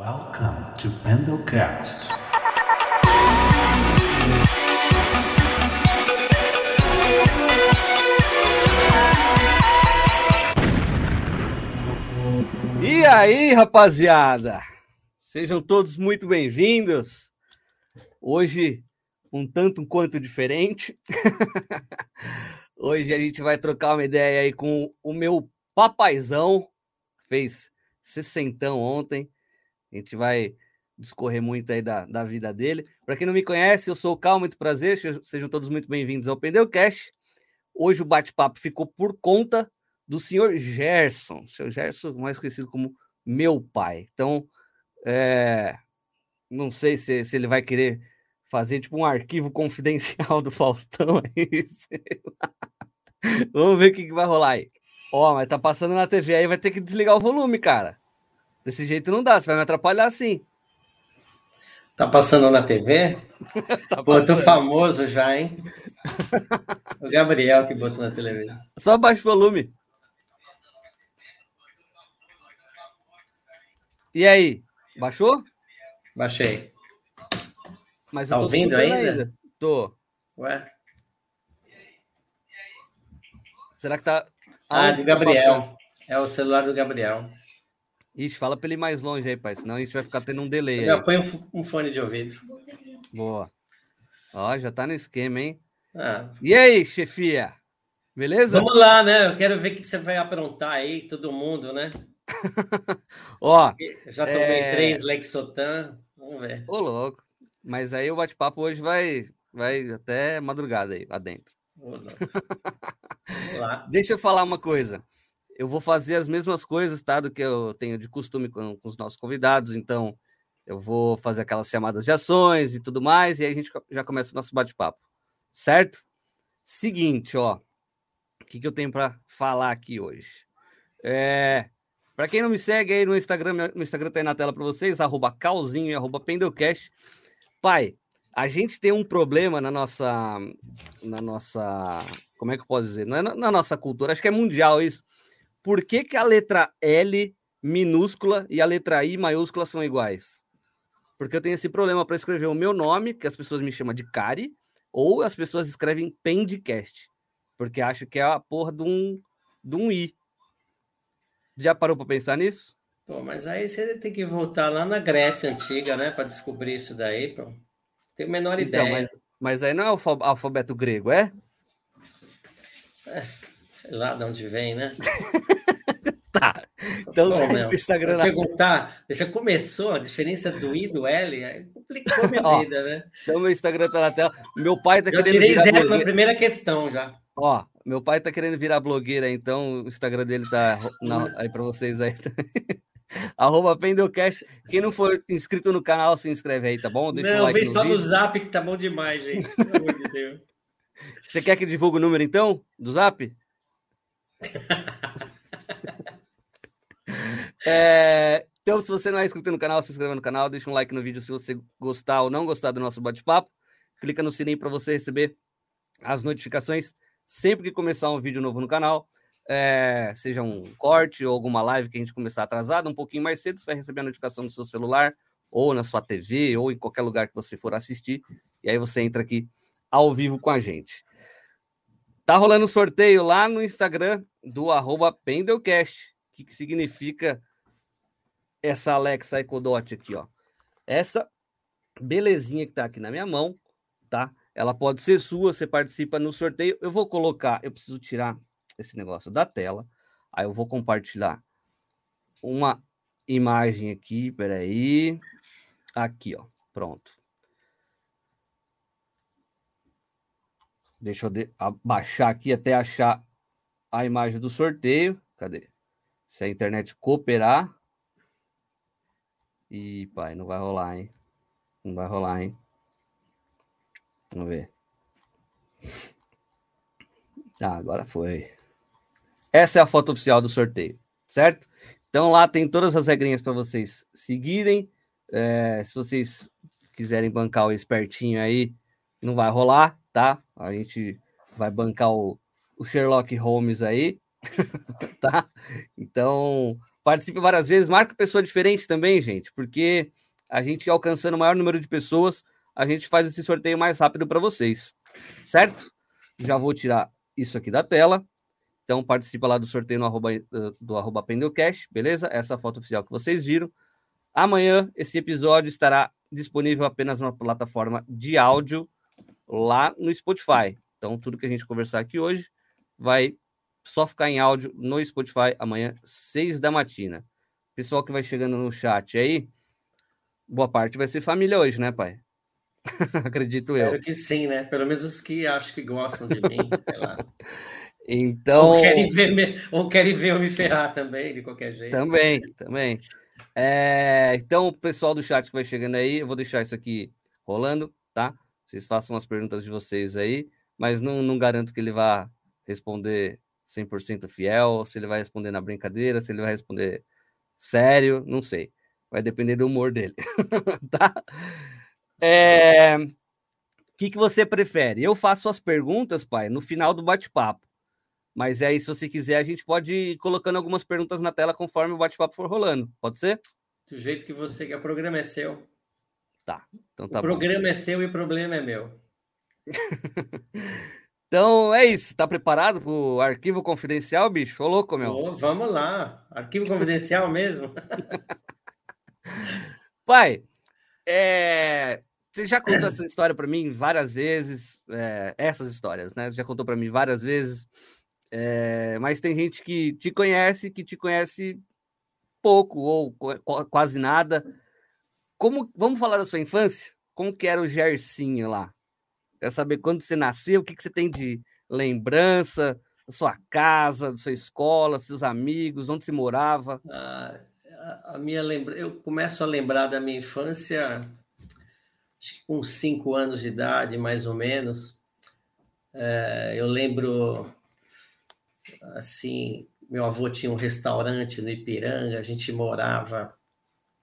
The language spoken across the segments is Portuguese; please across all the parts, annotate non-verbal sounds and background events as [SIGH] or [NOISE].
Welcome to Pendlecast. E aí, rapaziada? Sejam todos muito bem-vindos. Hoje, um tanto quanto diferente. [LAUGHS] Hoje a gente vai trocar uma ideia aí com o meu papaizão. Fez sessentão ontem. A gente vai discorrer muito aí da, da vida dele. Para quem não me conhece, eu sou o Cal, muito prazer. Sejam todos muito bem-vindos ao Pendeucast. Hoje o bate-papo ficou por conta do senhor Gerson, senhor Gerson, mais conhecido como meu pai. Então, é, não sei se, se ele vai querer fazer tipo um arquivo [LAUGHS] confidencial do Faustão aí. Vamos ver o que, que vai rolar aí. Ó, mas tá passando na TV aí, vai ter que desligar o volume, cara. Desse jeito não dá, você vai me atrapalhar assim. Tá passando na TV? [LAUGHS] tá Pô, tô famoso já, hein? o Gabriel que botou na televisão. Só baixa o volume. E aí, baixou? Baixei. Mas tá eu tô ouvindo ainda? ainda? Tô. Ué? Será que tá. Ah, do Gabriel. Tá é o celular do Gabriel. Ixi, fala pra ele ir mais longe aí, pai, senão a gente vai ficar tendo um delay. Já põe um fone de ouvido. Boa. Ó, já tá no esquema, hein? Ah. E aí, chefia? Beleza? Vamos lá, né? Eu quero ver o que você vai aprontar aí, todo mundo, né? [LAUGHS] Ó, já tomei é... três Lexotan, vamos ver. Ô, louco. Mas aí o bate-papo hoje vai, vai até madrugada aí, lá dentro. [LAUGHS] Deixa eu falar uma coisa. Eu vou fazer as mesmas coisas, tá? Do que eu tenho de costume com, com os nossos convidados. Então, eu vou fazer aquelas chamadas de ações e tudo mais. E aí a gente já começa o nosso bate-papo. Certo? Seguinte, ó. O que, que eu tenho para falar aqui hoje? É, para quem não me segue aí no Instagram, meu Instagram tá aí na tela para vocês, arroba calzinho e arroba pendelcast. Pai, a gente tem um problema na nossa, na nossa, como é que eu posso dizer? Na, na nossa cultura, acho que é mundial isso. Por que, que a letra L minúscula e a letra I maiúscula são iguais? Porque eu tenho esse problema para escrever o meu nome, que as pessoas me chamam de Cari, ou as pessoas escrevem Pendcast, porque acham que é a porra de um, de um I. Já parou para pensar nisso? Pô, mas aí você tem que voltar lá na Grécia Antiga, né, para descobrir isso daí, pô. Tem a menor então, ideia. Mas, mas aí não é o alfabeto grego, é? é sei lá de onde vem, né? [LAUGHS] tá. Então, Pô, meu, Instagram. Na... Perguntar, já começou a diferença do I do L, aí complicou minha [LAUGHS] Ó, vida, né? Então, meu Instagram tá na tela. Meu pai tá já querendo. tirei zero na primeira questão já. Ó, meu pai tá querendo virar blogueira, então o Instagram dele tá na, aí para vocês aí. [LAUGHS] Arroba Pendelcast. Quem não for inscrito no canal, se inscreve aí, tá bom? Deixa não, um like vem no só vídeo. no zap que tá bom demais, gente. Pelo amor de Deus. Você quer que divulgue o número então? Do zap? [LAUGHS] é, então, se você não é inscrito no canal, se inscreva no canal, deixa um like no vídeo se você gostar ou não gostar do nosso bate-papo. Clica no sininho para você receber as notificações sempre que começar um vídeo novo no canal, é, seja um corte ou alguma live que a gente começar atrasado, um pouquinho mais cedo, você vai receber a notificação no seu celular, ou na sua TV, ou em qualquer lugar que você for assistir, e aí você entra aqui ao vivo com a gente. Tá rolando um sorteio lá no Instagram do arroba Pendelcast. O que, que significa essa Alexa Ecodot aqui, ó? Essa belezinha que tá aqui na minha mão, tá? Ela pode ser sua, você participa no sorteio. Eu vou colocar, eu preciso tirar esse negócio da tela. Aí eu vou compartilhar uma imagem aqui, peraí. Aqui, ó, pronto. Deixa eu de abaixar aqui até achar a imagem do sorteio. Cadê? Se a internet cooperar. Ih, pai, não vai rolar, hein? Não vai rolar, hein? Vamos ver. Ah, agora foi. Essa é a foto oficial do sorteio, certo? Então lá tem todas as regrinhas para vocês seguirem. É, se vocês quiserem bancar o espertinho aí, não vai rolar, tá? A gente vai bancar o, o Sherlock Holmes aí, [LAUGHS] tá? Então Participe várias vezes, marca pessoa diferente também, gente, porque a gente alcançando o maior número de pessoas, a gente faz esse sorteio mais rápido para vocês, certo? Já vou tirar isso aqui da tela. Então participa lá do sorteio no arroba, eh, do arroba Pendelcast, beleza? Essa foto oficial que vocês viram. Amanhã esse episódio estará disponível apenas na plataforma de áudio lá no Spotify. Então tudo que a gente conversar aqui hoje vai só ficar em áudio no Spotify amanhã, seis da matina. Pessoal que vai chegando no chat aí, boa parte vai ser família hoje, né, pai? [LAUGHS] Acredito Espero eu. Espero que sim, né? Pelo menos os que acho que gostam de mim, sei lá. Então. Ou querem, ver me... Ou querem ver eu me ferrar também, de qualquer jeito. Também, também. É... Então, o pessoal do chat que vai chegando aí, eu vou deixar isso aqui rolando, tá? Vocês façam as perguntas de vocês aí, mas não, não garanto que ele vá responder 100% fiel, se ele vai responder na brincadeira, se ele vai responder sério, não sei. Vai depender do humor dele, [LAUGHS] tá? É... O que, que você prefere? Eu faço as perguntas, pai, no final do bate-papo. Mas aí, se você quiser, a gente pode ir colocando algumas perguntas na tela conforme o bate-papo for rolando. Pode ser? Do jeito que você quer. O programa é seu. Tá. Então tá o programa bom. é seu e o problema é meu. [LAUGHS] então é isso. Tá preparado para o arquivo confidencial, bicho? Ô, louco, meu. Oh, vamos lá. Arquivo confidencial mesmo. [LAUGHS] Pai, é... você já contou essa história para mim várias vezes. É... Essas histórias, né? Você já contou para mim várias vezes. É, mas tem gente que te conhece, que te conhece pouco ou quase nada. Como vamos falar da sua infância? Como que era o Gersinho lá? Quero saber quando você nasceu, o que, que você tem de lembrança da sua casa, da sua escola, seus amigos, onde você morava? Ah, a minha lembra... Eu começo a lembrar da minha infância, acho que com cinco anos de idade, mais ou menos. É, eu lembro assim, meu avô tinha um restaurante no Ipiranga, a gente morava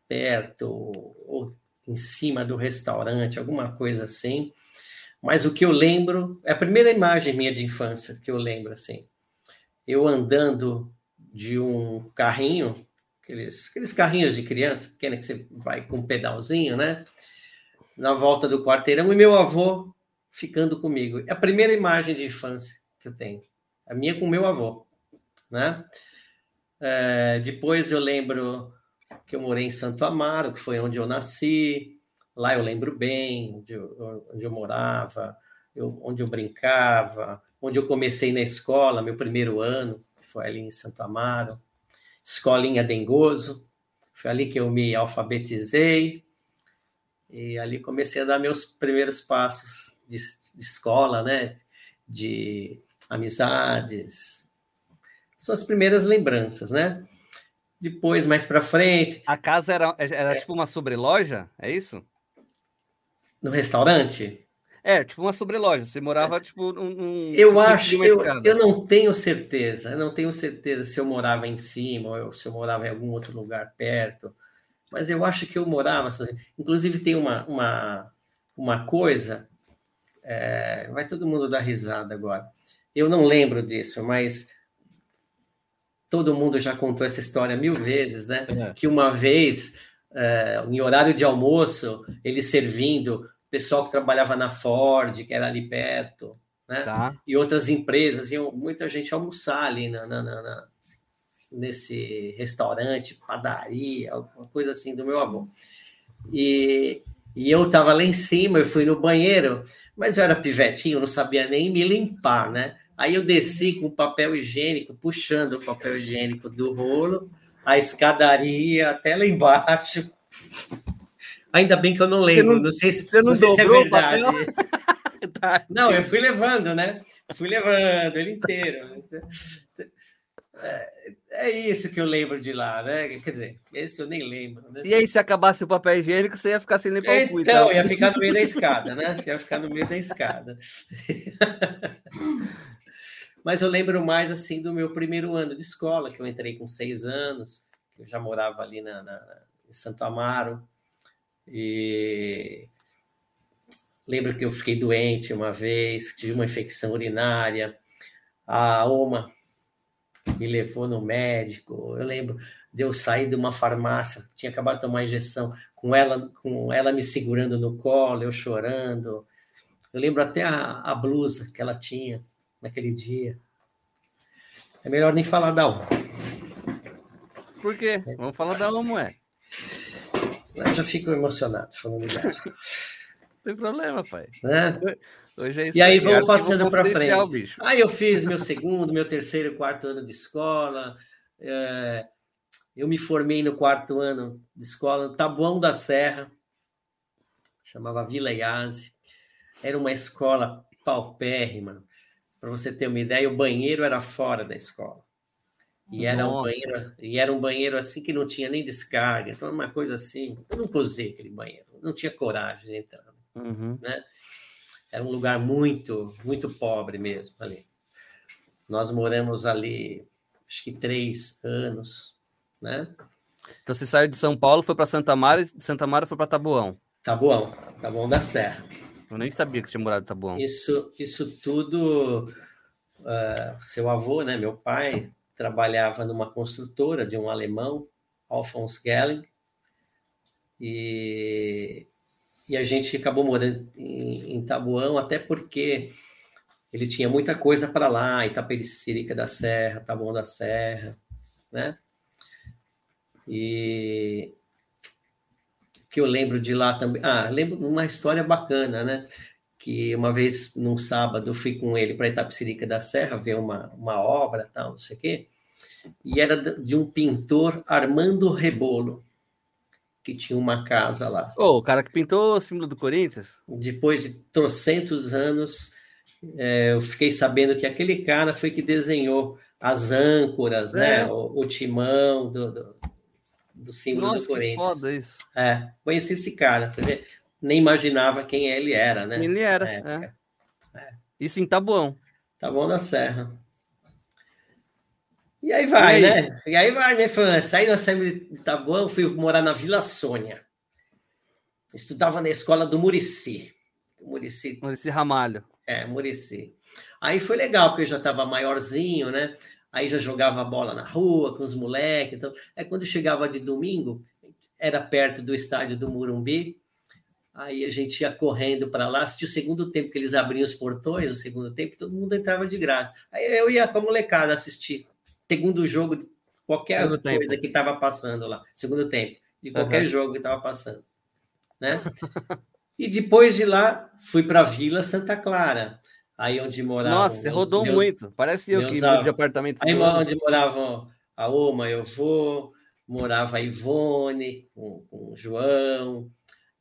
perto ou em cima do restaurante, alguma coisa assim. Mas o que eu lembro, é a primeira imagem minha de infância que eu lembro, assim, eu andando de um carrinho, aqueles, aqueles carrinhos de criança, pequena que você vai com um pedalzinho, né? Na volta do quarteirão, e meu avô ficando comigo. É a primeira imagem de infância que eu tenho. A minha com meu avô, né? É, depois eu lembro que eu morei em Santo Amaro, que foi onde eu nasci. Lá eu lembro bem onde eu, onde eu morava, eu, onde eu brincava, onde eu comecei na escola, meu primeiro ano, que foi ali em Santo Amaro. Escolinha Dengoso, foi ali que eu me alfabetizei. E ali comecei a dar meus primeiros passos de, de escola, né? De amizades. São as primeiras lembranças, né? Depois, mais para frente. A casa era, era é, tipo uma sobreloja? É isso? No restaurante? É, tipo uma sobreloja. Você morava, é. tipo, um. Eu acho, eu, eu não tenho certeza. Eu não tenho certeza se eu morava em cima ou se eu morava em algum outro lugar perto. Mas eu acho que eu morava. Inclusive, tem uma, uma, uma coisa. É, vai todo mundo dar risada agora. Eu não lembro disso, mas todo mundo já contou essa história mil vezes, né? É. Que uma vez, é, em horário de almoço, ele servindo o pessoal que trabalhava na Ford, que era ali perto, né? Tá. E outras empresas, iam muita gente almoçar ali na, na, na, nesse restaurante, padaria, alguma coisa assim do meu avô. E, e eu estava lá em cima, eu fui no banheiro, mas eu era pivetinho, não sabia nem me limpar, né? Aí eu desci com papel higiênico, puxando o papel higiênico do rolo, a escadaria até lá embaixo. Ainda bem que eu não lembro, não, não, sei se, você não, não dobrou se é verdade. tá. [LAUGHS] Não, eu fui levando, né? Fui levando ele inteiro. É, é, isso que eu lembro de lá, né? Quer dizer, esse eu nem lembro. Né? E aí, se acabasse o papel higiênico, você ia ficar sem limpar então, o cu. Então, ia ficar no meio da escada, né? Ia ficar no meio da escada. [LAUGHS] Mas eu lembro mais assim do meu primeiro ano de escola, que eu entrei com seis anos, que eu já morava ali na, na em Santo Amaro. E lembro que eu fiquei doente uma vez, tive uma infecção urinária. A Oma me levou no médico. Eu lembro de eu sair de uma farmácia, tinha acabado de tomar injeção, com ela, com ela me segurando no colo, eu chorando. Eu lembro até a, a blusa que ela tinha naquele dia. É melhor nem falar da uma. Por quê? Vamos falar da uma, é. Eu já fico emocionado falando dela. Não tem problema, pai. Né? Hoje é isso E aí arquivo vamos passando para frente. bicho. Aí eu fiz meu segundo, meu terceiro, quarto ano de escola. é, eu me formei no quarto ano de escola no Taboão da Serra, chamava Vila Iase. Era uma escola paupérrima. Para você ter uma ideia, o banheiro era fora da escola. E era, um banheiro, e era um banheiro assim que não tinha nem descarga. Então, uma coisa assim. Eu nunca usei aquele banheiro. Não tinha coragem de entrar. Uhum. Era um lugar muito, muito pobre mesmo ali. Nós moramos ali, acho que três anos, né? Então você saiu de São Paulo, foi para Santa Mara, e de Santa Mara foi para Taboão. Taboão, Taboão da Serra. Eu nem sabia que você tinha morado em Taboão. Isso, isso tudo, ah, seu avô, né, meu pai, trabalhava numa construtora de um alemão, Alphonse Gelling, e, e a gente acabou morando em, em Taboão, até porque ele tinha muita coisa para lá, Itapecerica da Serra, Taboão da Serra, né? E que eu lembro de lá também. Ah, lembro de uma história bacana, né? Que uma vez, num sábado, eu fui com ele para Itapecerica da Serra ver uma, uma obra, tal, não sei o quê. E era de um pintor, Armando Rebolo, que tinha uma casa lá. Ô, o cara que pintou o símbolo do Corinthians? Depois de trocentos anos, é, eu fiquei sabendo que aquele cara foi que desenhou as âncoras, É. né? O, o timão do, do, do símbolo do Nossa, que Corinthians. foda isso. É, conheci esse cara, você vê, nem imaginava quem ele era, né? Ele era. Época. é. Isso em Taboão. Tá bom da Serra. E aí vai, E aí? né? E aí vai minha infância. Aí nós saímos de Taboão, fui morar na Vila Sônia. Estudava na escola do Murici. Murici, Esse ramalho. é, Murici. Aí foi legal, porque eu já estava maiorzinho, né? Aí já jogava bola na rua com os moleques. Então, é quando chegava de domingo, era perto do estádio do Murumbi. Aí a gente ia correndo para lá, assistia o segundo tempo, que eles abriam os portões, o segundo tempo, todo mundo entrava de graça. Aí eu ia com a molecada assistir. Segundo jogo, de qualquer Segundo tempo. coisa que estava passando lá. Segundo tempo, de qualquer Aham. jogo que estava passando. Né? [LAUGHS] e depois de lá, fui para Vila Santa Clara. Aí onde morava. Nossa, você rodou muito. Parece eu meus que mudo de apartamento. Aí todo onde moravam a Oma, eu vou, morava a Ivone, com, com o João,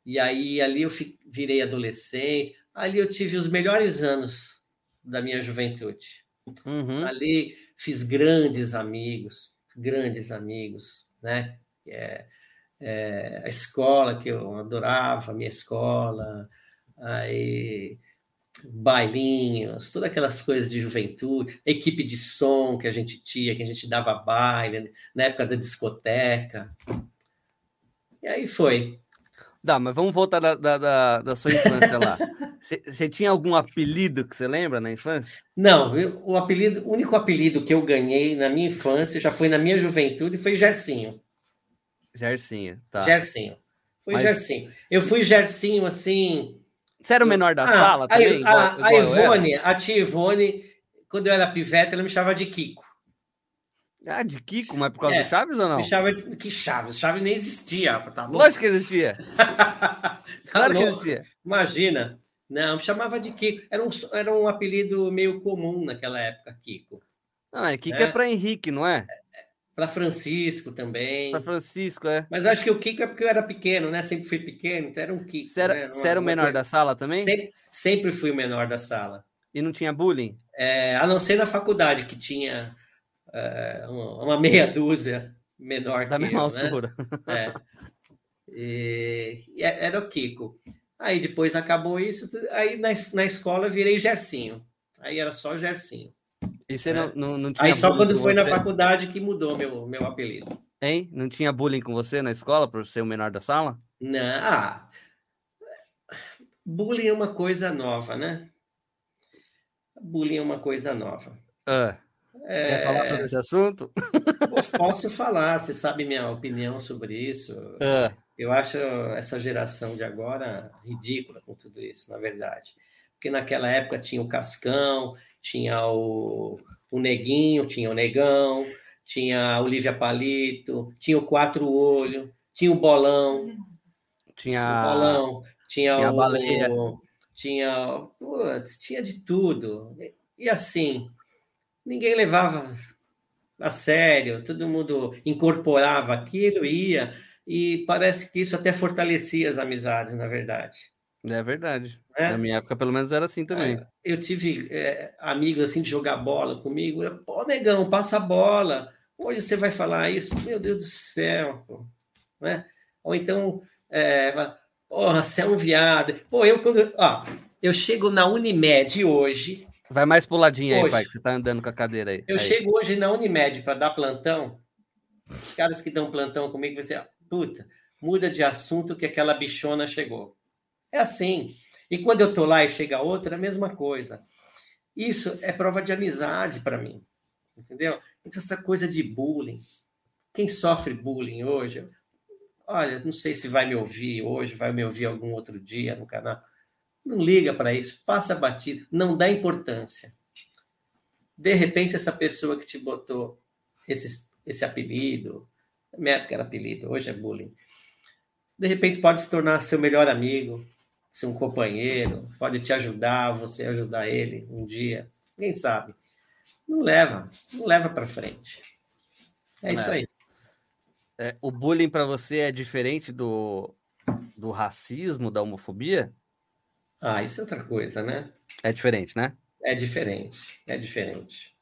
e aí ali eu fi- virei adolescente, ali eu tive os melhores anos da minha juventude. Uhum. Ali fiz grandes amigos, grandes amigos, né? É, é, a escola que eu adorava, a minha escola, aí bailinhos, todas aquelas coisas de juventude, equipe de som que a gente tinha, que a gente dava baile, na época da discoteca. E aí foi. Dá, mas vamos voltar da, da, da, da sua infância lá. [LAUGHS] Você tinha algum apelido que você lembra na infância? Não, eu- o apelido, o único apelido que eu ganhei na minha infância, já foi na minha juventude, foi Gercinho. Gercinho, tá. Gercinho. Foi Mas- Gercinho. Eu fui Gercinho assim. Você era o menor da Ah, sala a- também? igual- a, a igual era? Ivone, a tia Ivone, quando eu era pivete, ela me chamava de Kiko. Ah, de Kiko, mas por causa É, do Chaves ou não? Me chamava de que Chaves? Chaves nem existia, tá louco? Lógico que existia. [LAUGHS] Tá Claro que louco? existia. Imagina. Não, me chamava de Kiko. Era um, era um apelido meio comum naquela época, Kiko. Não, é Kiko É. é, pra Henrique, não é? Para Francisco também. Pra Francisco, é. Mas eu acho que o Kiko é porque eu era pequeno, né? Sempre fui pequeno, então era um Kiko. Você era, né? era o menor da coisa- sala também? Sempre, sempre fui o menor da sala. E não tinha bullying? É, a não ser na faculdade, que tinha é, uma, meia dúzia menor Da que mesma eu, né? altura. É. E, e era o Kiko. Aí depois acabou isso, aí na, na escola eu virei Gercinho. Aí era só Gercinho. E você É. não, não, não Aí só quando foi na você? faculdade que mudou meu, meu apelido. Hein? Não tinha bullying com você na escola por ser o menor da sala? Não, ah, bullying é uma coisa nova, né? Bullying é uma coisa nova. Ah, Quer falar sobre esse assunto? Posso falar, você sabe minha opinião sobre isso. Ah, Eu acho essa geração de agora ridícula com tudo isso, na verdade. Porque naquela época tinha o Cascão, tinha o, o Neguinho, tinha o Negão, tinha a Olivia Palito, tinha o Quatro Olho, tinha o Bolão, o tinha. Bolão, tinha, tinha a o, Baleia. tinha, putz, tinha de tudo. E assim, ninguém levava a sério, todo mundo incorporava aquilo, ia, e parece que isso até fortalecia as amizades, na verdade. É verdade. né? Na minha época, pelo menos, era assim também. Eu tive é, amigos assim de jogar bola comigo. Eu, Pô, negão, passa a bola. Hoje você vai falar isso? Meu Deus do céu. Pô. Né? Ou então, é, porra, você é um viado. Pô, eu quando. Ó, eu chego na Unimed hoje. Vai mais puladinha aí, pai, que você tá andando com a cadeira aí. Eu Aí. chego hoje na Unimed para dar plantão. Os caras que dão plantão comigo dizem, puta, muda de assunto que aquela bichona chegou. É assim. E quando eu tô lá e chega outra, é a mesma coisa. Isso é prova de amizade para mim. Entendeu? Então, essa coisa de bullying. Quem sofre bullying hoje, olha, não sei se vai me ouvir hoje, vai me ouvir algum outro dia no canal. Não liga para isso, passa batido, não dá importância. De repente, essa pessoa que te botou esse, esse apelido, na minha época era apelido, hoje é bullying. De repente, pode se tornar seu melhor amigo, ser um companheiro, pode te ajudar, você ajudar ele um dia, quem sabe. Não leva, não leva para frente. É isso É. aí. É, o bullying pra você é diferente do, do racismo, da homofobia? Ah, isso é outra coisa, né? É diferente, né? É diferente, é diferente.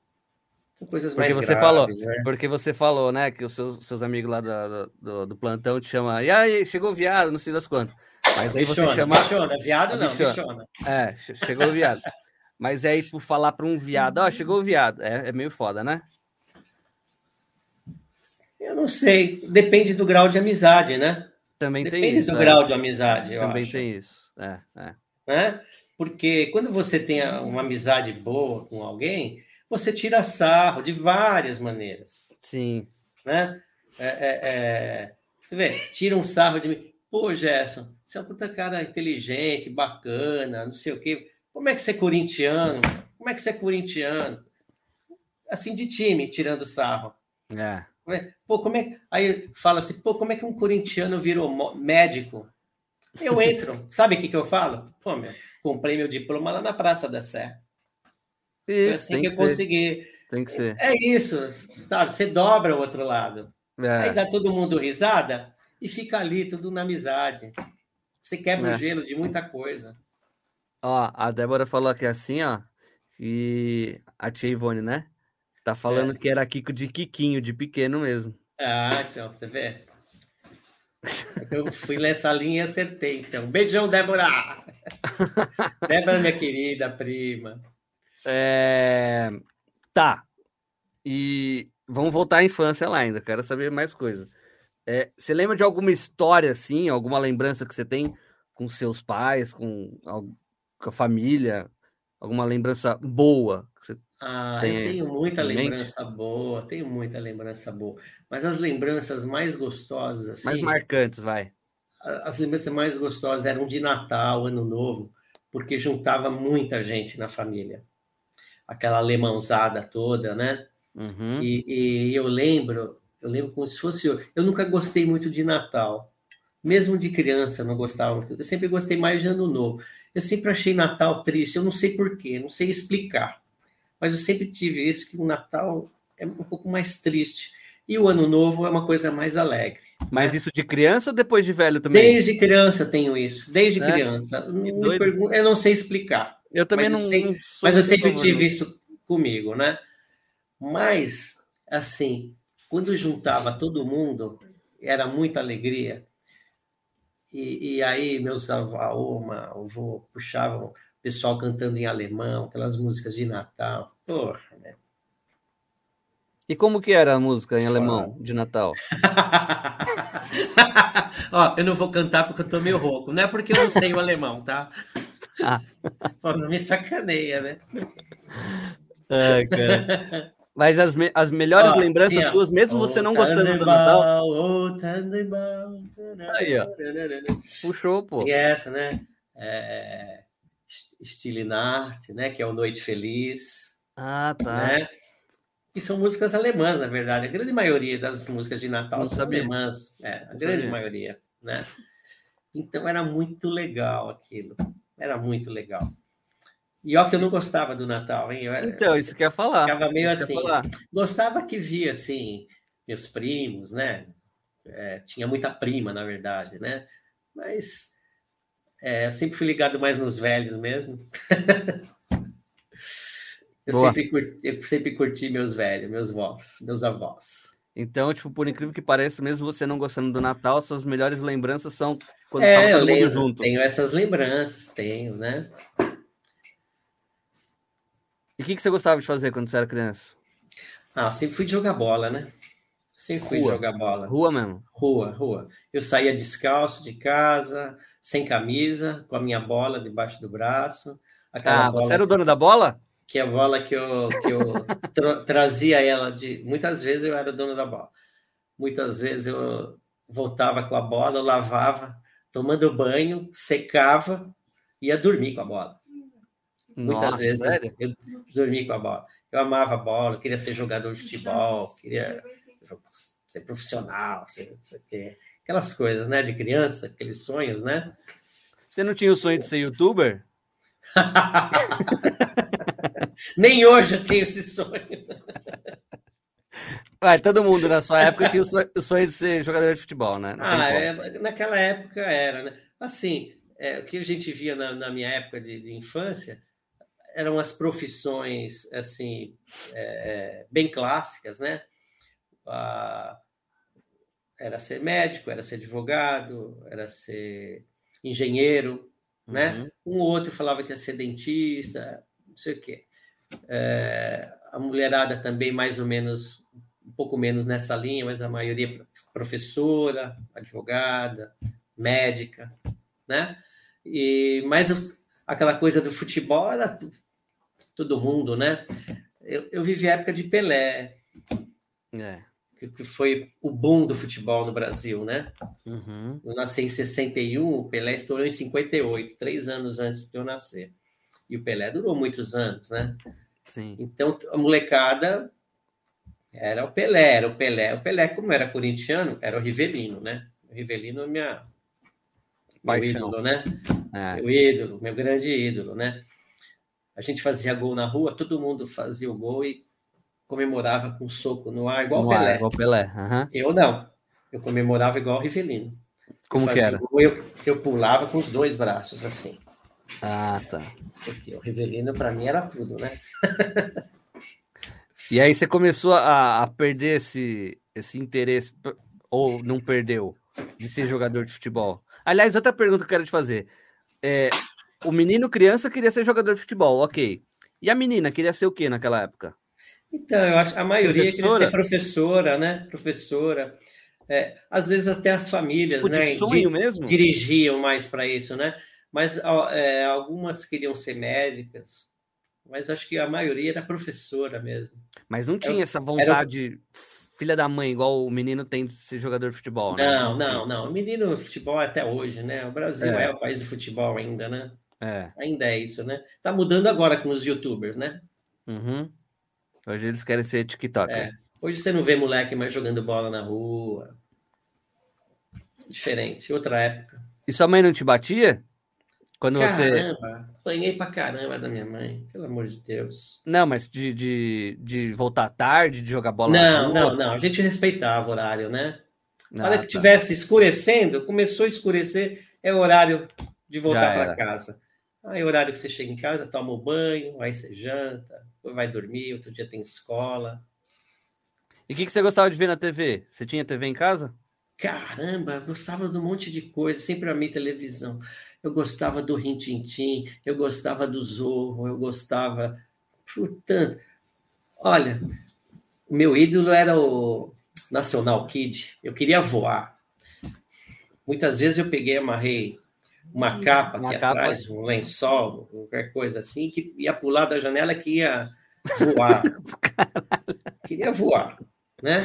São coisas Porque mais você graves, falou, né? porque você falou, né, que os seus, seus amigos lá da- do, do plantão te chamam, e aí, chegou o viado, não sei das quantas. Mas aí você Bichona, chama. bichona, viado não, Bichona. bichona. É, che- chegou o viado. Mas aí, por falar para um viado, ó, chegou o viado. É, é meio foda, né? Eu não sei, depende do grau de amizade, né? Também tem Depende isso. do é. grau de amizade, eu Também acho. tem isso. É, é. né? Porque quando você tem uma amizade boa com alguém, você tira sarro de várias maneiras, Sim. né? É, é, é, Você vê, tira um sarro de mim. Pô, Gerson, você é um puta cara inteligente, bacana, não sei o quê. Como é que você é corintiano? Como é que você é corintiano? Assim, de time, tirando sarro. É. É- Pô, como é... Aí fala assim, pô, como é que um corintiano virou médico? Eu entro, [LAUGHS] sabe o que, que eu falo? Pô, meu, comprei meu diploma lá na Praça da Sé. Foi Isso, assim tem que que, eu ser. consegui. Tem que ser. É isso, sabe? Você dobra o outro lado. Aí É. dá todo mundo risada e fica ali, tudo na amizade. Você quebra É. o gelo de muita coisa. Ó, a Débora falou aqui assim, ó, e a tia Ivone, né? Tá falando É. que era Kiko de Kikinho, de pequeno mesmo. Ah, então, você vê. Eu fui nessa linha e acertei, então. Beijão, Débora! [LAUGHS] Débora, minha querida prima. É... Tá. E vamos voltar à infância lá ainda, quero saber mais coisa. É, você lembra de alguma história assim, alguma lembrança que você tem com seus pais, com, com a família? Alguma lembrança boa? que você- Ah, Tem eu tenho muita em mente? lembrança boa, tenho muita lembrança boa. Mas as lembranças mais gostosas, assim, mais marcantes, vai. as lembranças mais gostosas eram de Natal, Ano Novo, porque juntava muita gente na família. Aquela alemãozada toda, né? Uhum. E, e eu lembro, eu lembro como se fosse eu. Eu nunca gostei muito de Natal. Mesmo de criança, eu não gostava muito. Eu sempre gostei mais de Ano Novo. Eu sempre achei Natal triste. Eu não sei porquê, não sei explicar. Mas eu sempre tive isso, que o Natal é um pouco mais triste. E o Ano Novo é uma coisa mais alegre. Mas isso de criança ou depois de velho também? Desde criança tenho isso. Desde É? criança. Não pergun- eu não sei explicar. Eu também não, eu sei- não Mas eu sempre tive isso comigo, né? Mas, assim, quando juntava todo mundo, era muita alegria. E, e aí, meus avô, uma, avô puxavam o pessoal cantando em alemão, aquelas músicas de Natal. Porra, né? E como que era a música em alemão de Natal? [LAUGHS] Ó, eu não vou cantar porque eu tô meio rouco. Não é porque eu não sei o alemão, tá? [LAUGHS] Pô, não me sacaneia, né? Ai, cara. [LAUGHS] Mas as, me- as melhores lembranças tinha- suas, mesmo você não gostando do Natal, Oh. Aí, ó. puxou, pô. Tem essa, né? É, Stille Nacht, né? Que é o Noite Feliz, Ah, tá. né? Que são músicas alemãs, na verdade. A grande maioria das músicas de Natal Não são sabia. alemãs. É, a Não grande sabia. maioria, né? Então era muito legal aquilo. Era muito legal. E ó que eu não gostava do Natal, hein? Eu Então, isso que eu ia falar. ficava meio Isso eu assim. Gostava que via, assim, meus primos, né? É, tinha muita prima, na verdade, né? Mas é, eu sempre fui ligado mais nos velhos mesmo. [LAUGHS] eu, sempre curti, eu sempre curti meus velhos, meus vós, meus avós. Então, tipo, por incrível que pareça, mesmo você não gostando do Natal, suas melhores lembranças são quando é, tava eu todo mundo lembro, junto. tenho essas lembranças, tenho, né? E o que, que você gostava de fazer quando você era criança? Ah, sempre fui de jogar bola, né? Sempre fui Rua. jogar bola. Rua mesmo. Rua, rua. Eu saía descalço de casa, sem camisa, com a minha bola debaixo do braço. Ah, bola você era o dono da bola? que é a bola que eu, que eu [LAUGHS] tra- trazia ela de. Muitas vezes eu era o dono da bola. Muitas vezes eu voltava com a bola, lavava, tomando banho, secava, ia dormir com a bola. Muitas Nossa, vezes sério? eu dormi com a bola. Eu amava a bola, queria ser jogador de futebol, queria ser profissional, ser, não sei o quê. Aquelas coisas, né, de criança, aqueles sonhos, né? Você não tinha o sonho de ser youtuber? [LAUGHS] Nem hoje eu tenho esse sonho. Ué, todo mundo na sua época tinha o sonho, de ser jogador de futebol, né? Não Ah, é, naquela época era, né? Assim, é, o que a gente via na, na minha época de, de infância eram as profissões, assim, é, bem clássicas, né? Ah, era ser médico, era ser advogado, era ser engenheiro, né? Uhum. Um ou outro falava que ia ser dentista, não sei o quê. É, a mulherada também, mais ou menos, um pouco menos nessa linha, mas a maioria professora, advogada, médica, né? E, mas aquela coisa do futebol era todo mundo, né? Eu, eu vivi a época de Pelé, É. que, que foi o boom do futebol no Brasil, né? Uhum. Eu nasci em 61, o Pelé estourou em 58, três anos antes de eu nascer. E o Pelé durou muitos anos, né? Sim. Então a molecada era o Pelé, era o Pelé. O Pelé, como era corintiano, era o Rivelino, né? O Rivelino é minha, meu ídolo, né? É. Meu ídolo, meu grande ídolo, né? A gente fazia gol na rua, todo mundo fazia o gol e comemorava com um soco no ar, igual o No ar, Pelé. igual o Pelé. aham. Eu não. Eu comemorava igual o Rivelino. Como que era? gol, Eu, eu pulava com os dois braços, assim. Ah, tá. Porque o Rivelino, para mim, era tudo, né? E aí você começou a, a perder esse, esse interesse, ou não perdeu, de ser jogador de futebol? Aliás, outra pergunta que eu quero te fazer. É, o menino criança queria ser jogador de futebol, ok. E a menina queria ser o quê naquela época? Então, eu acho que a maioria queria Professora? ser professora, né? Professora. É, às vezes até as famílias, Tipo né? sonho di- mesmo? dirigiam mais para isso, né? Mas é, algumas queriam ser médicas, mas acho que a maioria era professora mesmo. Mas não tinha essa vontade filha da mãe, igual o menino tem de ser jogador de futebol, né? Não, não, tinha. não. O menino futebol é até hoje, né? O Brasil É. é. o país do futebol ainda, né? É. Ainda é isso, né? Tá mudando agora com os youtubers, né? Uhum. Hoje eles querem ser TikToker. É. Hoje você não vê moleque mais jogando bola na rua. Diferente, outra época. E sua mãe não te batia? Quando você. Caramba, apanhei pra caramba da minha mãe, pelo amor de Deus. Não, mas de, de, de voltar tarde, de jogar bola na Não, rua? não, não. A gente respeitava o horário, né? Na hora Ah, que tá. tivesse escurecendo, começou a escurecer, é o horário de voltar para casa. Aí o horário que você chega em casa, toma o banho, aí você janta, vai dormir, outro dia tem escola. E o que, que você gostava de ver na TV? Você tinha TV em casa? Caramba, eu gostava de um monte de coisa, sempre amei televisão. Eu gostava do Rintintim, eu gostava do Zorro, eu gostava. Portanto, olha, meu ídolo era o National Kid. Eu queria voar. Muitas vezes eu peguei, amarrei uma capa Uma aqui capa. atrás, um [LAUGHS] lençol, qualquer coisa assim, que ia pular da janela que ia voar. queria voar, né?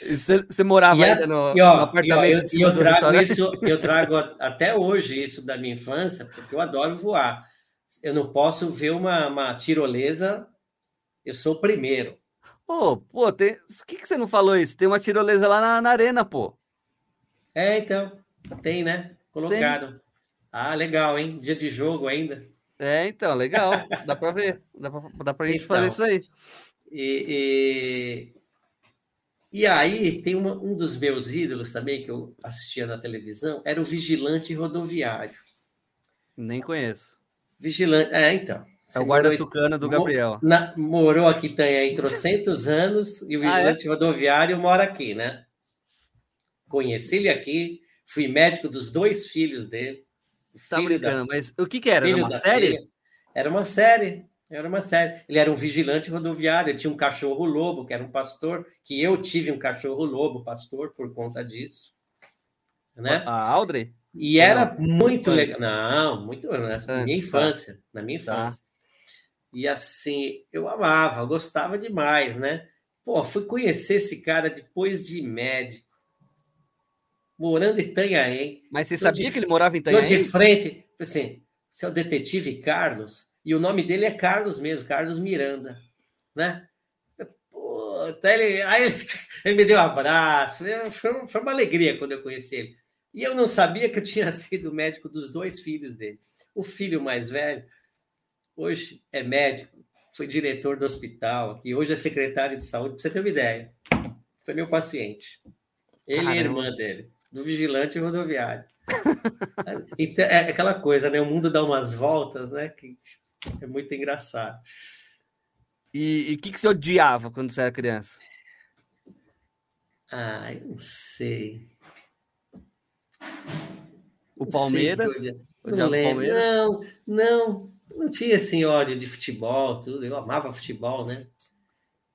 Você, morava e ainda no, e, ó, no apartamento e, ó, eu, eu trago isso, eu [LAUGHS] trago até hoje isso da minha infância, porque eu adoro voar. Eu não posso ver uma, uma tirolesa, eu sou o primeiro. Pô, pô, tem... o que, que você não falou isso? Tem uma tirolesa lá na, na arena, pô. É, então, tem, né? Colocado. Tem. Ah, legal, hein? Dia de jogo ainda. É, então, legal. Dá para ver. Dá para dá pra gente então, fazer isso aí. E, e, e aí, tem uma, um dos meus ídolos também, que eu assistia na televisão, era o vigilante rodoviário. Nem conheço. Vigilante. É, então. É o guarda tucano do Gabriel. Na, morou aqui tem aí trocentos [LAUGHS] anos e o vigilante ah, é? rodoviário mora aqui, né? Conheci ele aqui, fui médico dos dois filhos dele. Tá brincando, da... mas o que que era? Era uma série? Filha. Era uma série, era uma série. Ele era um vigilante rodoviário, ele tinha um cachorro lobo, que era um pastor, que eu tive um cachorro lobo, pastor, por conta disso. Né? A Audrey? E era não, muito legal. Não, muito né? na minha tá. infância, tá. na minha infância. Tá. E assim, eu amava, gostava demais, né? Pô, fui conhecer esse cara depois de médico morando em Itanhaém. Mas você sabia de, que ele morava em Itanhaém? de frente, assim, você é o detetive Carlos, e o nome dele é Carlos mesmo, Carlos Miranda, né? Pô, ele, aí ele, [LAUGHS] ele, me deu um abraço, foi, foi uma alegria quando eu conheci ele. E eu não sabia que eu tinha [LAUGHS] sido médico dos dois filhos dele. O filho mais velho, hoje é médico, foi diretor do hospital, e hoje é secretário de saúde, para você ter uma ideia. Foi meu paciente. Ele Caramba. e a irmã dele do vigilante rodoviário. [LAUGHS] então, é aquela coisa, né? O mundo dá umas voltas, né? Que é muito engraçado. E o que, que você odiava quando você era criança? Ah, eu não sei. O Palmeiras? Não, não lembro. Palmeiras? Não, não, não tinha assim ódio de futebol, tudo. Eu amava futebol, né?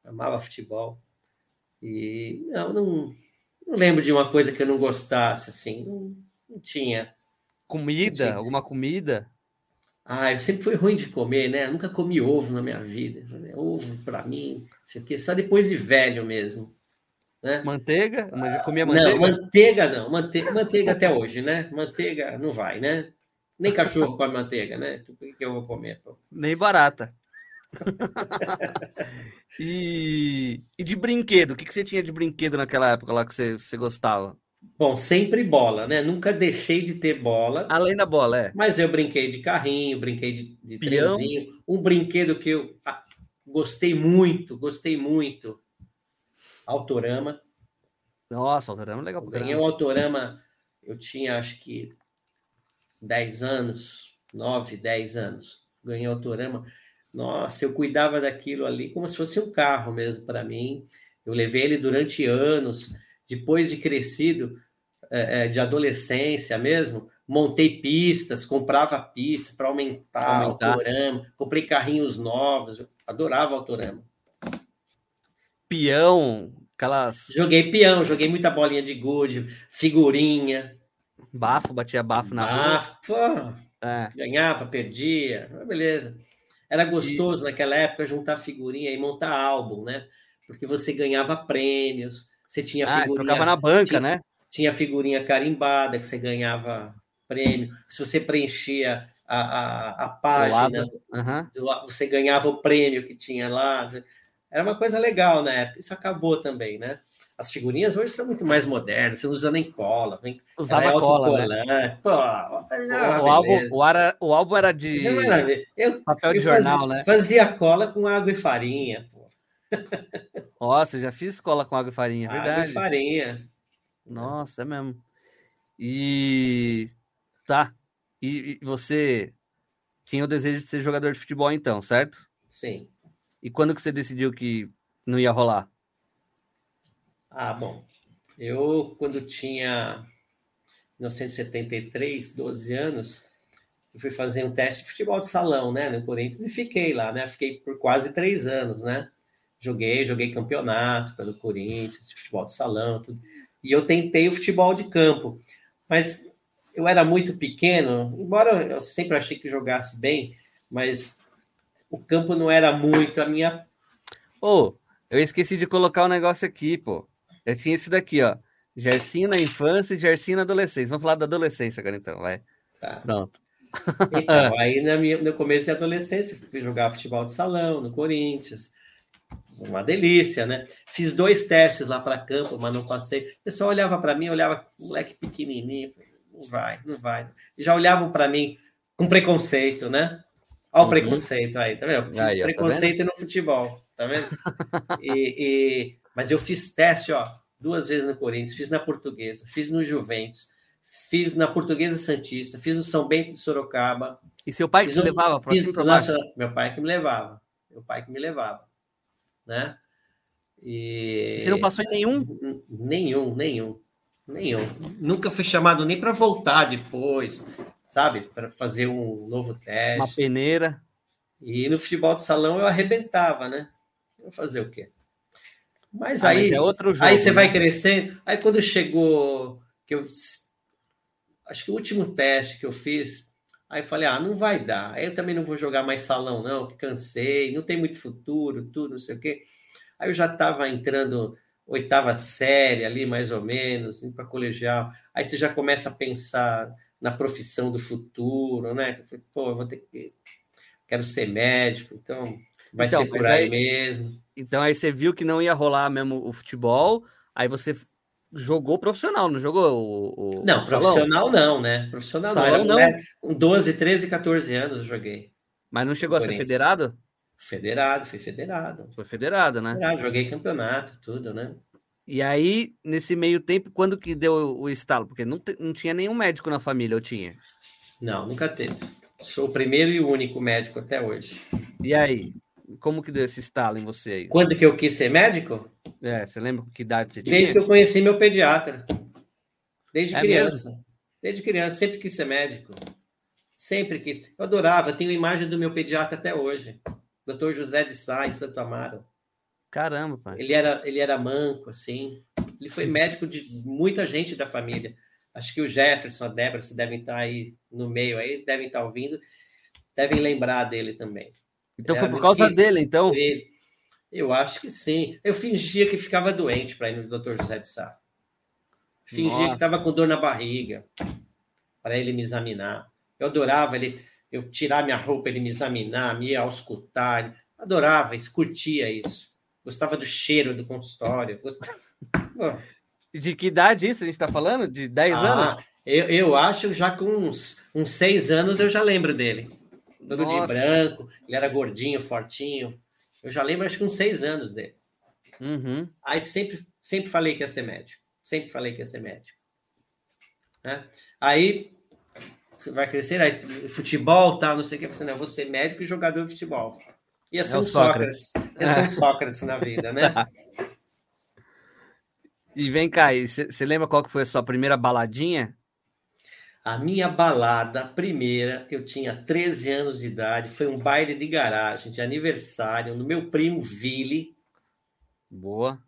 Amava futebol. E não, não não lembro de uma coisa que eu não gostasse, assim. Não, não tinha. Comida? Não tinha. Alguma comida? Ah, eu sempre fui ruim de comer, né? Eu nunca comi ovo na minha vida. Ovo para mim, sei que só depois de velho mesmo. Né? Manteiga? Já comia manteiga? Não, manteiga não. Manteiga, manteiga até hoje, né? Manteiga não vai, né? Nem cachorro come manteiga, né? Então, por que eu vou comer? Pô? Nem barata. [LAUGHS] e, e, de brinquedo, o que, que você tinha de brinquedo naquela época lá que você, você gostava? Bom, sempre bola, né? Nunca deixei de ter bola. Além da bola, é. Mas eu brinquei de carrinho, brinquei de, de trenzinho. Um brinquedo que eu ah, gostei muito, gostei muito. Autorama. Nossa, Autorama é legal. Ganhei o um Autorama, eu tinha acho que 10 anos, 9, 10 anos. Ganhei o Autorama. Nossa, eu cuidava daquilo ali como se fosse um carro mesmo para mim. Eu levei ele durante anos. Depois de crescido, é, é de adolescência mesmo, montei pistas, comprava pistas para aumentar, aumentar. autorama, comprei carrinhos novos, adorava autorama. Peão, aquelas. Joguei peão, joguei muita bolinha de gude, figurinha. Bafo, batia bafo na bafo, rua. É. Ganhava, perdia, beleza. Era gostoso e... naquela época juntar figurinha e montar álbum, né? Porque você ganhava prêmios, você tinha ah, figurinha. Trocava na banca, tinha, né? Tinha figurinha carimbada que você ganhava prêmio. Se você preenchia a, a, a página, uhum. do, você ganhava o prêmio que tinha lá. Era uma coisa legal na época. Isso acabou também, né? As figurinhas hoje são muito mais modernas, você não usa nem cola. Vem, Usava é cola, né? Pô, o, o, álbum, o, ara, o álbum era de eu, papel de jornal, fazia, né? Fazia cola com água e farinha. Pô. Nossa, já fiz cola com água e farinha, é verdade. Água e farinha. Nossa, é mesmo. E tá. E, e você tinha o desejo de ser jogador de futebol, então, certo? Sim. E quando que você decidiu que não ia rolar? Ah, bom. Eu, quando tinha 1973, 12 anos, eu fui fazer um teste de futebol de salão, né, no Corinthians, e fiquei lá, né? Fiquei por quase três anos, né? Joguei, joguei campeonato pelo Corinthians, futebol de salão, tudo. E eu tentei o futebol de campo, mas eu era muito pequeno, embora eu sempre achei que jogasse bem, mas o campo não era muito a minha. Ô, oh, Eu esqueci de colocar o um negócio aqui, pô. Eu tinha esse daqui, ó. Gersinho na infância e Gersinho na adolescência. Vamos falar da adolescência agora, então, vai. Tá. Pronto. Então, [LAUGHS] aí na minha, no começo de adolescência, fui jogar futebol de salão no Corinthians. Uma delícia, né? Fiz dois testes lá para campo, mas não passei. O pessoal olhava para mim, olhava, moleque pequenininho, não vai, não vai. Já olhavam para mim com preconceito, né? Olha o uhum. preconceito aí, tá vendo? Aí, preconceito tá no futebol, tá vendo? e, e, mas eu fiz teste, ó, duas vezes no Corinthians, fiz na Portuguesa, fiz no Juventus, fiz na Portuguesa Santista, fiz no São Bento de Sorocaba. E seu pai que te levava para cima baixo? Meu pai que me levava. Meu pai que me levava, né? E... Você não passou em nenhum? Nenhum, nenhum, nenhum. Nunca fui chamado nem para voltar depois, sabe? Para fazer um novo teste. Uma peneira. E no futebol de salão eu arrebentava, né? Vou fazer o quê? Mas ah, aí, mas é outro jogo, aí você né? vai crescendo. Aí quando chegou que eu acho que o último teste que eu fiz, aí eu falei, ah, não vai dar. Aí eu também não vou jogar mais salão, não, cansei, não tem muito futuro, tudo, não sei o quê. Aí eu já estava entrando oitava série ali, mais ou menos, indo para colegial. Aí você já começa a pensar na profissão do futuro, né? Pô, eu vou ter que. Quero ser médico, então vai então, ser por aí, aí mesmo. Então aí você viu que não ia rolar mesmo o futebol, aí você jogou profissional, não jogou o. o não, o profissional não, né? Profissional salão, não. Era, Com 12, 13, 14 anos eu joguei. Mas não chegou a ser federado? Federado, fui federado. Foi federado, né? Federado, joguei campeonato, tudo, né? E aí, nesse meio tempo, quando que deu o estalo? Porque não, não tinha nenhum médico na família, eu tinha? Não, nunca teve. Sou o primeiro e único médico até hoje. E aí? Como que deu esse estalo em você aí? Quando que eu quis ser médico? É, você lembra que idade você tinha? Desde que eu conheci meu pediatra. Desde é criança. Mesmo? Desde criança, sempre quis ser médico. Sempre quis. Eu adorava, tenho imagem do meu pediatra até hoje. Dr. José de Sá, em Santo Amaro. Caramba, pai. Ele era, ele era manco, assim. Ele foi médico de muita gente da família. Acho que o Jefferson, a Débora, se devem estar aí no meio aí, devem estar ouvindo, devem lembrar dele também. Então foi por causa dele, então? Eu acho que sim. Eu fingia que ficava doente para ir no Dr. José de Sá. Fingia Nossa. que estava com dor na barriga para ele me examinar. Eu adorava ele, eu tirar minha roupa, ele me examinar, me auscultar. Adorava isso, curtia isso. Gostava do cheiro do consultório. Gostava... De que idade isso a gente está falando? De 10 ah, anos? Eu, eu acho já com uns, uns 6 anos eu já lembro dele todo Nossa. de branco, ele era gordinho, fortinho. Eu já lembro, acho que uns seis anos dele. Uhum. Aí sempre, sempre falei que ia ser médico. Sempre falei que ia ser médico. Né? Aí você vai crescer, aí futebol, tal, não sei o que, você não, eu vou ser médico e jogador de futebol. Ia ser é um Sócrates. Sócrates. Ia ser um Sócrates na vida, né? [LAUGHS] E vem cá, você lembra qual que foi a sua primeira baladinha? A minha balada primeira, eu tinha 13 anos de idade, foi um baile de garagem, de aniversário, no meu primo Vili. Boa.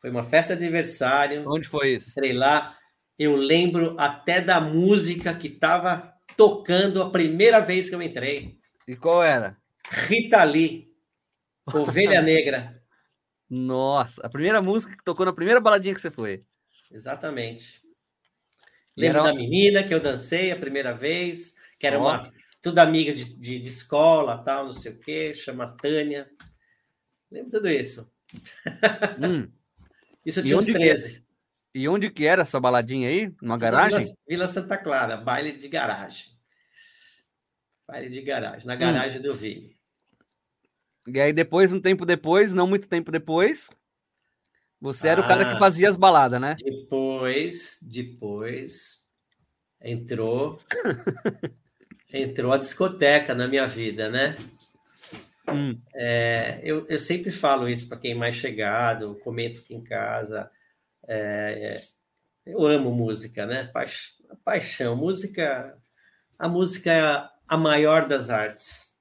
Foi uma festa de aniversário. Onde foi isso? Entrei lá. Eu lembro até da música que estava tocando a primeira vez que eu entrei. E qual era? Rita Lee, Ovelha [LAUGHS] Negra. Nossa, a primeira música que tocou na primeira baladinha que você foi. Exatamente. Lembro era... da menina que eu dancei a primeira vez, que era uma tudo amiga de, de, de, escola, tal, não sei o quê, chama Tânia. Lembro tudo isso. Hum. [LAUGHS] isso eu tinha uns 13. E onde que era essa baladinha aí? Numa garagem? Vila, Vila, Santa Clara, baile de garagem. Baile de garagem, na garagem hum. do Vila. E aí depois, um tempo depois, não muito tempo depois, você era o cara que ah, fazia as baladas, né? Depois, depois entrou [LAUGHS] entrou a discoteca na minha vida, né? Hum. É, eu, eu sempre falo isso para quem é mais chegado, comento aqui em casa. É, eu amo música, né? Paix, paixão, música. A música é a maior das artes.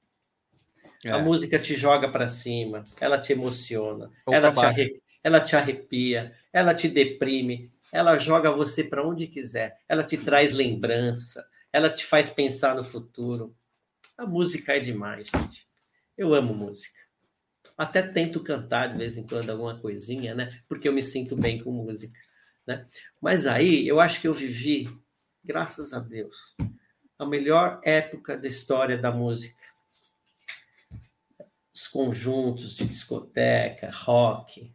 É. A música te joga para cima, ela te emociona, Ou ela te, arre, ela te arrepia, ela te deprime, ela joga você para onde quiser, ela te traz lembrança, ela te faz pensar no futuro. A música é demais, gente. Eu amo música. Até tento cantar de vez em quando alguma coisinha, né? Porque eu me sinto bem com música, né? Mas aí eu acho que eu vivi, graças a Deus, a melhor época da história da música. Os conjuntos de discoteca, rock,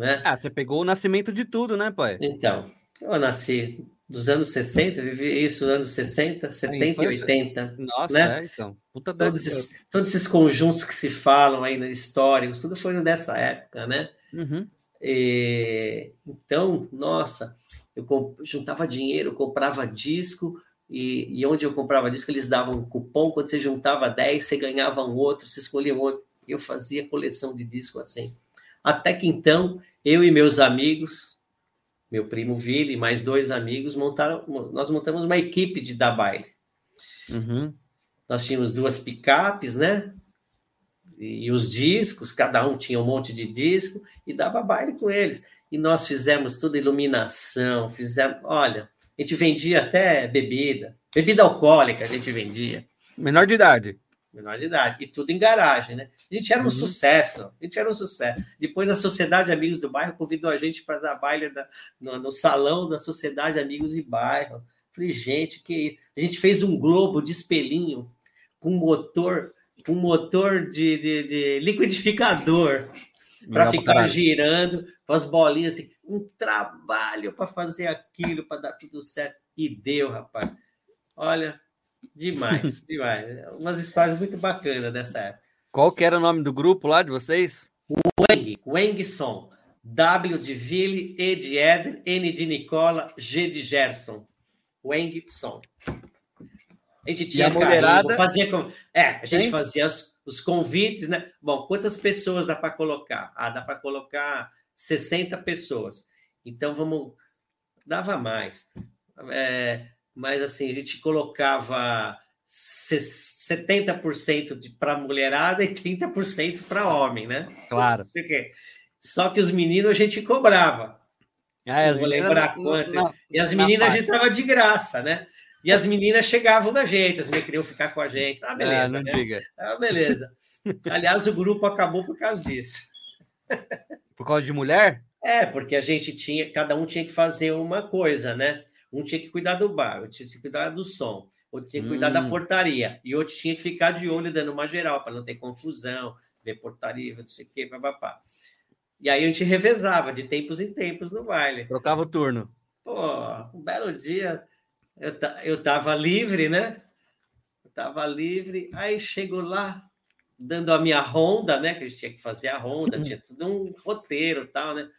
né? Ah, você pegou o nascimento de tudo, né, pai? Então, eu nasci dos anos 60, vivi isso nos anos 60, 70 e 80. Nossa, né? é, então. Puta todos, esses, todos esses conjuntos que se falam aí históricos, tudo foi dessa época, né? Uhum. E, então, nossa, eu juntava dinheiro, comprava disco, e, e, onde eu comprava disco, eles davam um cupom, quando você juntava 10, você ganhava um outro, você escolhia um outro. Eu fazia coleção de disco assim. Até que então, eu e meus amigos, meu primo Vili e mais dois amigos montaram, nós montamos uma equipe de dar baile. Uhum. Nós tínhamos duas picapes, né? E, e, os discos, cada um tinha um monte de disco e dava baile com eles. E nós fizemos toda iluminação, fizemos, olha, a gente vendia até bebida, bebida alcoólica a gente vendia. Menor de idade menor de idade, e tudo em garagem, né? A gente era um uhum. sucesso, a gente era um sucesso. Depois a Sociedade Amigos do Bairro convidou a gente para dar baile da, no, no, salão da Sociedade Amigos de Bairro. Falei, gente, que isso? A gente fez um globo de espelhinho com motor, com motor de, de, de liquidificador para ficar caralho. girando, com as bolinhas assim, um trabalho para fazer aquilo, para dar tudo certo. E deu, rapaz. Olha, Demais, [LAUGHS] demais. Umas histórias muito bacanas dessa época. Qual que era o nome do grupo lá de vocês? Weng, Weng Som. W de Ville, E de Éder, N de Nicola, G de Gerson. Weng Som. A gente tinha e a fazia com... É, a gente hein? fazia os, os, convites, né? Bom, quantas pessoas dá para colocar? Ah, dá para colocar 60 pessoas. Então vamos. Dava mais. É, mas assim, a gente colocava 70% para mulherada e 30% para homem, né? Claro. Só que os meninos a gente cobrava. Ah, as vou lembrar quanto. Não, e as meninas a gente estava de graça, né? E as meninas chegavam da gente, as meninas queriam ficar com a gente. Ah, beleza. Ah, não né? diga. Ah, beleza. Aliás, o grupo acabou por causa disso. Por causa de mulher? É, porque a gente tinha, cada um tinha que fazer uma coisa, né? Um tinha que cuidar do bar, outro tinha que cuidar do som, outro tinha que cuidar hum. da portaria, e outro tinha que ficar de olho dando uma geral, para não ter confusão, ver portaria, não sei o quê, papapá. E aí a gente revezava de tempos em tempos no baile. Trocava o turno. Pô, um belo dia, eu, eu tava livre, né? Eu tava livre, aí chego lá, dando a minha ronda, né? Que a gente tinha que fazer a ronda, tinha tudo um roteiro tal, né?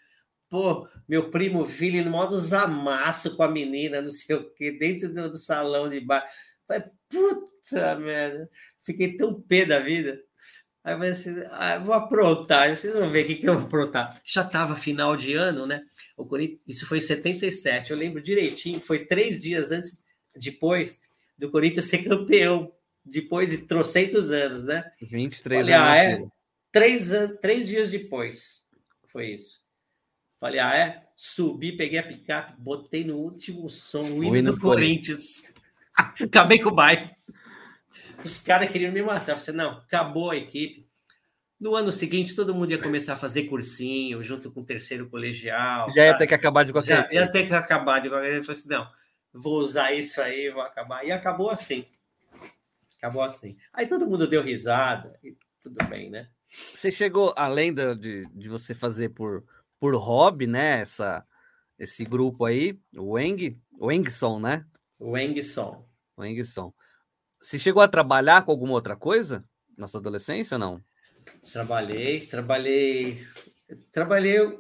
Pô, meu primo filho no modo zamaço com a menina, não sei o quê, dentro do, do salão de bar. Falei, puta merda, fiquei tão pé da vida. Aí eu falei assim, ah, vou aprontar, vocês vão ver o que, que eu vou aprontar. Já estava final de ano, né? O Corinthians, isso foi em 77, eu lembro direitinho, foi três dias antes, depois do Corinthians ser campeão, depois de trocentos anos, né? 23 Olha, anos. É, três, três dias depois foi isso. Falei, ah, é? Subi, peguei a picape, botei no último som o hino, do, do Corinthians. [LAUGHS] Acabei com o bairro. Os caras queriam me matar. Eu falei, não, acabou a equipe. No ano seguinte, todo mundo ia começar a fazer cursinho, junto com o terceiro colegial. Já ia ter que acabar de qualquer jeito. Ia ter que acabar de qualquer jeito. Eu falei assim, não, vou usar isso aí, vou acabar. E acabou assim. Acabou assim. Aí todo mundo deu risada e tudo bem, né? Você chegou, além de, de você fazer por por hobby, né? Essa, esse grupo aí, o Weng, Wengson, né? Wengson. Wengson. Você chegou a trabalhar com alguma outra coisa na sua adolescência ou não? Trabalhei, trabalhei, trabalhei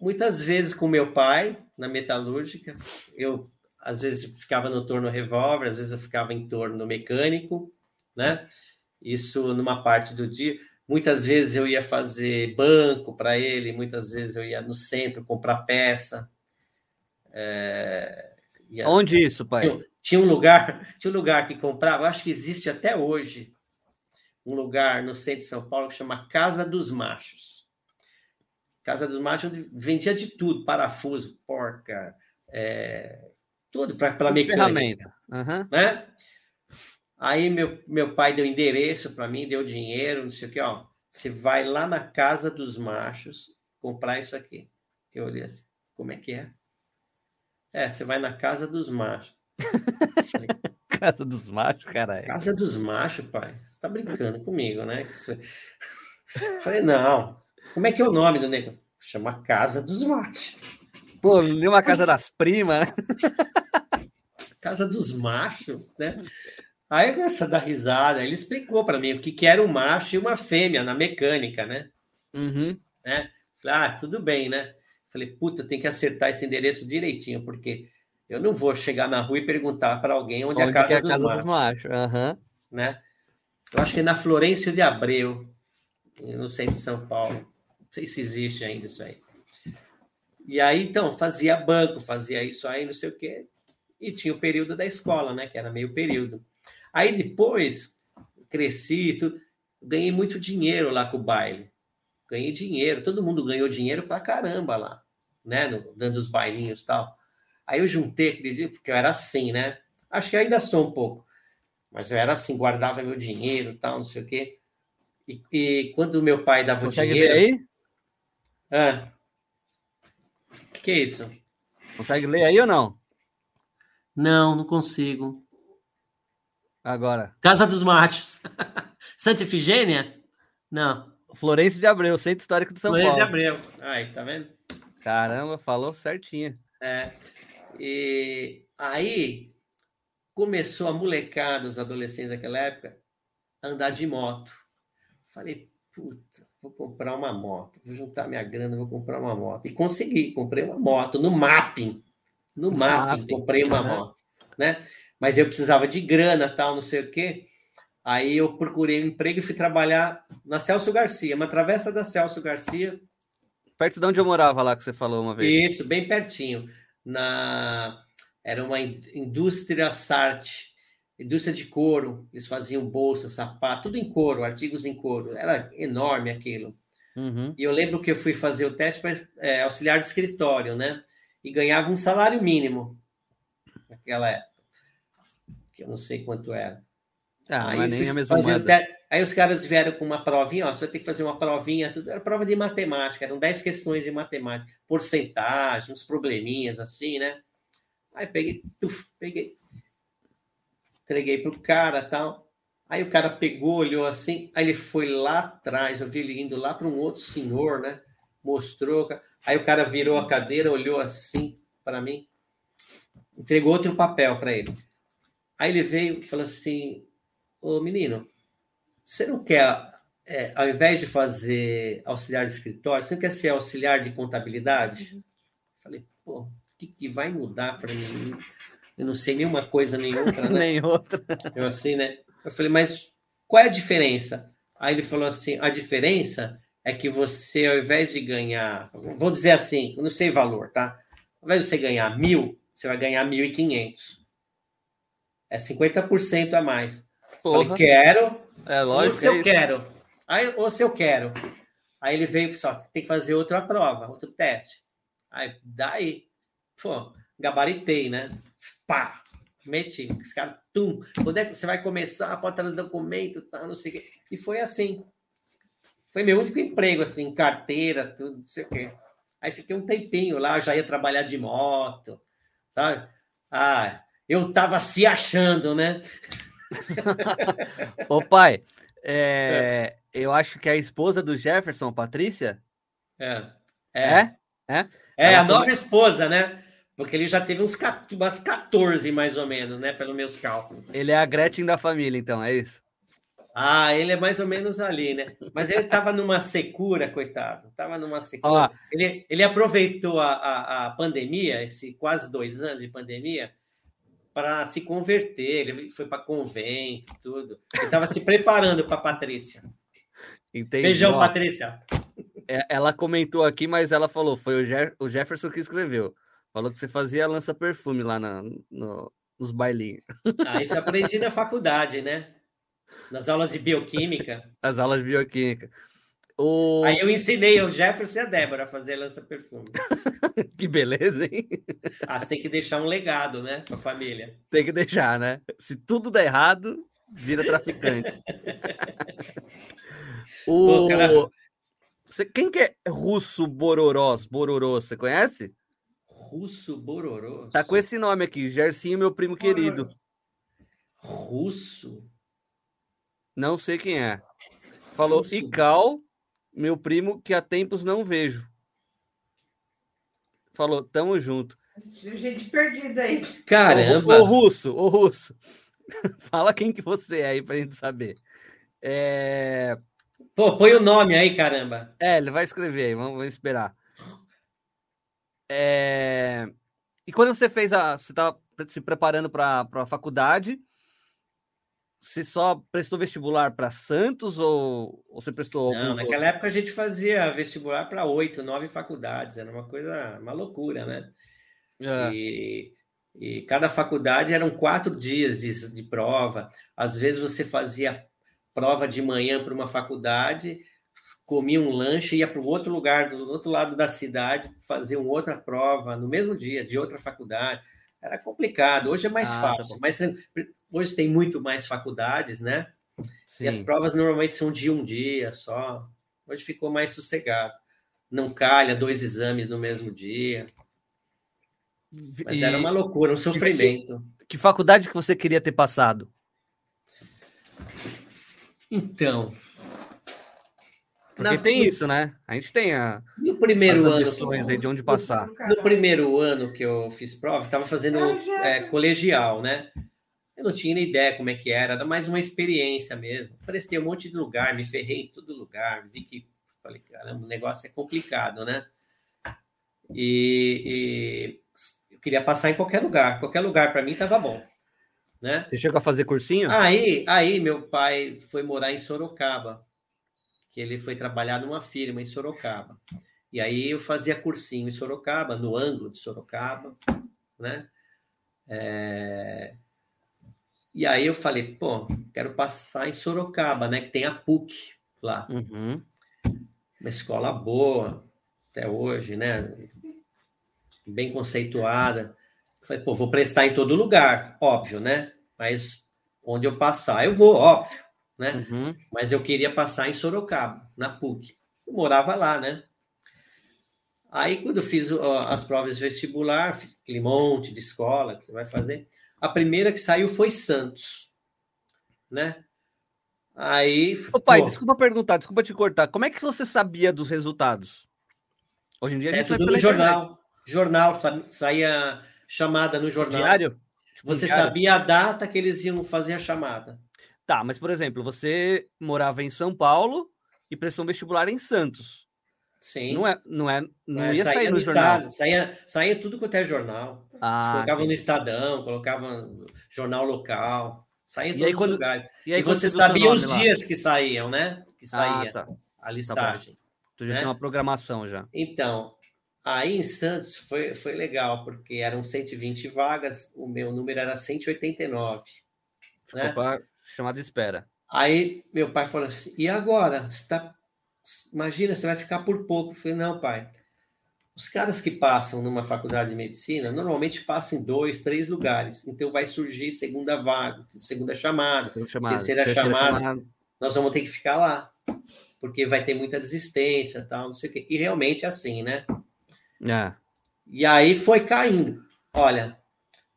muitas vezes com meu pai na metalúrgica. Eu às vezes ficava no torno revólver, às vezes eu ficava em torno mecânico, né? Isso numa parte do dia. Muitas vezes eu ia fazer banco para ele, muitas vezes eu ia no centro comprar peça. É, ia... Onde isso, pai? Tinha, tinha, um lugar, [LAUGHS] tinha um lugar que comprava, acho que existe até hoje, um lugar no centro de São Paulo que chama Casa dos Machos. Casa dos Machos vendia de tudo, parafuso, porca, é, tudo para mecânica. Ferramenta. Uhum. Né? Aí meu, meu pai deu endereço para mim, deu dinheiro, não sei o que, ó. você vai lá na casa dos machos comprar isso aqui. Eu olhei assim, como é que é? É, você vai na casa dos machos. Falei, [LAUGHS] casa dos machos, caralho. Casa dos machos, pai. Você tá brincando comigo, né? Você... [LAUGHS] Falei, não. Como é que é o nome do negócio? Chama Casa dos Machos. Pô, nem uma casa das primas, né? Casa dos machos, né? Aí eu comecei a dar risada. Ele explicou para mim o que, que era um macho e uma fêmea na mecânica, né? Uhum. né? Falei, ah, tudo bem, né? Falei, puta, tem que acertar esse endereço direitinho, porque eu não vou chegar na rua e perguntar para alguém onde, Onde é a casa, é a dos, casa machos, dos machos? Aham. né? Eu acho que é na Florencio de Abreu, no centro de São Paulo. Não sei se existe ainda isso aí. E aí, então, fazia banco, fazia isso aí, não sei o quê. E tinha o período da escola, né? Que era meio período. Aí depois, cresci, tudo, ganhei muito dinheiro lá com o baile. Ganhei dinheiro, todo mundo ganhou dinheiro pra caramba lá, né? No, dando os bailinhos e tal. Aí eu juntei aquele dia, porque eu era assim, né? Acho que ainda sou um pouco. Mas eu era assim, guardava meu dinheiro tal, não sei o quê. E, e quando meu pai dava o Consegue dinheiro. ver aí? Ah. O que, que é isso? Consegue ler aí ou não? Não, não consigo. Agora. Casa dos Machos. [LAUGHS] Santa Efigênia? Não. Florencio de Abreu, Centro Histórico de São de Paulo. Abreu. Aí, tá vendo? Caramba, falou certinho. É. E aí começou a molecada, os adolescentes daquela época, a andar de moto. Falei, puta, vou comprar uma moto, vou juntar minha grana, vou comprar uma moto. E consegui, comprei uma moto no mapping. No mapping, Mapping, comprei uma moto, né? Mas eu precisava de grana, tal, não sei o quê. Aí eu procurei um emprego e fui trabalhar na Celso Garcia, uma travessa da Celso Garcia, Perto de onde eu morava lá que você falou uma vez. isso, bem pertinho. Na era uma in- indústria Sart, indústria de couro. Eles faziam bolsa, sapato, tudo em couro, artigos em couro. Era enorme aquilo. Uhum. E eu lembro que eu fui fazer o teste para auxiliar de escritório, né? E ganhava um salário mínimo naquela época. Que eu não sei quanto era. Ah, aí, é nem a mesma te- aí os caras vieram com uma provinha, ó, você vai ter que fazer uma provinha, tudo era prova de matemática, eram 10 questões de matemática, porcentagem, uns probleminhas assim, né? Aí peguei, tuf, peguei, entreguei pro cara tal. Aí o cara pegou, olhou assim, aí ele foi lá atrás, eu vi ele indo lá para um outro senhor, né? Mostrou, aí o cara virou a cadeira, olhou assim para mim, entregou outro papel para ele. Aí ele veio e falou assim: Ô menino, você não quer, é, ao invés de fazer auxiliar de escritório, você não quer ser auxiliar de contabilidade? Falei, pô, o que, que vai mudar para mim? Eu não sei nenhuma coisa nem outra, né? [LAUGHS] Nem outra. Eu assim, né? Eu falei, mas qual é a diferença? Aí ele falou assim: a diferença é que você, ao invés de ganhar, vou dizer assim, eu não sei valor, tá? Ao invés de você ganhar mil, você vai ganhar mil e quinhentos. É 50% a mais. Porra. Falei, quero, É ou lógico. se é eu isso. quero. Aí, ou se eu quero. Aí ele veio só, tem que fazer outra prova, outro teste. Aí, daí, pô, gabaritei, né? Pá, meti. Esse cara, tum. Quando é que você vai começar? Pode trazer documento, tá, não sei o quê. E foi assim. Foi meu único emprego, assim, carteira, tudo, não sei o quê. Aí fiquei um tempinho lá, já ia trabalhar de moto, sabe? Ah, eu tava se achando, né? [LAUGHS] Ô, pai, é, eu acho que a esposa do Jefferson, Patrícia, É. é? É? É, Ela a nova come- esposa, né? Porque ele já teve uns umas 14, mais ou menos, né? Pelos meus cálculos. Ele é a Gretchen da família, então, é isso? Ah, ele é mais ou menos ali, né? Mas ele tava numa secura, coitado. Tava numa secura. Ó, Ele, ele aproveitou a, a, a pandemia, esse quase dois anos de pandemia, para se converter. Ele foi para convento, tudo. Ele estava se preparando para Patrícia. entendi. Beijão, Ó, Patrícia. é- ela comentou aqui, mas ela falou, foi o, Je- o Jefferson que escreveu. Falou que você fazia lança-perfume lá na- no- nos bailinhos, Ah, isso aprendi na faculdade, né? Nas aulas de bioquímica. [LAUGHS] nas aulas de bioquímica. O... Aí eu ensinei o Jefferson e a Débora a fazer lança-perfume. [LAUGHS] Que beleza, hein? Ah, você tem que deixar um legado, né? Para a família. Tem que deixar, né? Se tudo der errado, vira traficante. [LAUGHS] O... Você, quem que é Russo Bororós? Bororô, você conhece? Russo Bororô? Tá com esse nome aqui, Gercinho, meu primo querido. Russo? Não sei quem é. Falou Russo. Ical, meu primo, que há tempos não vejo. Falou, tamo junto. Gente perdida aí. Caramba! Ô, ô Russo, ô Russo. [LAUGHS] Fala quem que você é aí pra gente saber. É... Pô, põe o nome aí, caramba. É, ele vai escrever aí, vamos, vamos esperar. É... E quando você fez a. Você tá se preparando para a faculdade, você só prestou vestibular para Santos ou, ou, você prestou Não, naquela outros? época a gente fazia vestibular para oito, nove faculdades, era uma coisa, uma loucura, né? É. E, e, cada faculdade eram quatro dias de, de prova. Às vezes você fazia prova de manhã para uma faculdade, comia um lanche e ia para o outro lugar, do outro lado da cidade, fazer uma outra prova no mesmo dia, de outra faculdade. Era complicado. Hoje é mais ah, tá fácil, tá mas hoje tem muito mais faculdades, né? Sim. E as provas normalmente são de um dia só. Hoje ficou mais sossegado. Não calha dois exames no mesmo dia. Mas e... era uma loucura, um sofrimento. Que, que faculdade que você queria ter passado? Então, porque Na... tem isso, né? A gente tem a, no primeiro ano aí de onde passar. No, no primeiro ano que eu fiz prova, estava fazendo é, colegial, né? Eu não tinha nem ideia como é que era, era mais uma experiência mesmo. Prestei um monte de lugar, me ferrei em todo lugar, vi que falei, caramba, o negócio é complicado, né? E, e eu queria passar em qualquer lugar, qualquer lugar para mim estava bom. Né? Você chegou a fazer cursinho? Aí, aí meu pai foi morar em Sorocaba que ele foi trabalhar numa firma em Sorocaba. E aí eu fazia cursinho em Sorocaba, no ângulo de Sorocaba, né? É... E aí eu falei, pô, quero passar em Sorocaba, né? Que tem a PUC lá. Uhum. Uma escola boa, até hoje, né? Bem conceituada. Falei, pô, vou prestar em todo lugar, óbvio, né? Mas onde eu passar, eu vou, óbvio né? Uhum. Mas eu queria passar em Sorocaba, na PUC. Eu morava lá, né? Aí, quando eu fiz as provas de vestibular, aquele monte de escola que você vai fazer, a primeira que saiu foi Santos, né? Aí. Ô, pai, pô, desculpa perguntar, desculpa te cortar. Como é que você sabia dos resultados? Hoje em dia a gente vai jornal. Jornal, saía chamada no jornal. Diário? Tipo, você diário? sabia a data que eles iam fazer a chamada. Tá, mas por exemplo, você morava em São Paulo e prestou um vestibular em Santos. Sim. Não, é, não, é, não é, ia sair no, jornal. Estado, saía, saía tudo quanto é jornal. Ah, colocavam no Estadão, colocavam jornal local. Saía em todos aí, quando, os lugares. E, aí, e você sabia os lá? dias que saíam, né? Que ah, saía ah, tá. a tá listagem. Tá tu já né? tem uma programação já. Então, aí em Santos foi, foi legal, porque eram 120 vagas, o meu número era 189. Ficou né? Chamada espera. Aí meu pai falou assim: e agora? Você tá... Imagina, você vai ficar por pouco. Eu falei: não, pai. Os caras que passam numa faculdade de medicina normalmente passam em dois, três lugares. Então vai surgir segunda vaga, segunda chamada, chamada terceira, terceira chamada. chamada. Nós vamos ter que ficar lá, porque vai ter muita desistência, tal, não sei o quê. E realmente é assim, né? É. E aí foi caindo. Olha,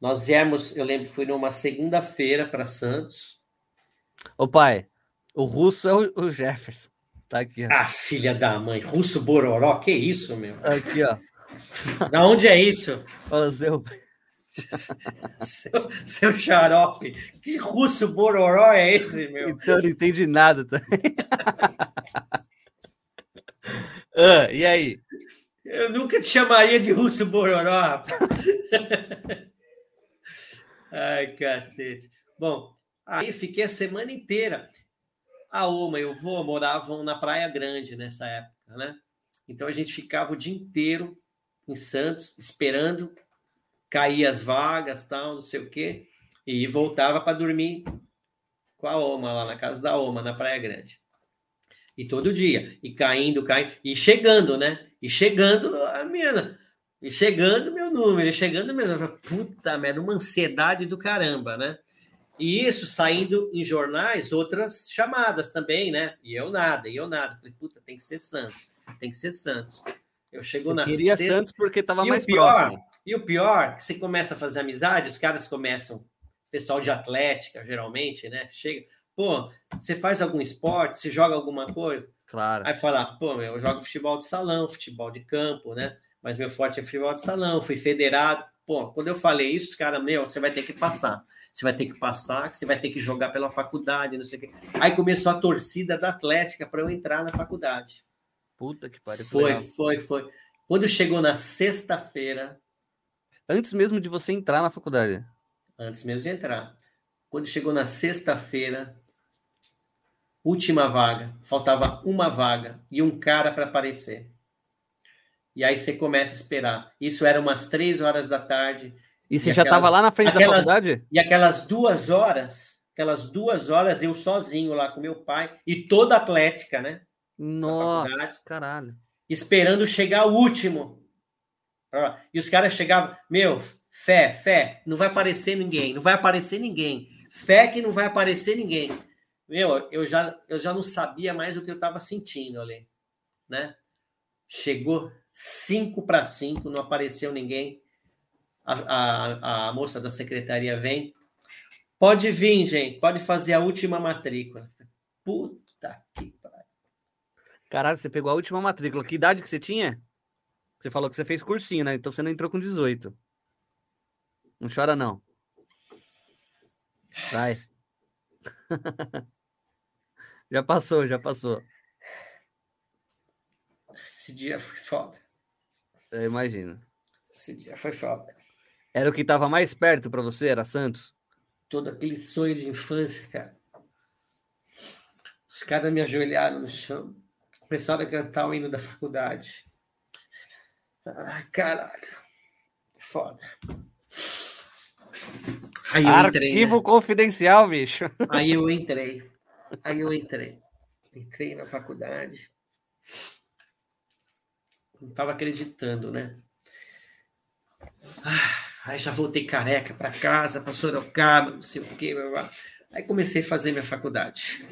nós viemos, eu lembro, fui numa segunda-feira para Santos. Ô pai, o russo é o, o Jefferson. Tá aqui. Ó. Ah, filha da mãe, russo bororó, que isso, meu? Aqui, ó. Da onde é isso? Ô, seu... seu, seu xarope. Que russo bororó é esse, meu? Então não entendi nada também. [LAUGHS] ah, e aí? Eu nunca te chamaria de russo bororó. [LAUGHS] Ai, cacete. Bom, Aí fiquei a semana inteira. A Oma e o vô moravam na Praia Grande nessa época, né? Então a gente ficava o dia inteiro em Santos, esperando cair as vagas, tal, não sei o quê, e voltava para dormir com a Oma, lá na casa da Oma, na Praia Grande. E todo dia, e caindo, caindo, e chegando, né? E chegando a minha, e chegando meu número, e chegando número. Puta merda, uma ansiedade do caramba, né? E isso saindo em jornais, outras chamadas também, né? E eu nada, e eu nada. Falei, puta, tem que ser Santos, tem que ser Santos. Eu chego Você na queria sexta- Santos porque tava e mais pior, próximo. E o pior, que você começa a fazer amizade, os caras começam, pessoal de atlética, geralmente, né? Chega, pô, você faz algum esporte, você joga alguma coisa? Claro. Aí fala, pô, meu, eu jogo futebol de salão, futebol de campo, né? Mas meu forte é futebol de salão, fui federado. Pô, quando eu falei isso, os caras, meu, você vai ter que passar. Você vai ter que passar, que você vai ter que jogar pela faculdade, não sei o quê. Aí começou a torcida da Atlética para eu entrar na faculdade. Puta que pariu. Foi, legal. foi, foi. Quando chegou na sexta-feira, Antes mesmo de você entrar na faculdade. antes mesmo de entrar. Quando chegou na sexta-feira, última vaga, faltava uma vaga e um cara para aparecer. E aí você começa a esperar. Isso era umas três horas da tarde. E você E já aquelas- tava lá na frente aquelas- da faculdade? E aquelas duas horas, aquelas duas horas, eu sozinho lá com meu pai e toda a Atlética, né? Nossa, caralho. Esperando chegar o último. E os caras chegavam, meu, fé, fé, não vai aparecer ninguém, não vai aparecer ninguém. Fé que não vai aparecer ninguém. Meu, eu já, eu já não sabia mais o que eu estava sentindo ali, né? Chegou cinco para cinco, não apareceu ninguém. A, a, a moça da secretaria vem. Pode vir, gente, pode fazer a última matrícula. Puta que pariu. Caralho, você pegou a última matrícula. Que idade que você tinha? Você falou que você fez cursinho, né? Então você não entrou com 18. Não chora, não. Vai. [LAUGHS] já passou, já passou. Esse dia foi foda. Eu imagino. Esse dia foi foda. Era o que tava mais perto pra você? Era Santos? Todo aquele sonho de infância, cara. Os caras me ajoelharam no chão. Começaram a cantar o hino da faculdade. Ai, caralho. Foda. Aí eu entrei. Arquivo né? confidencial, bicho. Aí eu entrei. Aí eu entrei. Entrei na faculdade. Não estava acreditando, né? Ah, aí já voltei careca para casa, para Sorocaba, não sei o quê. blá, blá. Aí comecei a fazer minha faculdade.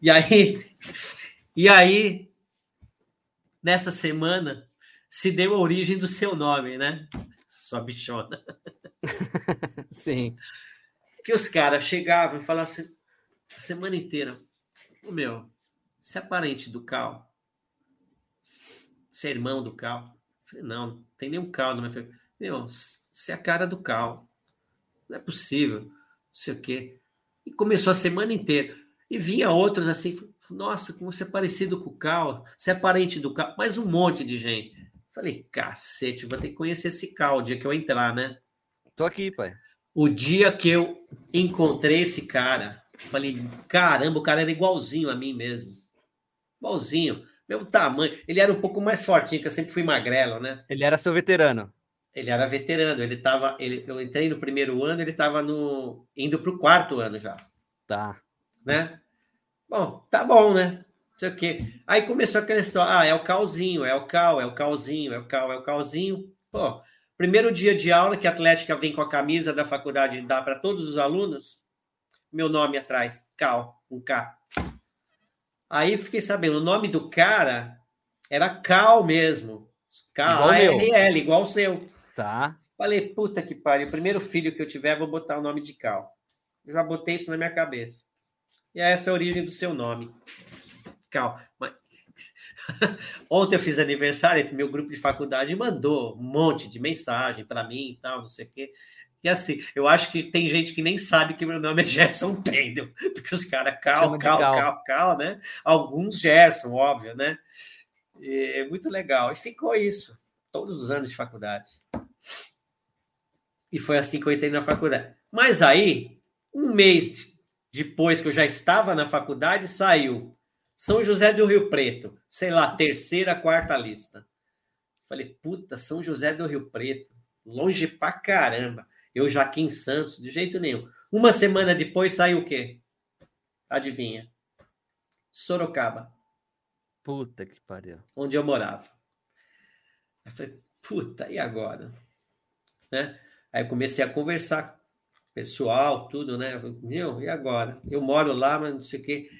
E aí, [LAUGHS] e aí, nessa semana, se deu a origem do seu nome, né? Sua bichona. [LAUGHS] Sim. que os caras chegavam e falavam assim, a semana inteira, "Ô, meu, você é parente do Cal? Você é irmão do Cal? Falei, não, não tem nenhum Cal. Falei, meu, você é a cara do Cal. Não é possível. Não sei o quê. E começou a semana inteira. E vinha outros assim, nossa, como você é parecido com o Cal. Você é parente do Cal. Mais um monte de gente. Falei, cacete, vou ter que conhecer esse Cal o dia que eu entrar, né? Tô aqui, pai. O dia que eu encontrei esse cara, falei, caramba, o cara era igualzinho a mim mesmo. Igualzinho. Mesmo tamanho. Ele era um pouco mais fortinho, que eu sempre fui magrelo, né? Ele era seu veterano. Ele era veterano. Ele tava. Ele, eu entrei no primeiro ano, ele estava no, indo para o quarto ano já, Tá. né? Bom, tá bom, né? Não sei o quê. Aí começou aquela história. Ah, é o calzinho, é o cal, é o calzinho, é o cal, é o calzinho. Pô, primeiro dia de aula que a Atlética vem com a camisa da faculdade e dá para todos os alunos, meu nome atrás, Cal, com K. Aí fiquei sabendo, o nome do cara era Cal mesmo. Meu. K-A-R-L, igual o seu. Tá. Falei, puta que pariu, o primeiro filho que eu tiver, vou botar o nome de Cal. Eu já botei isso na minha cabeça. E essa é a origem do seu nome. Cal. Mas... [LAUGHS] Ontem eu fiz aniversário, meu grupo de faculdade mandou um monte de mensagem para mim e tal, não sei o quê. E assim, eu acho que tem gente que nem sabe que meu nome é Gerson Pendel, [LAUGHS] porque os caras Cal, Cal, Cal. Cal, Cal, né? Alguns Gerson, óbvio, né? E é muito legal. E ficou isso, todos os anos de faculdade. E foi assim que eu entrei na faculdade. Mas aí, um mês depois que eu já estava na faculdade, saiu São José do Rio Preto, sei lá, terceira, quarta lista. Falei, puta, São José do Rio Preto, longe pra caramba. Eu já aqui em Santos, de jeito nenhum. Uma semana depois saiu o quê? Adivinha? Sorocaba, Puta que pariu. onde eu morava. Eu falei, puta, e agora? Né? Aí eu comecei a conversar pessoal, tudo, né? Meu, e agora? Eu moro lá, mas não sei o quê.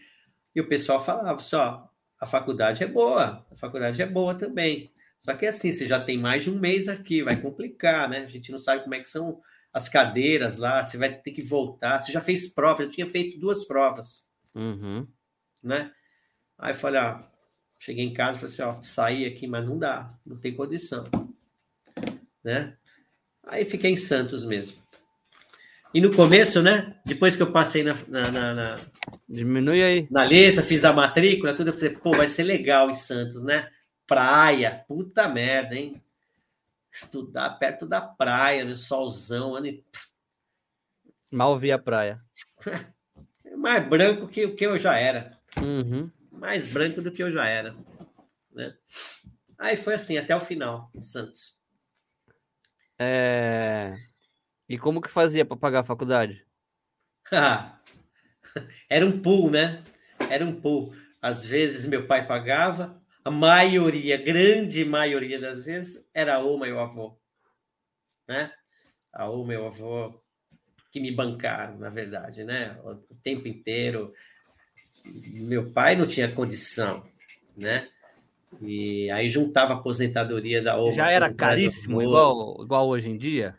E o pessoal falava só, a faculdade é boa, a faculdade é boa também. Só que assim, você já tem mais de um mês aqui, vai complicar, né? A gente não sabe como é que são as cadeiras lá, você vai ter que voltar. Você já fez prova, eu tinha feito duas provas, Uhum. né? Aí eu falei, ah, cheguei em casa e falei assim, ó, saí aqui, mas não dá, não tem condição, né? Aí fiquei em Santos mesmo. E no começo, né? Depois que eu passei na, na, na, na, Diminui aí. na lista, fiz a matrícula, tudo, eu falei, pô, vai ser legal em Santos, né? Praia, puta merda, hein? Estudar perto da praia, no solzão, ano e- Mal vi a praia. [LAUGHS] mais branco que o que eu já era. Uhum. Mais branco do que eu já era. Né? Aí foi assim, até o final, Santos. É... E como que fazia para pagar a faculdade? [LAUGHS] era um pool, né? Era um pool. Às vezes meu pai pagava, a maioria, grande maioria das vezes, era o meu avô. Né? A o meu avô que me bancaram, na verdade, né? O tempo inteiro. Meu pai não tinha condição, né? E aí juntava a aposentadoria da OMA. Já era caríssimo, igual, igual hoje em dia?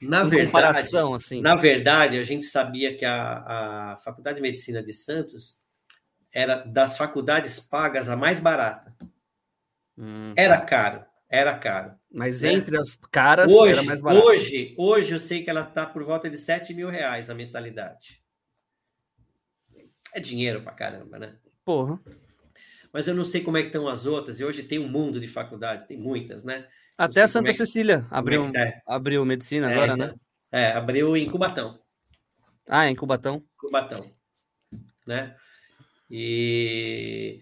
Na verdade, comparação, assim. na verdade, a gente sabia que a, a Faculdade de Medicina de Santos era das faculdades pagas a mais barata. Hum. Era caro, era caro. Mas né? entre as caras Hoje, era mais barato. hoje, hoje eu sei que ela está por volta de 7 mil reais a mensalidade. É dinheiro pra caramba, né? Porra. Mas eu não sei como é que estão as outras, e hoje tem um mundo de faculdades, tem muitas, né? Até Santa é que- Cecília Como abriu, é tá? abriu medicina É, agora, então. né? É, abriu em Cubatão. Ah, em Cubatão. Cubatão, né? E,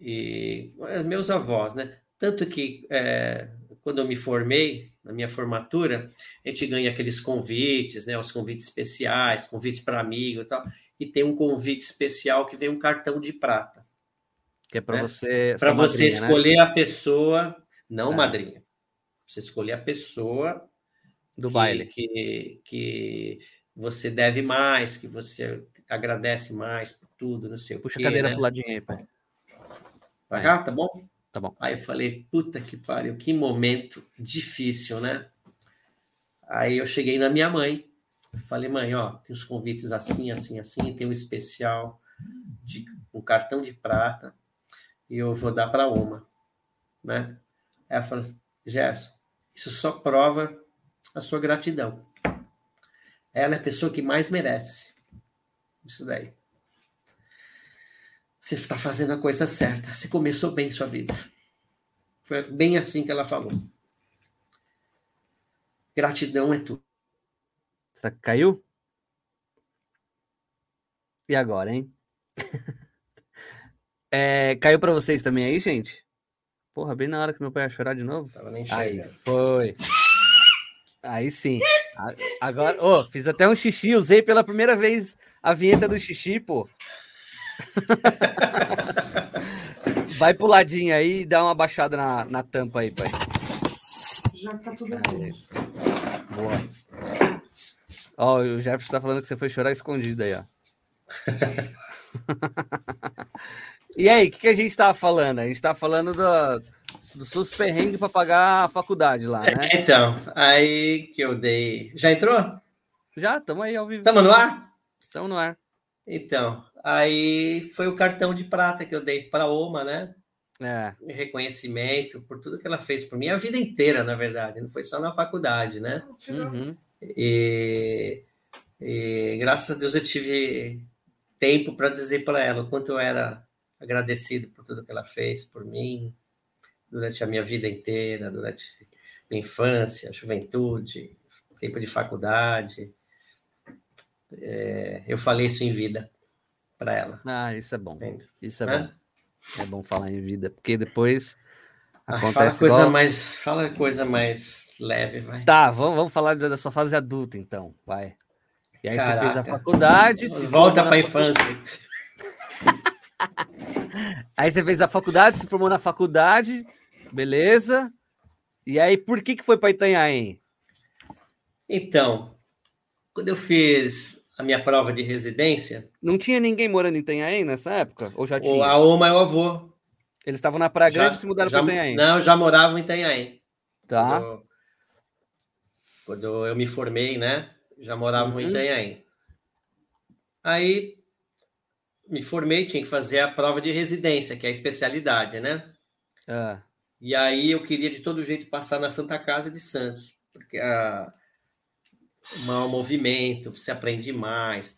e eh, meus avós, né? Tanto que é, quando eu me formei, na minha formatura, a gente ganha aqueles convites, né? Os convites especiais, convites para amigo e tal. E tem um convite especial que vem um cartão de prata. Que é para É. você. Para você madrinha, né? escolher a pessoa, não É. madrinha. Você escolher a pessoa do que- baile. Que, que você deve mais, que você agradece mais por tudo, não sei o Puxa quê, a cadeira né? pro ladinho aí, pai. Pra cá, tá bom? Tá bom. Aí eu falei, puta que pariu, que momento difícil, né? Aí eu cheguei na minha mãe, falei, mãe, ó, tem os convites assim, assim, assim, tem um especial de um cartão de prata e eu vou dar para uma, né? Ela falou, Gerson, isso só prova a sua gratidão. Ela é a pessoa que mais merece. Isso daí. Você está fazendo a coisa certa. Você começou bem sua vida. Foi bem assim que ela falou. Gratidão é tudo. Será que caiu? E agora, hein? [LAUGHS] É, caiu para vocês também aí, gente? Porra, bem na hora que meu pai ia chorar de novo. Tava nem Aí, foi. Aí sim. Agora, ô, fiz até um xixi, usei pela primeira vez a vinheta do xixi, pô. [LAUGHS] Vai pro ladinho aí e dá uma baixada na, na tampa aí, pai. Já tá tudo Aí. Boa. Ó, o Jefferson tá falando que você foi chorar escondido aí, ó. [LAUGHS] e aí, o que, que a gente tava falando? A gente tava falando do, dos seus perrengues pra pagar a faculdade lá, né? [LAUGHS] Então, aí que eu dei. Já entrou? Já, tamo aí ao vivo. Estamos no ar? Tamo no ar. Então, aí foi o cartão de prata que eu dei para a Oma, né? É, reconhecimento por tudo que ela fez por mim a vida inteira, na verdade, não foi só na faculdade, né? uhum. E, e graças a Deus eu tive tempo para dizer para ela o quanto eu era agradecido por tudo que ela fez por mim durante a minha vida inteira, durante minha infância, juventude, tempo de faculdade. É, eu falei isso em vida para ela. Ah, isso é bom. entende? Isso é Né? bom. É bom falar em vida, porque depois Ah, fala acontece coisa igual... mais, fala coisa mais leve, vai. Tá, vamos, vamos falar da sua fase adulta, então, vai. E aí você fez a Caraca. faculdade, se Volta para a infância. [LAUGHS] Aí você fez a faculdade, se formou na faculdade, beleza? E aí, por que que foi para Itanhaém? Então, quando eu fiz a minha prova de residência, Não tinha ninguém morando em Itanhaém nessa época? Ou já o tinha? Aoma é o avô. Eles estavam na Praia Grande Já- e se mudaram para Itanhaém. Não, já moravam em Itanhaém. Tá. Quando, quando eu me formei, né? Já moravam em Uhum. Itanhaém. Aí me formei, tinha que fazer a prova de residência, que é a especialidade, né? Ah, E aí eu queria de todo jeito passar na Santa Casa de Santos, porque a mau movimento, você aprende mais,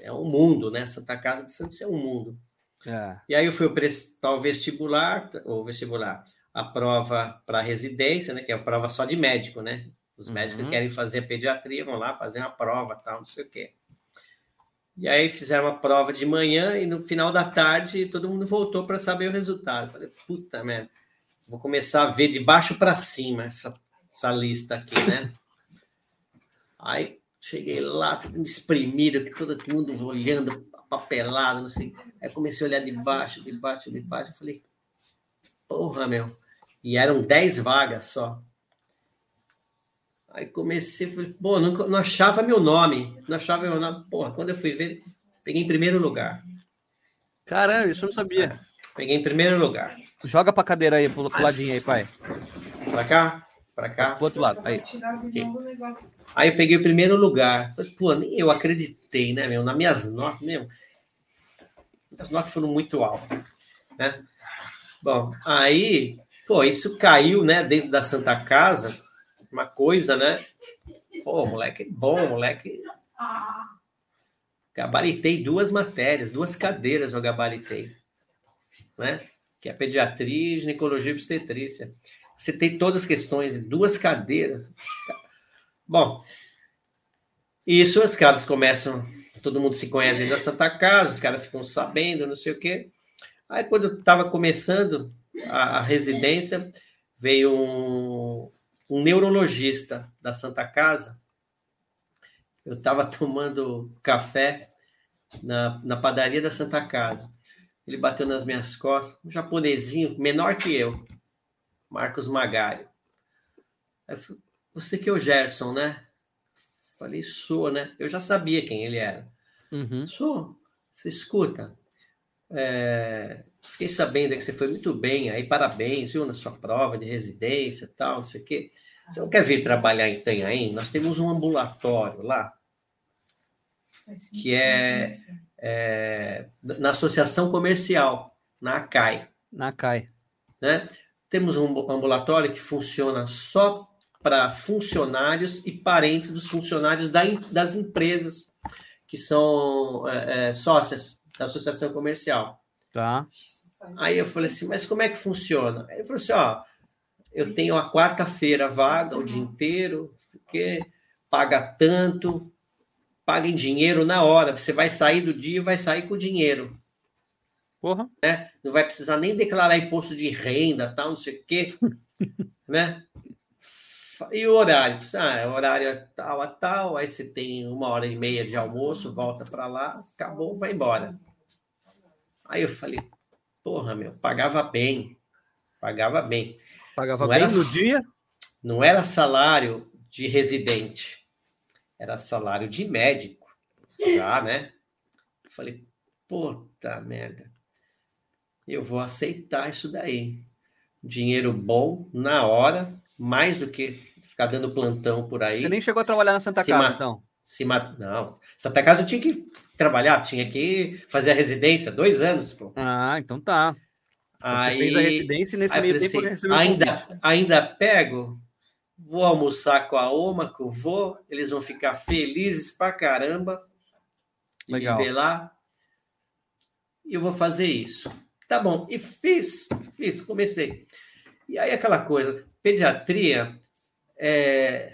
é um mundo, né? Santa Casa de Santos é um mundo. é. E aí eu fui prestar o vestibular, ou vestibular, a prova para residência, né? Que é a prova só de médico, né? Os médicos Uhum. que querem fazer pediatria vão lá fazer uma prova, tal, não sei o quê. E aí fizeram uma prova de manhã e no final da tarde todo mundo voltou para saber o resultado. Eu falei, puta merda, vou começar a ver de baixo para cima essa, essa lista aqui, né? Aí cheguei lá, tudo espremido, que todo mundo olhando, papelado, não sei. Aí comecei a olhar de baixo, de baixo, de baixo. Eu falei, porra, meu. E eram 10 vagas só. Aí comecei, falei, pô, não, não achava meu nome. Não achava meu nome. Porra, quando eu fui ver, peguei em primeiro lugar. Caramba, isso eu não sabia. Peguei em primeiro lugar. Joga pra cadeira aí, pro, pro ladinho aí, pai. Pra cá, pra cá. Pro outro lado. Aí. Tiraram de novo o negócio. Aí eu peguei o primeiro lugar. Pô, nem eu acreditei, né, meu? Nas minhas notas mesmo. As notas foram muito altas, né? Bom, aí, pô, isso caiu, né, dentro da Santa Casa, uma coisa, né? Pô, moleque bom, moleque. Gabaritei duas matérias, duas cadeiras eu gabaritei, né? Que é pediatria, ginecologia e obstetrícia. Você tem todas as questões, duas cadeiras. Bom, isso os caras começam, todo mundo se conhece da Santa Casa, os caras ficam sabendo, não sei o quê. Aí, quando eu estava começando a, a residência, veio um, um neurologista da Santa Casa. Eu estava [LAUGHS] tomando café na, na padaria da Santa Casa. Ele bateu nas minhas costas, um japonesinho, menor que eu, Marcos eu falei, você que é o Gerson, né? Falei, sou, né? Eu já sabia quem ele era. Uhum. Sou. Você escuta. É, fiquei sabendo que você foi muito bem, aí parabéns, viu, na sua prova de residência tal, não sei o quê. Você não quer vir trabalhar em Itanhaém? Nós temos um ambulatório lá, que é, é na Associação Comercial, na ACAI Na CAI. né? Temos um ambulatório que funciona só para funcionários e parentes dos funcionários da, das empresas que são é, é, sócias da associação comercial. Tá. Aí eu falei assim, mas como é que funciona? Aí ele falou assim, ó, eu tenho a quarta-feira vaga o dia inteiro, porque paga tanto, paga em dinheiro na hora. Você vai sair do dia e vai sair com dinheiro Porra. não vai precisar nem declarar imposto de renda, tal, não sei o quê, [LAUGHS] né? E o horário? Ah, o horário é tal a tal, aí você tem uma hora e meia de almoço, volta para lá, acabou, vai embora. Aí eu falei, porra, meu, pagava bem, pagava bem. Pagava Não bem era- no dia? Não era salário de residente, era salário de médico, já, né? Falei, puta merda, eu vou aceitar isso daí. Dinheiro bom, na hora, mais do que ficar dando plantão por aí. Você nem chegou a trabalhar na Santa Se Casa, ma- então. Se ma- Não, Santa Casa eu tinha que trabalhar, tinha que fazer a residência, dois anos, pô. Ah, então tá. Então aí, você fez a residência e nesse meio tempo assim, ainda, convite. ainda pego, vou almoçar com a Oma, com o vô, eles vão ficar felizes pra caramba Legal. viver lá. E eu vou fazer isso. Tá bom. E fiz, fiz, comecei. E aí aquela coisa, pediatria, é,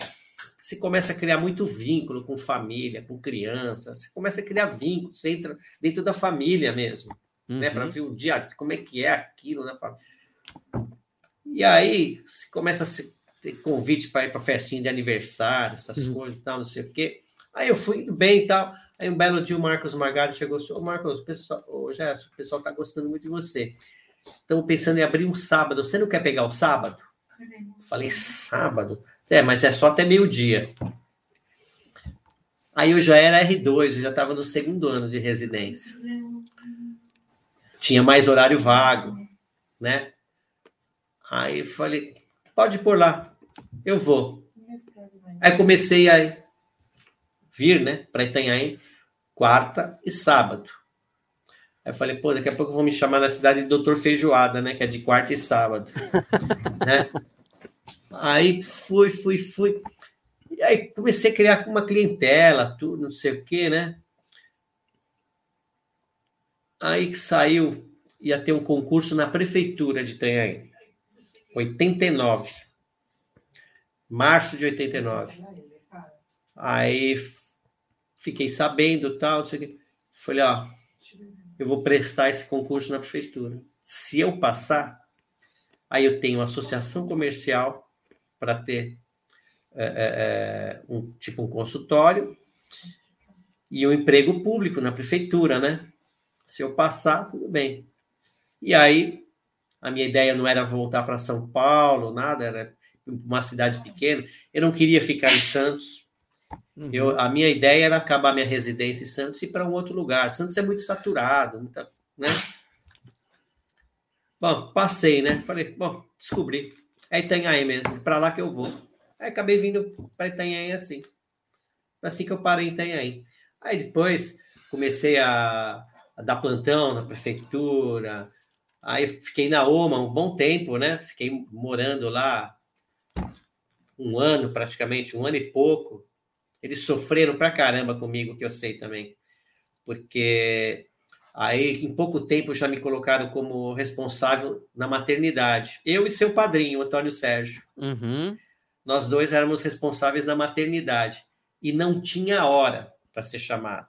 você começa a criar muito vínculo com família, com criança, você começa a criar vínculo, você entra dentro da família mesmo né, para Uhum. ver o dia, como é que é aquilo, né? pra- E aí você começa a ter convite para ir para festinha de aniversário, essas Uhum. coisas e tal, não sei o quê. Aí eu fui indo bem e tal. Aí um belo dia o Marcos Magari chegou e falou: Marcos, o pessoal, ô Gerson, o pessoal tá gostando muito de você. Estamos pensando em abrir um sábado. Você não quer pegar o sábado? Eu Falei, sábado? É, mas é só até meio-dia. Aí eu já era R2, eu já estava no segundo ano de residência. Tinha mais horário vago, né? Aí eu falei, pode pôr lá, eu vou. Aí comecei a vir, né, para Itanhaém, quarta e sábado. Aí eu falei, pô, daqui a pouco vão me chamar na cidade de Doutor Feijoada, né, que é de quarta e sábado, [LAUGHS] né? Aí fui, fui, fui. E aí comecei a criar uma clientela, tudo, não sei o quê, né? Aí saiu, ia ter um concurso na prefeitura de Itanhaém. 89. Março de 89. Aí fiquei sabendo tal, não sei o quê. Falei, ó, eu vou prestar esse concurso na prefeitura. Se eu passar, aí eu tenho associação comercial para ter é, é, é, um tipo um consultório e um emprego público na prefeitura, né? Se eu passar, tudo bem. E aí a minha ideia não era voltar para São Paulo, nada, era uma cidade pequena. Eu não queria ficar em Santos. Uhum. Eu, a minha ideia era acabar minha residência em Santos e ir para um outro lugar. Santos é muito saturado, muita, né? Bom, passei, né? Falei, bom, descobri. É Itanhaém mesmo, para lá que eu vou. Aí acabei vindo para Itanhaém assim. Assim que eu parei em Itanhaém. Aí depois comecei a, a dar plantão na prefeitura, Aí fiquei na OMA um bom tempo, né? Fiquei morando lá um ano praticamente, um ano e pouco. Eles sofreram pra caramba comigo, que eu sei também. Porque aí, em pouco tempo, já me colocaram como responsável na maternidade. Eu e seu padrinho, Antônio Sérgio. Uhum. Nós dois éramos responsáveis na maternidade. E não tinha hora para ser chamado.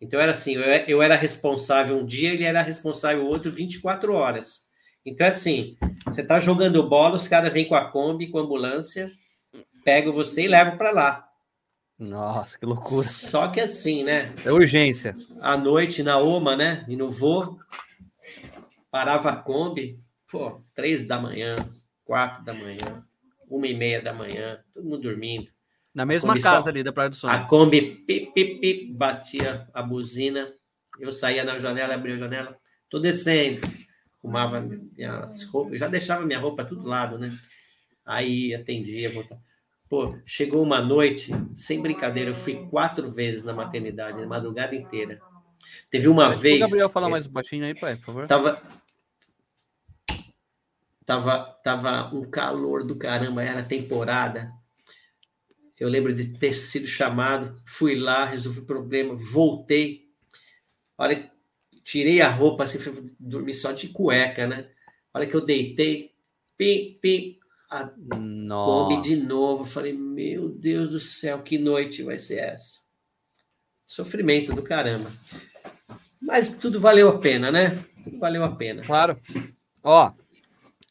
Então era assim, eu, era responsável um dia, ele era responsável outro 24 horas. Então é assim, você tá jogando bola, os caras vêm com a Kombi, com a ambulância, pegam você e levam para lá. Nossa, que loucura. Só que assim, né? É urgência. À noite na Oma, né? E no voo, parava a Kombi, pô, três da manhã, quatro da manhã, uma e meia da manhã, todo mundo dormindo. Na mesma casa ali da Praia do Sonho. A Kombi pip, pip, pip, batia a buzina. Eu saía na janela, abria a janela, tô descendo. Arrumava minhas roupas, já deixava minha roupa tudo lado, né? Aí atendia, voltava. Pô, chegou uma noite, sem brincadeira, eu fui quatro vezes na maternidade, a madrugada inteira. Teve uma vez. O Gabriel falar mais baixinho aí, pai, por favor. Tava, tava, tava um calor do caramba, era temporada. Eu lembro de ter sido chamado, fui lá, resolvi o problema, voltei. Olha, tirei a roupa, assim, fui dormir só de cueca, né? Olha que eu deitei, pim, pim, a Kombi de novo. Falei, meu Deus do céu, que noite vai ser essa? Sofrimento do caramba. Mas tudo valeu a pena, né? Tudo valeu a pena. Claro. Ó,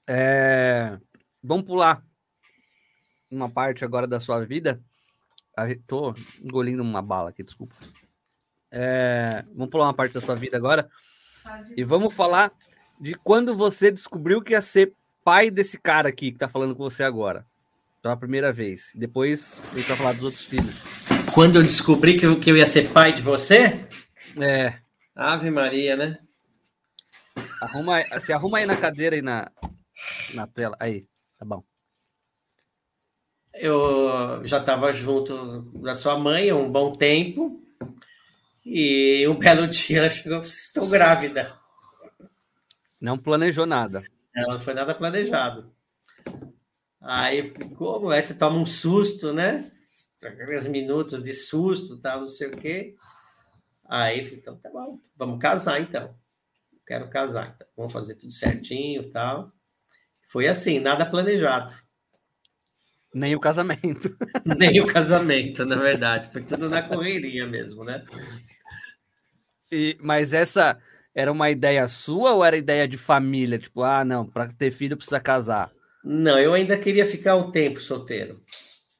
é... vamos pular uma parte agora da sua vida. Tô engolindo uma bala aqui, desculpa. É, vamos pular uma parte da sua vida agora. E vamos falar de quando você descobriu que ia ser pai desse cara aqui que tá falando com você agora. Pela primeira vez. Depois gente vai falar dos outros filhos. Quando eu descobri que eu, que eu ia ser pai de você? É. Ave Maria, né? Arruma, se arruma aí na cadeira e na, na tela. Aí, tá bom eu já estava junto da sua mãe há um bom tempo e um belo dia ela chegou estou grávida. Não planejou nada. Não foi nada planejado. Aí, como? Aí você toma um susto, né? Aqueles minutos de susto, tal, não sei o quê. Aí, então, tá bom, vamos casar então. Quero casar, então. vamos fazer tudo certinho, tal. Foi assim, nada planejado. Nem o casamento. [LAUGHS] Nem o casamento, na verdade. Foi tudo na correria mesmo, né? E, mas essa era uma ideia sua ou era ideia de família? Tipo, ah, não, para ter filho precisa casar. Não, eu ainda queria ficar um tempo solteiro.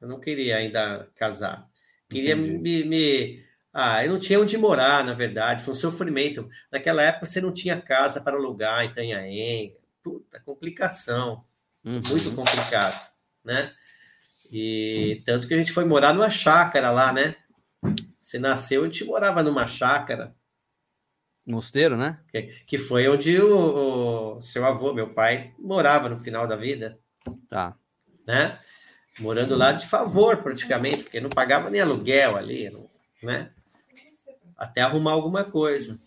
Eu não queria ainda casar. Queria me, me, Ah, eu não tinha onde morar, na verdade. Foi um sofrimento. Naquela época você não tinha casa para alugar em Itanhaém. Puta, complicação. Uhum. Muito complicado, né? E tanto que a gente foi morar numa chácara lá, né? Você nasceu, a gente morava numa chácara, Mosteiro, né? que, que foi onde o, o seu avô, meu pai, morava no final da vida, Tá. né? Morando lá de favor, praticamente, porque não pagava nem aluguel ali, né? Até arrumar alguma coisa.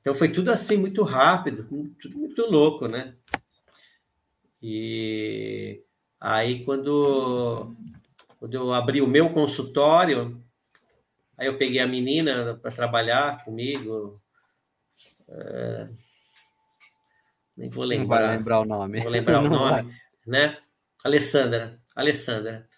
Então foi tudo assim, muito rápido, tudo muito louco, né? E aí, quando, quando eu abri o meu consultório, aí eu peguei a menina para trabalhar comigo. é, nem vou Não vai lembrar lembrar o nome. vou lembrar [LAUGHS] o Não vai. nome, né? Alessandra, Alessandra.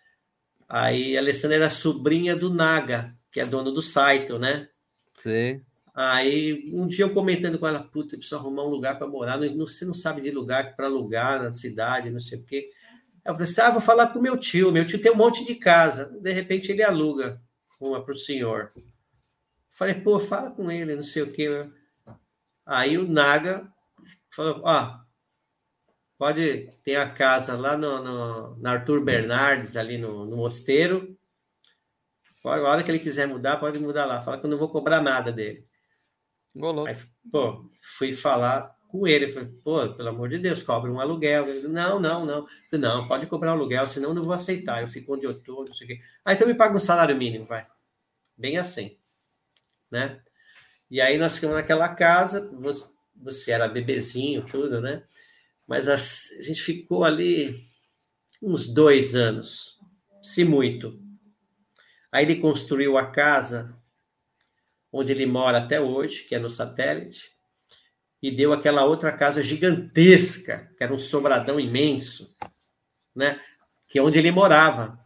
Aí a Alessandra era sobrinha do Naga, que é dono do Saito, né? Sei. Aí um dia eu comentando com ela, puta, eu preciso arrumar um lugar para morar. Não, não- você não sabe de lugar para alugar na cidade, não sei o quê. Aí eu falei assim: ah, vou falar com meu tio. Meu tio tem um monte de casa. De repente ele aluga uma para o senhor. Falei, pô, fala com ele, não sei o quê. Aí o Naga falou: ó, pode ter a casa lá no, no- na Arthur Bernardes, ali no, no mosteiro. Pode- A hora que ele quiser mudar, pode mudar lá. Fala que eu não vou cobrar nada dele. Golou. Aí, pô, fui falar com ele. Falei, pô, pelo amor de Deus, cobra um aluguel. Ele disse, não, não, não. Falei, não, pode cobrar um aluguel, senão eu não vou aceitar. Eu fico onde eu tô, não sei o quê. Ah, então me paga um salário mínimo, vai. Bem assim, né? E aí nós ficamos naquela casa, você, você era bebezinho, tudo, né? Mas as- a gente ficou ali uns dois anos, se muito. Aí ele construiu a casa onde ele mora até hoje, que é no satélite, e deu aquela outra casa gigantesca, que era um sobradão imenso, né? Que é onde ele morava.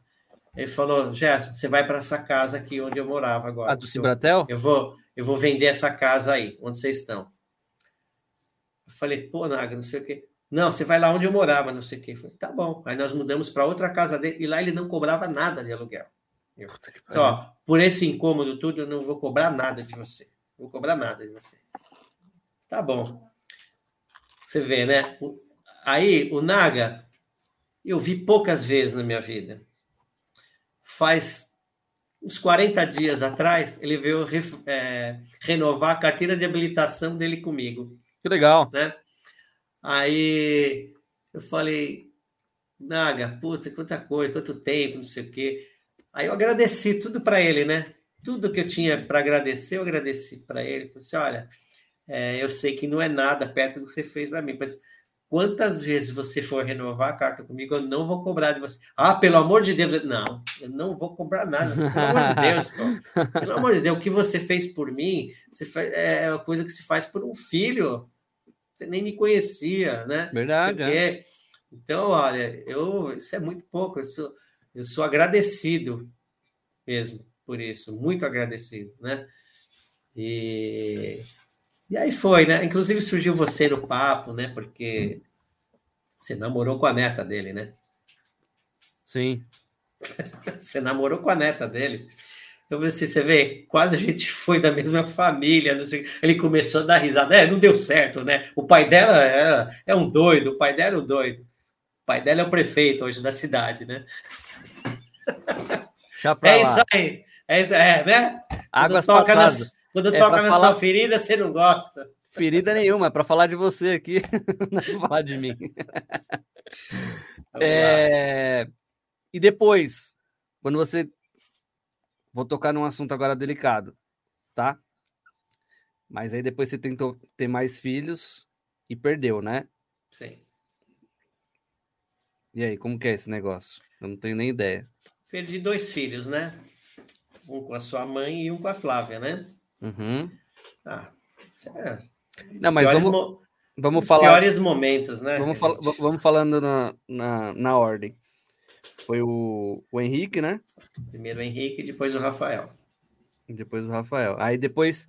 Ele falou, Gerson, você vai para essa casa aqui onde eu morava agora. A do Cibratel? eu vou, eu vou vender essa casa aí, onde vocês estão. Eu falei, pô, Naga, não sei o quê. Não, você vai lá onde eu morava, não sei o quê. Eu falei, tá bom. Aí nós mudamos para outra casa dele e lá ele não cobrava nada de aluguel. Eu, Puta que por esse incômodo tudo, eu não vou cobrar nada de você. Não vou cobrar nada de você. Tá bom. Você vê, né? Aí, o Naga, eu vi poucas vezes na minha vida. Faz uns 40 dias atrás, ele veio é, renovar a carteira de habilitação dele comigo Que legal. né? Aí eu falei, Naga, puta, quanta coisa, quanto tempo, não sei o quê. Aí eu agradeci tudo para ele, né? Tudo que eu tinha para agradecer, eu agradeci para ele. Falei assim: olha, é, eu sei que não é nada perto do que você fez para mim, mas quantas vezes você for renovar a carta comigo, eu não vou cobrar de você. Ah, pelo amor de Deus, eu- não, eu não vou cobrar nada. Pelo amor de [LAUGHS] Deus, pô. Pelo amor de Deus, o que você fez por mim você faz, é uma coisa que se faz por um filho. Você nem me conhecia, né? Verdade, o quê. Então, olha, eu, isso é muito pouco. Eu sou, eu sou agradecido mesmo por isso, muito agradecido, né? E, e aí foi, né? Inclusive surgiu você no papo, né? Porque você namorou com a neta dele, né? Sim. [LAUGHS] Você namorou com a neta dele. Eu falei assim, você vê, quase a gente [LAUGHS] foi da mesma família. Não sei. Ele começou a dar risada. É, não deu certo, né? O pai dela é, é um doido, o pai dela é um doido. O pai dela é o prefeito hoje da cidade, né? Já pra É lá. isso aí. É isso, é, né? Águas quando toca, na, passadas. Quando É toca na falar- sua ferida, você não gosta. Ferida nenhuma, é pra falar de você aqui, [LAUGHS] não é falar de mim. [LAUGHS] É, E depois, quando você. Vou tocar num assunto agora delicado, tá? Mas aí depois você tentou ter mais filhos e perdeu, né? Sim. E aí, como que é esse negócio? Eu não tenho nem ideia. Perdi dois filhos, né? Um com a sua mãe e um com a Flávia, né? Uhum. Ah, é Não, mas vamos, mo- vamos os falar. piores momentos, né? Vamos, fal- vamos falando na, na, na ordem. Foi o, o Henrique, né? Primeiro o Henrique e depois o Rafael. Depois o Rafael. Aí depois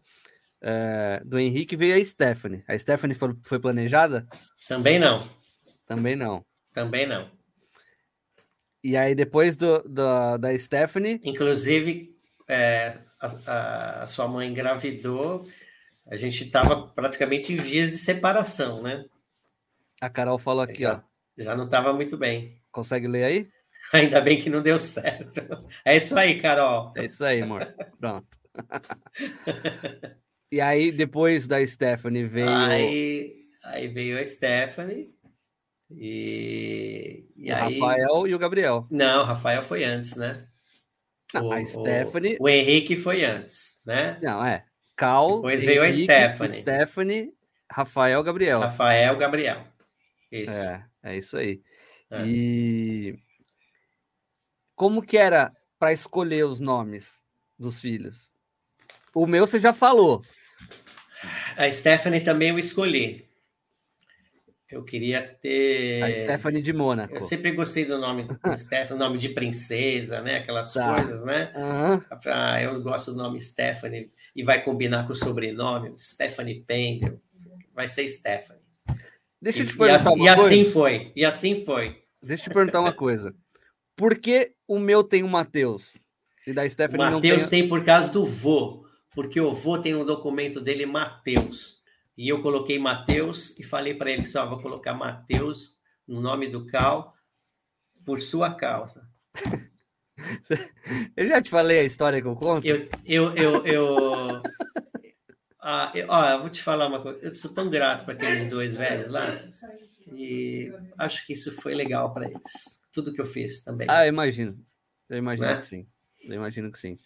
eh, do Henrique veio a Stephanie. A Stephanie foi, foi planejada? Também não. Também não. Também não. E aí depois do, do- da Stephanie, Inclusive, é, a, a- sua mãe engravidou, a gente estava praticamente em vias de separação, né? a Carol falou aqui, ó. já, já não estava muito bem. Consegue ler aí? [LAUGHS] Ainda bem que não deu certo. É isso aí, Carol. É isso aí, amor. Pronto. [LAUGHS] e aí, depois da Stephanie veio. Aí, aí veio a Stephanie. E, e o aí. Rafael e o Gabriel. Não, o Rafael foi antes, né? Não, o, a Stephanie. O, o Henrique foi antes, né? Não, é. Cal. Depois veio a Stephanie. Stephanie, Rafael, Gabriel. Rafael, Gabriel. Isso. É, é isso aí. É. E como que era para escolher os nomes dos filhos? O meu você já falou. A Stephanie também eu escolhi. Eu queria ter. A Stephanie de Mônaco. Eu sempre gostei do nome do [LAUGHS] Stephanie, nome de princesa, né? Aquelas Tá. coisas, né? Aham. Ah, eu gosto do nome Stephanie e vai combinar com o sobrenome Stephanie Pendel. Vai ser Stephanie. Deixa eu te E, perguntar assim- uma e coisa. assim foi. E assim foi. Deixa eu te perguntar uma coisa. Por que o meu tem o Matheus e da O Stephanie não Mateus tem? tem por causa do vô, porque o vô tem um documento dele Mateus. E eu coloquei Mateus e falei para ele só vou colocar Mateus no nome do Cal por sua causa. [LAUGHS] Eu já te falei a história que eu conto. Eu, eu, eu, eu, [LAUGHS] ah, eu, ó, eu vou te falar uma coisa. Eu sou tão grato para aqueles dois velhos lá e acho que isso foi legal para eles. Tudo que eu fiz também. Ah, eu imagino. Eu imagino Né? que sim. Eu imagino que sim.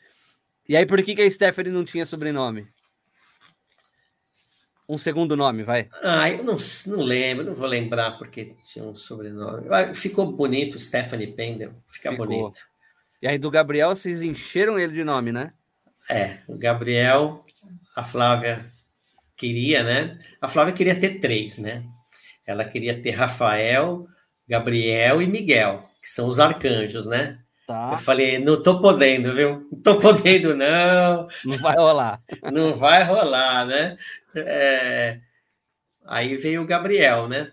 E aí, por que, que a Stephanie não tinha sobrenome? Um segundo nome, vai. Ah, eu não, não lembro, não vou lembrar porque tinha um sobrenome. Ah, Ficou bonito, Stephanie Pendel. Fica Ficou. bonito. E aí, do Gabriel, vocês encheram ele de nome, né? É, o Gabriel, a Flávia queria, né? A Flávia queria ter três, né? Ela queria ter Rafael, Gabriel e Miguel, que são os arcanjos, né? Eu Tá. falei, não tô podendo, viu? Não tô [LAUGHS] podendo, não. Não vai rolar. Não vai rolar, né? É, Aí veio o Gabriel, né?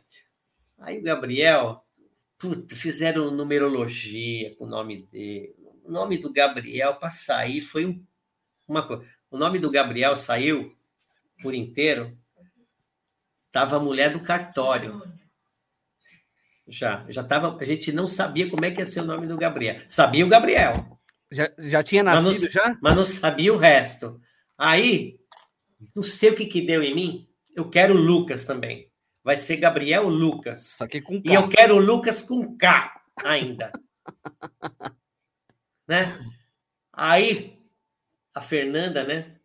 Aí o Gabriel, puta, fizeram numerologia com o nome dele. O nome do Gabriel para sair foi um- uma coisa. O nome do Gabriel saiu por inteiro. Tava a mulher do cartório. Já, já tava. A gente não sabia como é que ia ser o nome do Gabriel. Sabia o Gabriel Já, já tinha Mas não- nascido já? mas não sabia o resto. Aí, não sei o que, que deu em mim, eu quero o Lucas também. Vai ser Gabriel Lucas. Só que com E K. eu quero o Lucas com K ainda. [LAUGHS] né? Aí, a Fernanda, né?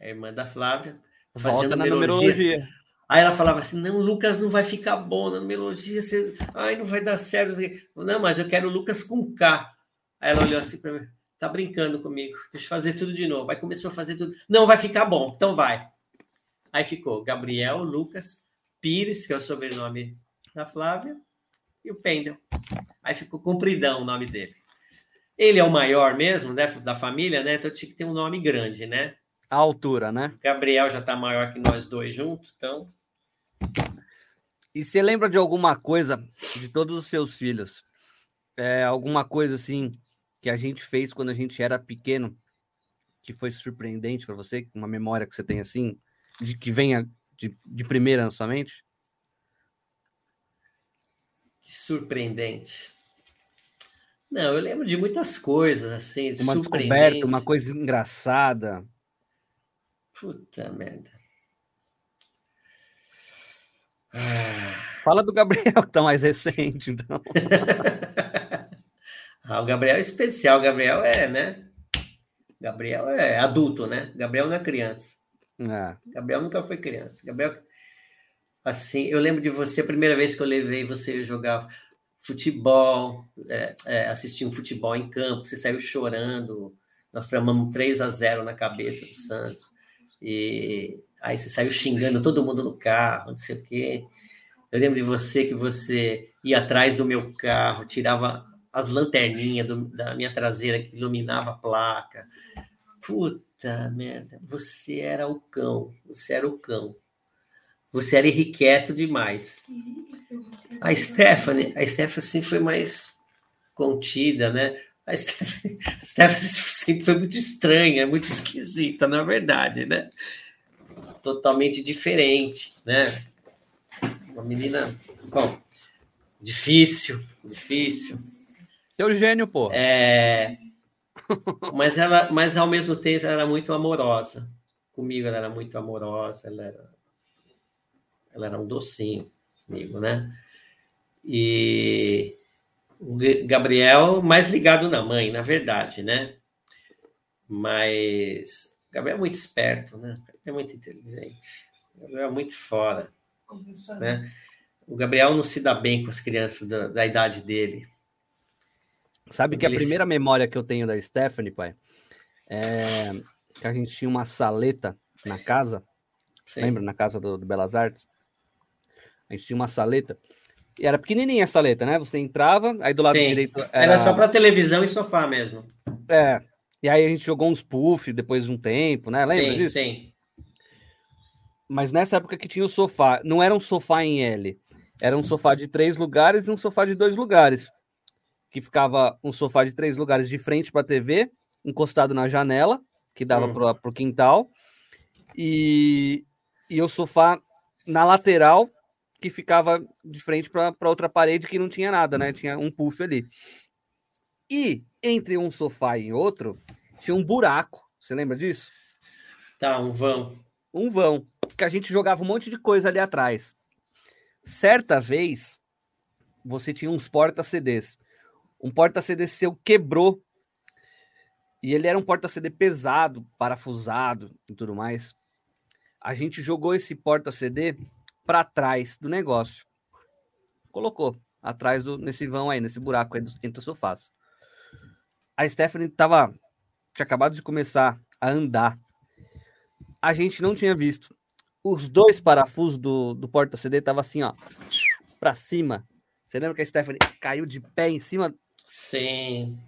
A irmã da Flávia, Volta na numerologia. Aí ela falava assim: não, o Lucas não vai ficar bom na numerologia. Você... Ai, não vai dar certo. Não, mas eu quero o Lucas com K. Aí ela olhou assim para mim: tá brincando comigo, deixa eu fazer tudo de novo. Aí começou a fazer tudo. Não, vai ficar bom, então vai. Aí ficou Gabriel, Lucas, Pires, que é o sobrenome da Flávia, e o Pendel. Aí ficou compridão o nome dele. Ele é o maior mesmo, né, da família, né? Então tinha que ter um nome grande, né? A altura, né? Gabriel já tá maior que nós dois juntos, então E você lembra de alguma coisa de todos os seus filhos? É, alguma coisa assim que a gente fez quando a gente era pequeno que foi surpreendente para você? Uma memória que você tem assim, de que venha de, de primeira na sua mente? Que surpreendente. Não, eu lembro de muitas coisas, assim. Uma descoberta, uma coisa engraçada. Puta merda. Ah, Fala do Gabriel, [LAUGHS] que tá mais recente, então. [LAUGHS] Ah, o Gabriel é especial. O Gabriel é, né? Gabriel é adulto, né? Gabriel não é criança. É. Gabriel nunca foi criança. Gabriel, assim, eu lembro de você, a primeira vez que eu levei você jogar futebol, é, é, assistir um futebol em campo, você saiu chorando, nós tramamos 3 a 0 na cabeça do Santos, e aí você saiu xingando todo mundo no carro, não sei o quê. Eu lembro de você que você ia atrás do meu carro, tirava as lanterninhas do- da minha traseira que iluminava a placa. Puta merda, você era o cão, você era o cão. Você era irrequieto demais. A Stephanie, a Stephanie assim foi mais contida, né? A Stephanie, a Stephanie [LAUGHS] sempre foi muito estranha, muito esquisita, na verdade, né? Totalmente diferente, né? Uma menina, bom, difícil, difícil. Teu gênio, pô. É... [LAUGHS] mas ela, mas ao mesmo tempo ela era muito amorosa. Comigo ela era muito amorosa, ela era, ela era um docinho comigo, né? E o Gabriel mais ligado na mãe, na verdade, né? Mas o Gabriel é muito esperto, né? É muito inteligente. O Gabriel é muito fora, né? O Gabriel não se dá bem com as crianças da, da idade dele. Sabe que a primeira memória que eu tenho da Stephanie, pai, é que a gente tinha uma saleta na casa. Sim. Lembra? Na casa do, do, Belas Artes? A gente tinha uma saleta. E era pequenininha a saleta, né? Você entrava, aí do lado Sim. direito. Era... era só para televisão e sofá mesmo. É. E aí a gente jogou uns puff depois de um tempo, né? Lembra sim, disso? Sim. Mas nessa época que tinha o sofá, não era um sofá em L, era um sofá de três lugares e um sofá de dois lugares que ficava um sofá de três lugares de frente para a TV, encostado na janela, que dava hum. para o quintal, e, e o sofá na lateral, que ficava de frente para outra parede que não tinha nada, né? Tinha um puff ali. E entre um sofá e outro, tinha um buraco. Você lembra disso? Tá, um vão. Um vão. Que a gente jogava um monte de coisa ali atrás. Certa vez, você tinha uns porta-CDs um porta-CD seu quebrou. E ele era um porta-CD pesado, parafusado e tudo mais. A gente jogou esse porta-CD para trás do negócio. Colocou atrás do nesse vão aí, nesse buraco aí entre os sofás. A Stephanie tava tinha acabado de começar a andar. A gente não tinha visto. Os dois parafusos do, do porta-CD tava assim, ó, para cima. Você lembra que a Stephanie caiu de pé em cima Sim.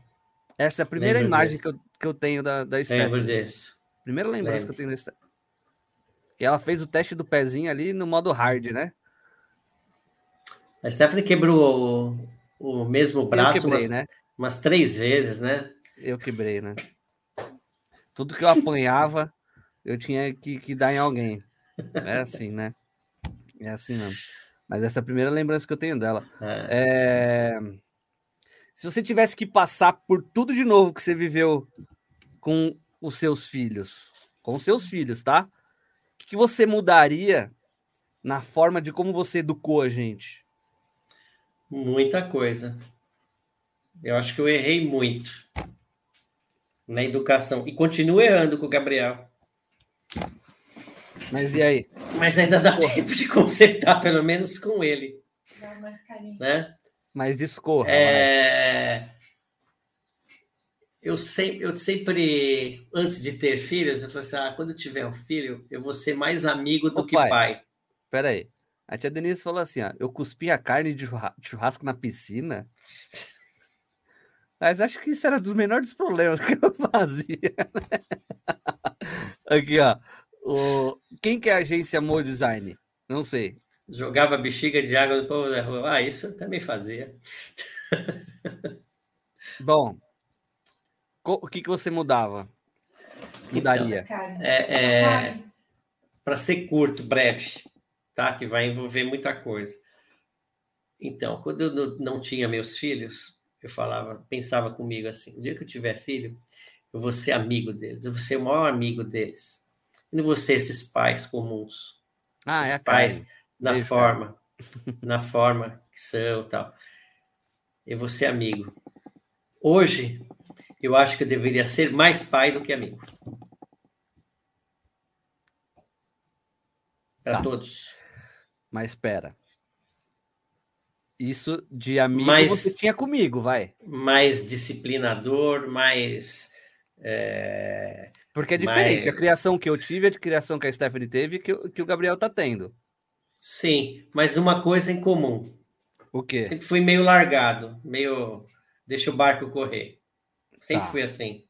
Essa é a primeira Lembro imagem que eu, que eu tenho da, da Stephanie. Lembro disso. Primeira lembrança Lembro. que eu tenho da Stephanie. E ela fez o teste do pezinho ali no modo hard, né? A Stephanie quebrou o, o mesmo braço quebrei, umas, né? umas três vezes, né? Eu quebrei, né? Tudo que eu apanhava, eu tinha que, que dar em alguém. É assim, né? É assim mesmo. Mas essa é a primeira lembrança que eu tenho dela. É. é... Se você tivesse que passar por tudo de novo que você viveu com os seus filhos, com os seus filhos, tá? O que você mudaria na forma de como você educou a gente? Muita coisa. Eu acho que eu errei muito na educação e continuo errando com o Gabriel. Mas e aí? Mas ainda dá tempo de consertar, pelo menos com ele. Dá mais carinho. Né? Mas discorra. É... Eu, sempre, eu sempre, antes de ter filhos, eu falei assim: ah, quando eu tiver um filho, eu vou ser mais amigo do Ô, que pai. pai. Peraí. A tia Denise falou assim: ó, eu cuspi a carne de churrasco na piscina. Mas acho que isso era dos menores problemas [LAUGHS] que eu fazia. Aqui, ó. O... Quem que é a agência Mo Design? Não sei. Jogava bexiga de água do povo da rua. Ah, isso eu também fazia. Bom, o que, que você mudava? Mudaria? Então, é, é para ser curto, breve, tá? Que vai envolver muita coisa. Então, quando eu não tinha meus filhos, eu falava, pensava comigo assim: o dia que eu tiver filho, eu vou ser amigo deles, eu vou ser o maior amigo deles. Vou ser esses pais comuns. Ah, é pais na Beijo, forma, cara. [LAUGHS] na forma que são tal. Vou ser amigo. Hoje, eu acho que eu deveria ser mais pai do que amigo. Para tá. todos. Mas espera. Isso de amigo mais, você tinha comigo, vai. Mais disciplinador, mais. É, Porque é diferente. Mais... A criação que eu tive, a criação que a Stephanie teve, que, que o Gabriel tá tendo. Sim, mas uma coisa em comum. O quê? Sempre fui meio largado, meio deixa o barco correr. Sempre tá. fui assim.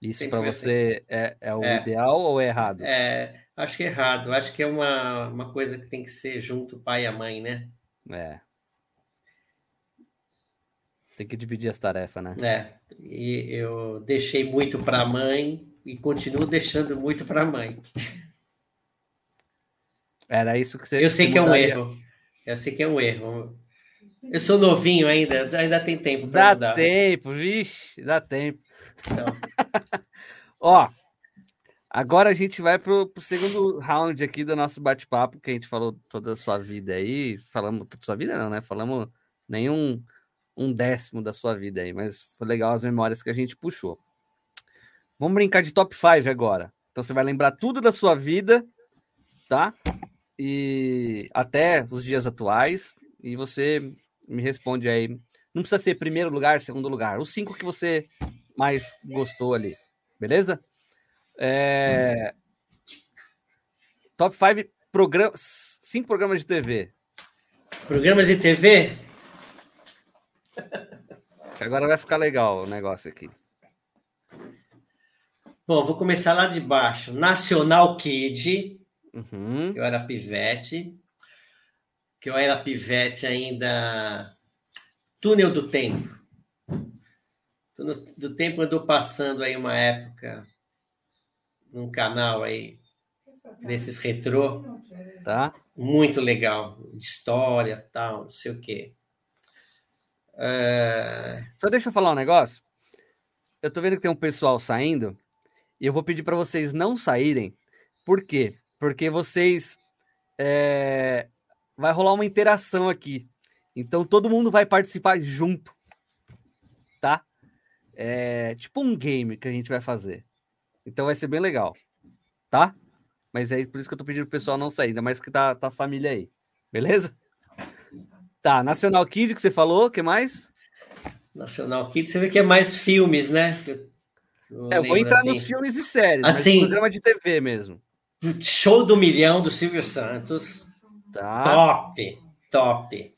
Isso para você assim. é, é o é. ideal ou é errado? É, acho que é errado. Acho que é uma, uma coisa que tem que ser junto pai e a mãe, né? É. Tem que dividir as tarefas, né? É. E eu deixei muito para a mãe e continuo deixando muito para a mãe. Era isso que você. Eu sei que, que é um erro. Eu sei que é um erro. Eu sou novinho ainda, ainda tem tempo Dá mudar. tempo, vixe, dá tempo. Então, [LAUGHS] Ó, agora a gente vai pro, pro segundo round aqui do nosso bate-papo, que a gente falou toda a sua vida aí. Falamos toda a sua vida, não, né? Falamos nenhum um décimo da sua vida aí, mas foi legal as memórias que a gente puxou. Vamos brincar de top 5 agora. Então você vai lembrar tudo da sua vida, tá? E até os dias atuais. E você me responde aí. Não precisa ser primeiro lugar, segundo lugar. Os cinco que você mais gostou ali. Beleza? É... Top 5 programas. Cinco programas de TV. programas de TV? Agora vai ficar legal o negócio aqui. Bom, vou começar lá de baixo. Nacional Kid, Uhum. eu era pivete. Que eu era pivete ainda. Túnel do Tempo. Túnel do Tempo andou passando aí uma época num canal aí desses retrô. Tá? muito legal, de história, tal, não sei o quê. É, Só deixa eu falar um negócio. Eu tô vendo que tem um pessoal saindo e eu vou pedir para vocês não saírem. Por quê? Porque vocês é, vai rolar uma interação aqui. Então todo mundo vai participar junto, tá? É tipo um game que a gente vai fazer. Então vai ser bem legal, tá? Mas é por isso que eu tô pedindo pro pessoal não sair, ainda mais que tá, tá a família aí. Beleza? Tá, Nacional Kid que você falou, o que mais? Nacional Kids, você vê que é mais filmes, né? Eu É, eu vou entrar assim, nos filmes e séries, Assim- mas programa de TV mesmo. Show do Milhão do Silvio Santos. Tá. Top, top.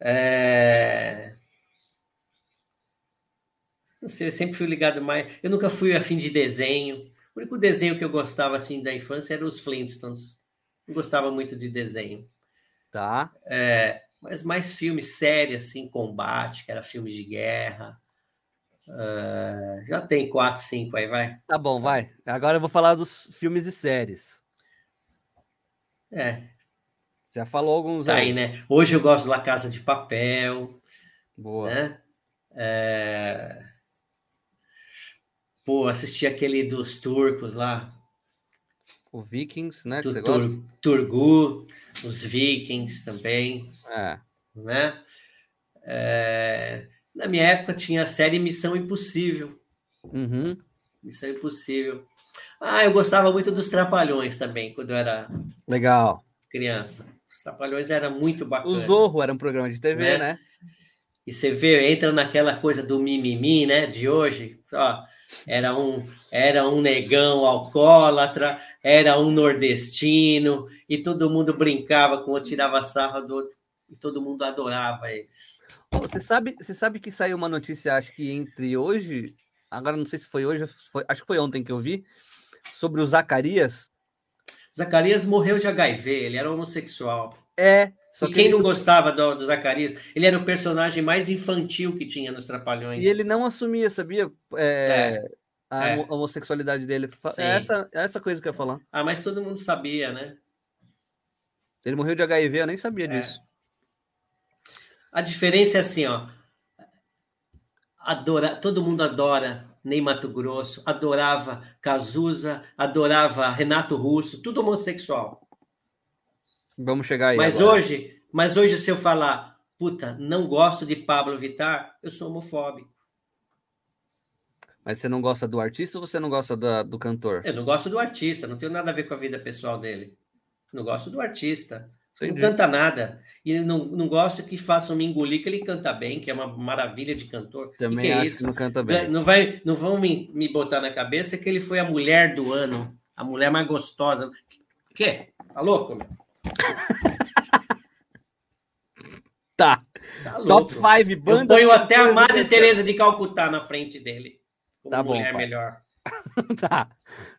É, Não sei, eu sempre fui ligado mais. Eu nunca fui afim de desenho. O único desenho que eu gostava assim da infância era os Flintstones. Não gostava muito de desenho. Tá. É, mas mais filmes sérios, assim, combate, que era filme de guerra. É, já tem quatro, cinco aí, vai. Tá bom, vai. Agora eu vou falar dos filmes e séries. É, Já falou alguns tá aí. aí, né? Hoje eu gosto da Casa de Papel, Boa. né? É... Pô, assisti aquele dos turcos lá, O Vikings, né? Que você Tur- gosta? Turgu, os Vikings também, É. né? É, Na minha época tinha a série Missão Impossível. Uhum. Missão Impossível. Ah, eu gostava muito dos Trapalhões também, quando eu era Legal. criança. Os Trapalhões era muito bacana. O Zorro era um programa de TV, Né? né? E você vê, entra naquela coisa do mimimi, né, de hoje. Ó, era um era um negão alcoólatra, era um nordestino, e todo mundo brincava com o outro, tirava sarro do outro, e todo mundo adorava eles. Você sabe, você sabe que saiu uma notícia, acho que entre hoje, agora não sei se foi hoje, foi- acho que foi ontem que eu vi, sobre o Zacarias. Zacarias morreu de HIV, ele era homossexual. É. Só e que quem ele, não gostava do, do Zacarias? Ele era o personagem mais infantil que tinha nos Trapalhões. e ele não assumia, sabia? É, a é. homo- homosexualidade dele. Sim. É essa, é essa coisa que eu ia falar. Ah, mas todo mundo sabia, né? Ele morreu de HIV, eu nem sabia É. disso. A diferença é assim, ó. Adora, todo mundo adora Ney Mato Grosso, adorava Cazuza, adorava Renato Russo, tudo homossexual. Vamos chegar aí. mas agora. hoje, mas hoje se eu falar, puta, não gosto de Pablo Vittar, eu sou homofóbico. Mas você não gosta do artista ou você não gosta da- do cantor? Eu não gosto do artista, não tem nada a ver com a vida pessoal dele. Não gosto do artista. Entendi. Não canta nada. E não, não gosto que façam me engolir que ele canta bem, que é uma maravilha de cantor. Também que é acho que não canta bem. Não, vai, não vão me, me botar na cabeça que ele foi a mulher do ano, a mulher mais gostosa. Que? Tá louco? meu? [LAUGHS] Tá. Tá Top louco. 5 Eu bandas. ponho até a Madre Teresa de Calcutá na frente dele. Tá bom, mulher pai. melhor. [LAUGHS] Tá.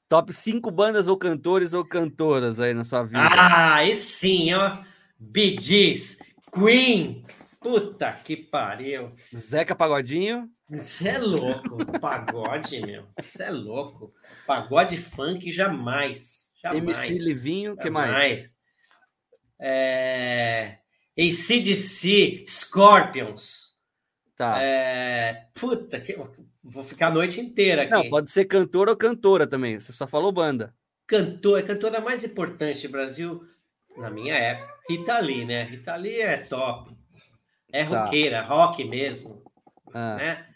Top 5 bandas ou cantores ou cantoras aí na sua vida. Ah, e sim, ó. Bee Gees, Queen. Puta que pariu. Zeca Pagodinho. Você é louco. Pagode, meu. Você é louco. Pagode funk jamais. Jamais. MC Livinho. O que mais? Jamais. É, ACDC, Scorpions. Tá. É... Puta, que... vou ficar a noite inteira aqui. Não, pode ser cantor ou cantora também. Você só falou banda. Cantor, a cantora mais importante do Brasil, na minha época, Rita Lee, né? Rita Lee é top. É Tá. roqueira, rock mesmo, Ah, né?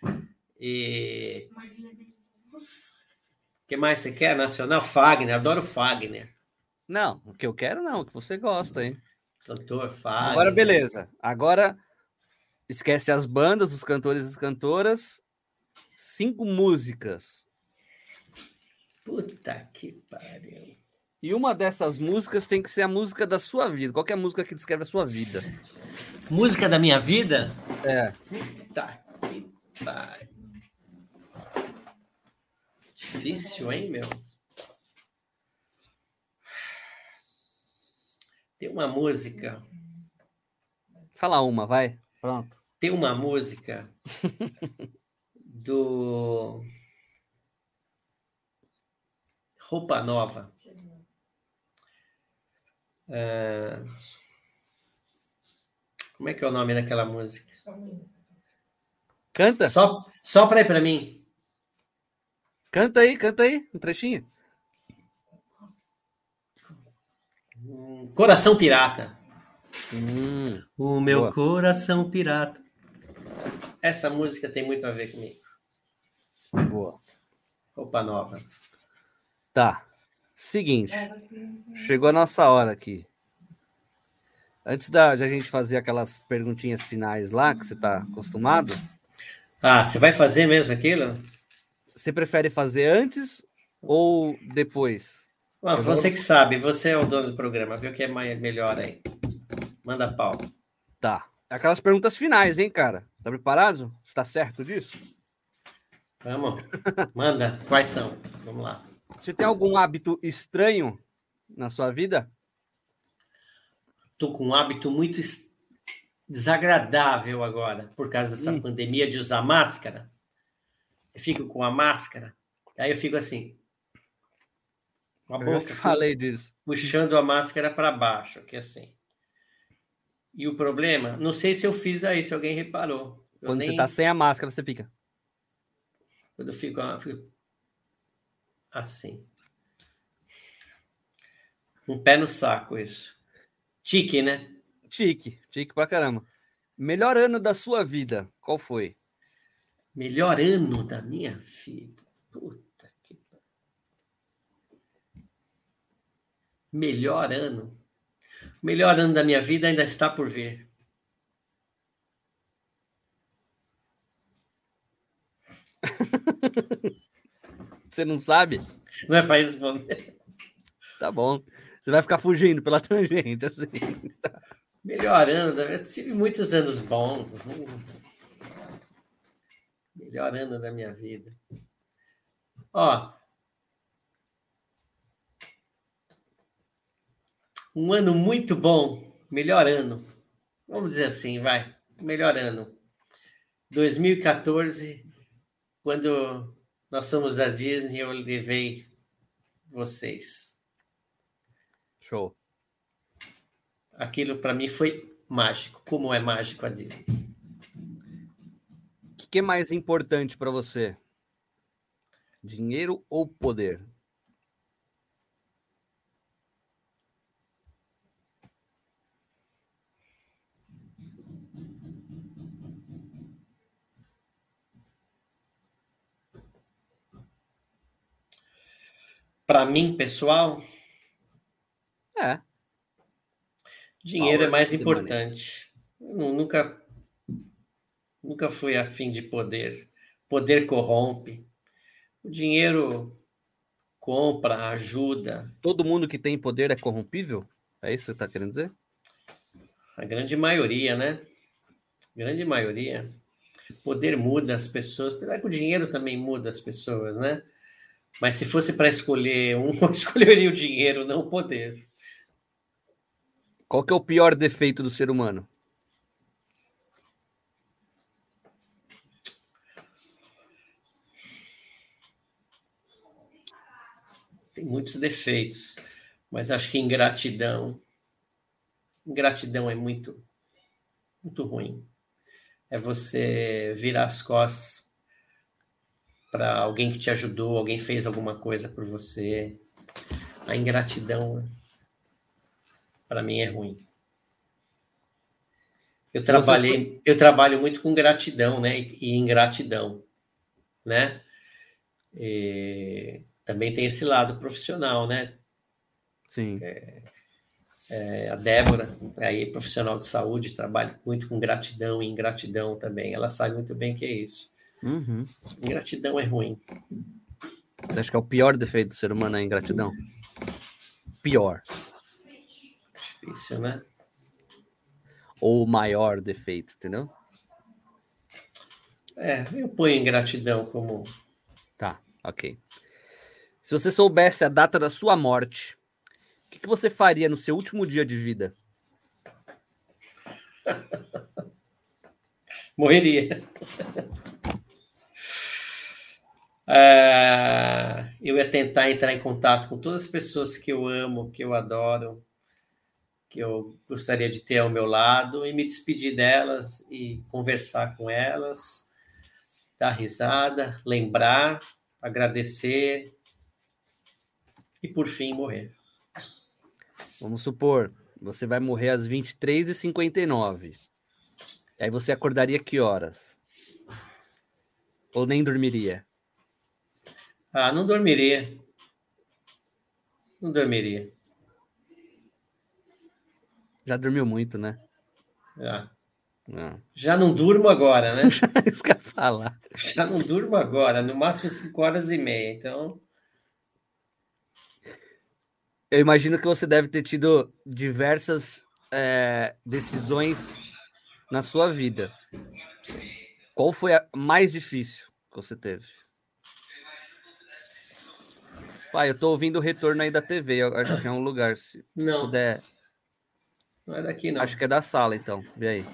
E o que mais você quer? Nacional? Fagner, adoro Fagner. Não, o que eu quero não, o que você gosta, hein? Cantor Fagner. Agora, beleza. Agora, esquece as bandas, os cantores e as cantoras. Cinco músicas. Puta que pariu. E uma dessas músicas tem que ser a música da sua vida. Qual é a música que descreve a sua vida? Música da minha vida? É. Puta que pariu. Difícil, hein, meu? Tem uma música, Fala uma, vai. Pronto. tem uma música [LAUGHS] do Roupa Nova. É, Como é que é o nome daquela música? Canta. Só, só para aí para mim. Canta aí, canta aí, um trechinho. Coração Pirata. Hum, O meu Boa. coração pirata. Essa música tem muito a ver comigo. Boa. Roupa nova. Tá. Seguinte. Chegou a nossa hora aqui. Antes da, de a gente fazer aquelas perguntinhas finais lá, que você tá acostumado, Ah, você vai fazer mesmo aquilo? você prefere fazer antes ou depois? Eu você vou- que sabe, você é o dono do programa, vê o que é mais, melhor aí. Manda pau. Tá. Aquelas perguntas finais, hein, cara? Tá preparado? Você tá certo disso? Vamos. Manda. Quais são? Vamos lá. Você tem algum hábito estranho na sua vida? Tô com um hábito muito es- desagradável agora, por causa dessa Hum. pandemia de usar máscara. Eu fico com a máscara, aí eu fico assim. Com a boca falei disso. puxando a máscara para baixo, que assim. E o problema, não sei se eu fiz aí, se alguém reparou. Eu Quando nem- você tá sem a máscara, você fica. Quando eu fico, eu fico assim. Um pé no saco, isso. Tique, né? Tique, tique pra caramba. Melhor ano da sua vida, qual foi? Melhor ano da minha vida. Puta que. Melhor ano. O melhor ano da minha vida ainda está por vir. [LAUGHS] Você não sabe? Não é para responder. Tá bom. Você vai ficar fugindo pela [LAUGHS] tangente, assim. Melhor ano da minha Tive muitos anos bons. Melhor ano da minha vida. Ó. Um ano muito bom. Melhor ano. Vamos dizer assim, vai. Melhor ano. 2014, quando nós somos da Disney, eu levei vocês. Show. Aquilo para mim foi mágico. Como é mágico a Disney? O que, que é mais importante pra você? Dinheiro ou poder? Para mim, pessoal, É. dinheiro Power é mais importante. Eu nu- nunca, nunca fui afim de poder. Poder corrompe. O dinheiro compra, ajuda. Todo mundo que tem poder é corrompível? É isso que você tá querendo dizer? A grande maioria, né? Grande maioria. Poder muda as pessoas. Apesar que o dinheiro também muda as pessoas, né? Mas se fosse para escolher um, [LAUGHS] eu escolheria o dinheiro, não o poder. Qual que é o pior defeito do ser humano? Tem muitos defeitos, mas acho que ingratidão. Ingratidão é muito muito ruim. É você virar as costas para alguém que te ajudou, alguém fez alguma coisa por você. A ingratidão, para mim, é ruim. Eu trabalhei, eu trabalho muito com gratidão, né? E ingratidão, né? E também tem esse lado profissional, né? Sim. É, é, a Débora, aí profissional de saúde, trabalha muito com gratidão e ingratidão também. Ela sabe muito bem que é isso. Uhum. Ingratidão é ruim. Você acha que é o pior defeito do ser humano é a ingratidão? Pior. Difícil, né? Ou o maior defeito, entendeu? É, eu ponho ingratidão como. Tá, ok. Se você soubesse a data da sua morte, o que, que você faria no seu último dia de vida? [LAUGHS] Morreria. É, eu ia tentar entrar em contato com todas as pessoas que eu amo, que eu adoro, que eu gostaria de ter ao meu lado e me despedir delas e conversar com elas, dar risada, lembrar, agradecer e por fim morrer. Vamos supor, você vai morrer às 23h59. Aí você acordaria que horas? Ou nem dormiria? Ah, não dormiria. Não dormiria. Já dormiu muito, né? Já. Ah. Já não durmo agora, né? [LAUGHS] Isso que eu falar. Já não durmo agora, no máximo 5 horas e meia. Então, Eu imagino que você deve ter tido diversas é, decisões na sua vida. Qual foi a mais difícil que você teve? Pai, eu tô ouvindo o retorno aí da TV. Eu acho que é um lugar. Se não, puder. não é daqui, não. Acho que é da sala, então. Vê aí.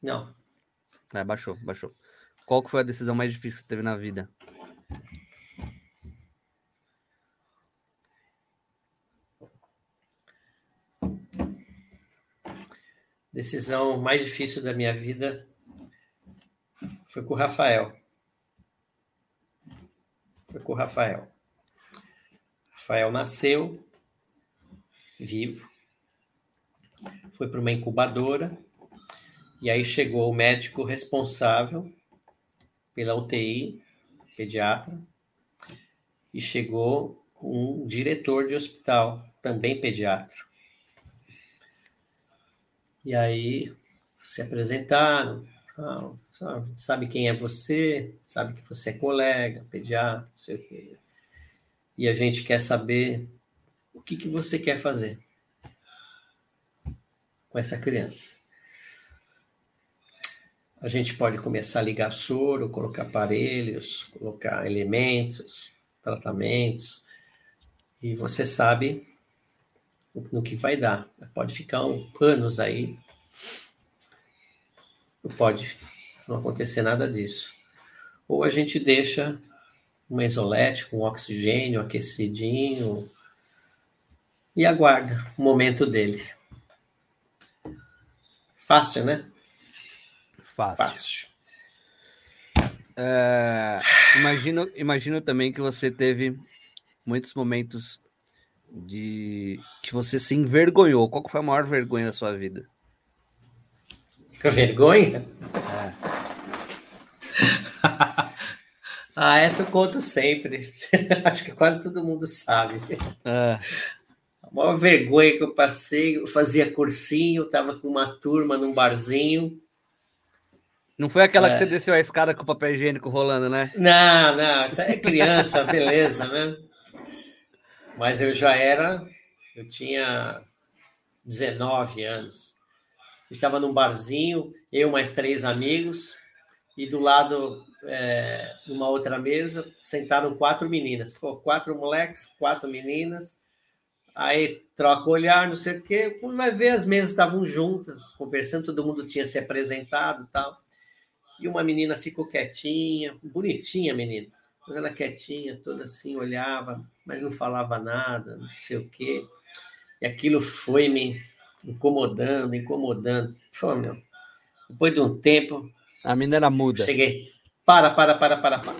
Não. É, baixou, baixou. Qual que foi a decisão mais difícil que teve na vida? Decisão mais difícil da minha vida foi com o Rafael. Foi com o Rafael. Rafael nasceu vivo, foi para uma incubadora e aí chegou o médico responsável pela UTI, pediatra, e chegou um diretor de hospital, também pediatra. E aí se apresentaram, sabe, sabe quem é você, sabe que você é colega, pediatra, não sei o quê. E a gente quer saber o que, que você quer fazer com essa criança. A gente pode começar a ligar soro, colocar aparelhos, colocar elementos, tratamentos, e você sabe no que vai dar. Pode ficar um, anos aí, pode não acontecer nada disso. Ou a gente deixa um isolete com oxigênio aquecidinho e aguarda o momento dele. Fácil, né? Fácil. Fácil. É, imagino, imagino também que você teve muitos momentos de que você se envergonhou. Qual foi a maior vergonha da sua vida? Vergonha? Ah, essa eu conto sempre. [LAUGHS] Acho que quase todo mundo sabe. É. A maior vergonha que eu passei, eu fazia cursinho, tava com uma turma num barzinho. Não foi aquela que É. você desceu a escada com o papel higiênico rolando, né? Não, não, isso aí é criança, [LAUGHS] beleza, né? Mas eu já era, eu tinha 19 anos. Estava num barzinho, eu mais três amigos, e do lado, é, numa outra mesa, sentaram quatro meninas. Ficou quatro moleques, quatro meninas. Aí troca o olhar, não sei o quê. Quando vai ver, as mesas estavam juntas, conversando, todo mundo tinha se apresentado tal. E uma menina ficou quietinha, bonitinha menina, mas ela quietinha, toda assim, olhava, mas não falava nada, não sei o quê. E aquilo foi me. incomodando, incomodando. Pô, meu, depois de um tempo, A mina era muda. cheguei. Para, para, para, para, para.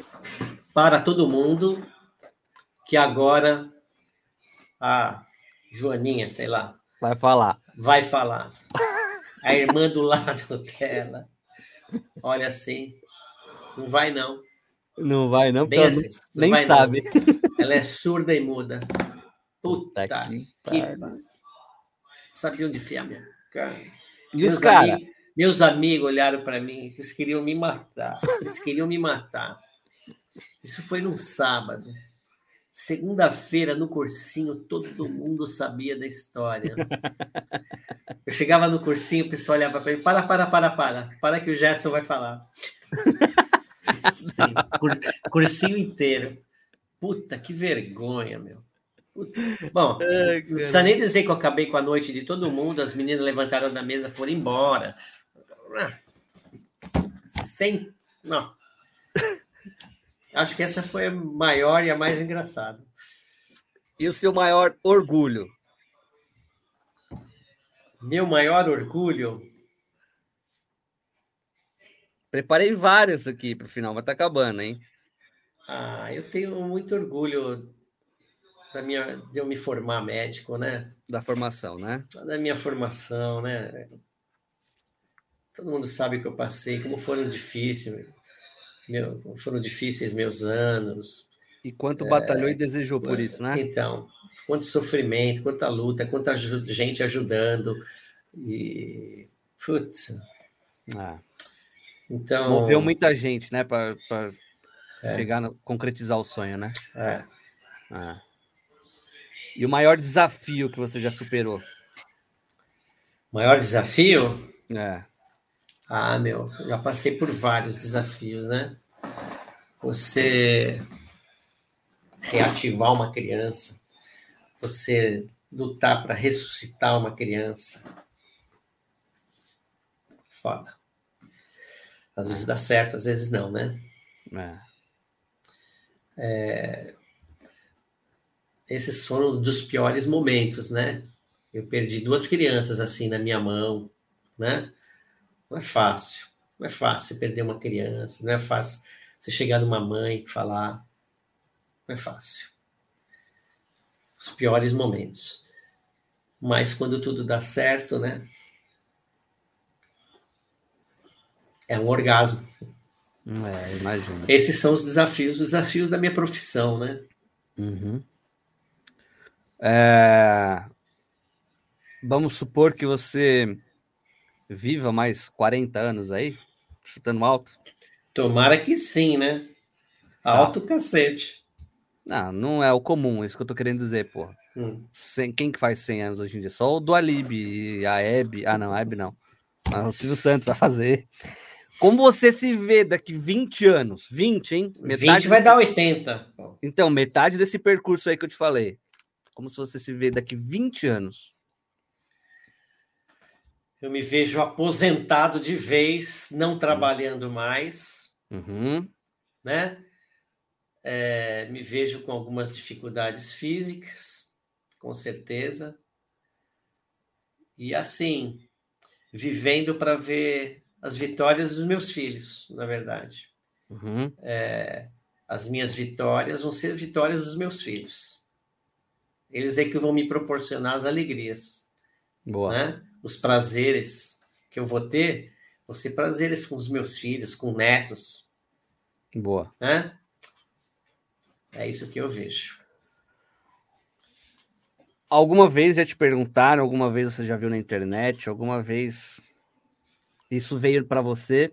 Para todo mundo, que agora a Joaninha, sei lá, Vai falar. vai falar. A irmã do lado [LAUGHS] dela, olha assim, não vai não. Não vai, não, porque não- assim, não nem vai não. sabe. [LAUGHS] Ela é surda e muda. Puta, Puta que que... Sabia onde enfiar minha cara. E os caras? amigos, meus amigos olharam para mim, eles queriam me matar. Eles queriam me matar. Isso foi num sábado. Segunda-feira, no cursinho, todo mundo sabia da história. Eu chegava no cursinho, o pessoal olhava para mim, para, para, para, para, para que o Gerson vai falar. Sim, cur- cursinho inteiro. Puta, que vergonha, meu. Puta. Bom, não precisa nem dizer que eu acabei com a noite de todo mundo, as meninas levantaram da mesa, foram embora. Sem. Não. Acho que essa foi a maior e a mais engraçada. E o seu maior orgulho? Meu maior orgulho. Preparei vários aqui pro final, mas tá acabando, hein? Ah, eu tenho muito orgulho da minha, de eu me formar médico, né? Da formação, né? Da minha formação, né? Todo mundo sabe que eu passei, como foram difíceis, meu, foram difíceis meus anos. E quanto batalhou e desejou por isso, né? Então, quanto sofrimento, quanta luta, quanta gente ajudando. E. Putz, Ah, então. moveu muita gente, né? Pra, pra chegar no, concretizar o sonho, né? É. Ah. E o maior desafio que você já superou? Maior desafio? É. Ah, meu, já passei por vários desafios, né? Você reativar uma criança, você lutar para ressuscitar uma criança. Foda. Às vezes dá certo, às vezes não, né? é. Esses foram dos piores momentos, né? Eu perdi duas crianças assim na minha mão, né? Não é fácil. Não é fácil você perder uma criança, não é fácil você chegar numa mãe e falar. Não é fácil. Os piores momentos. Mas quando tudo dá certo, né? É um orgasmo. É, imagino. Esses são os desafios, os desafios da minha profissão, né? Uhum. É, Vamos supor que você viva mais 40 anos aí, chutando alto. Tomara que sim, né? Alto cacete. Não, não é o comum, é isso que eu tô querendo dizer, pô. Hum. Quem que faz 100 anos hoje em dia? Só o do Alib e a Hebe. Ah, não, a Hebe não. Mas o Silvio Santos vai fazer. Como você se vê daqui 20 anos? 20, hein? 20 vai desse- dar 80. Então, metade desse percurso aí que eu te falei. Como se você se vê daqui 20 anos. Eu me vejo aposentado de vez, não trabalhando mais, Uhum. né? É, me vejo com algumas dificuldades físicas, com certeza. E assim, vivendo para ver as vitórias dos meus filhos, na verdade. Uhum. As minhas vitórias vão ser vitórias dos meus filhos. Eles é que vão me proporcionar as alegrias. Boa. né? Os prazeres que eu vou ter, vão ser prazeres com os meus filhos, com netos, Boa. né? É isso que eu vejo. Alguma vez já te perguntaram, alguma vez você já viu na internet, alguma vez isso veio para você?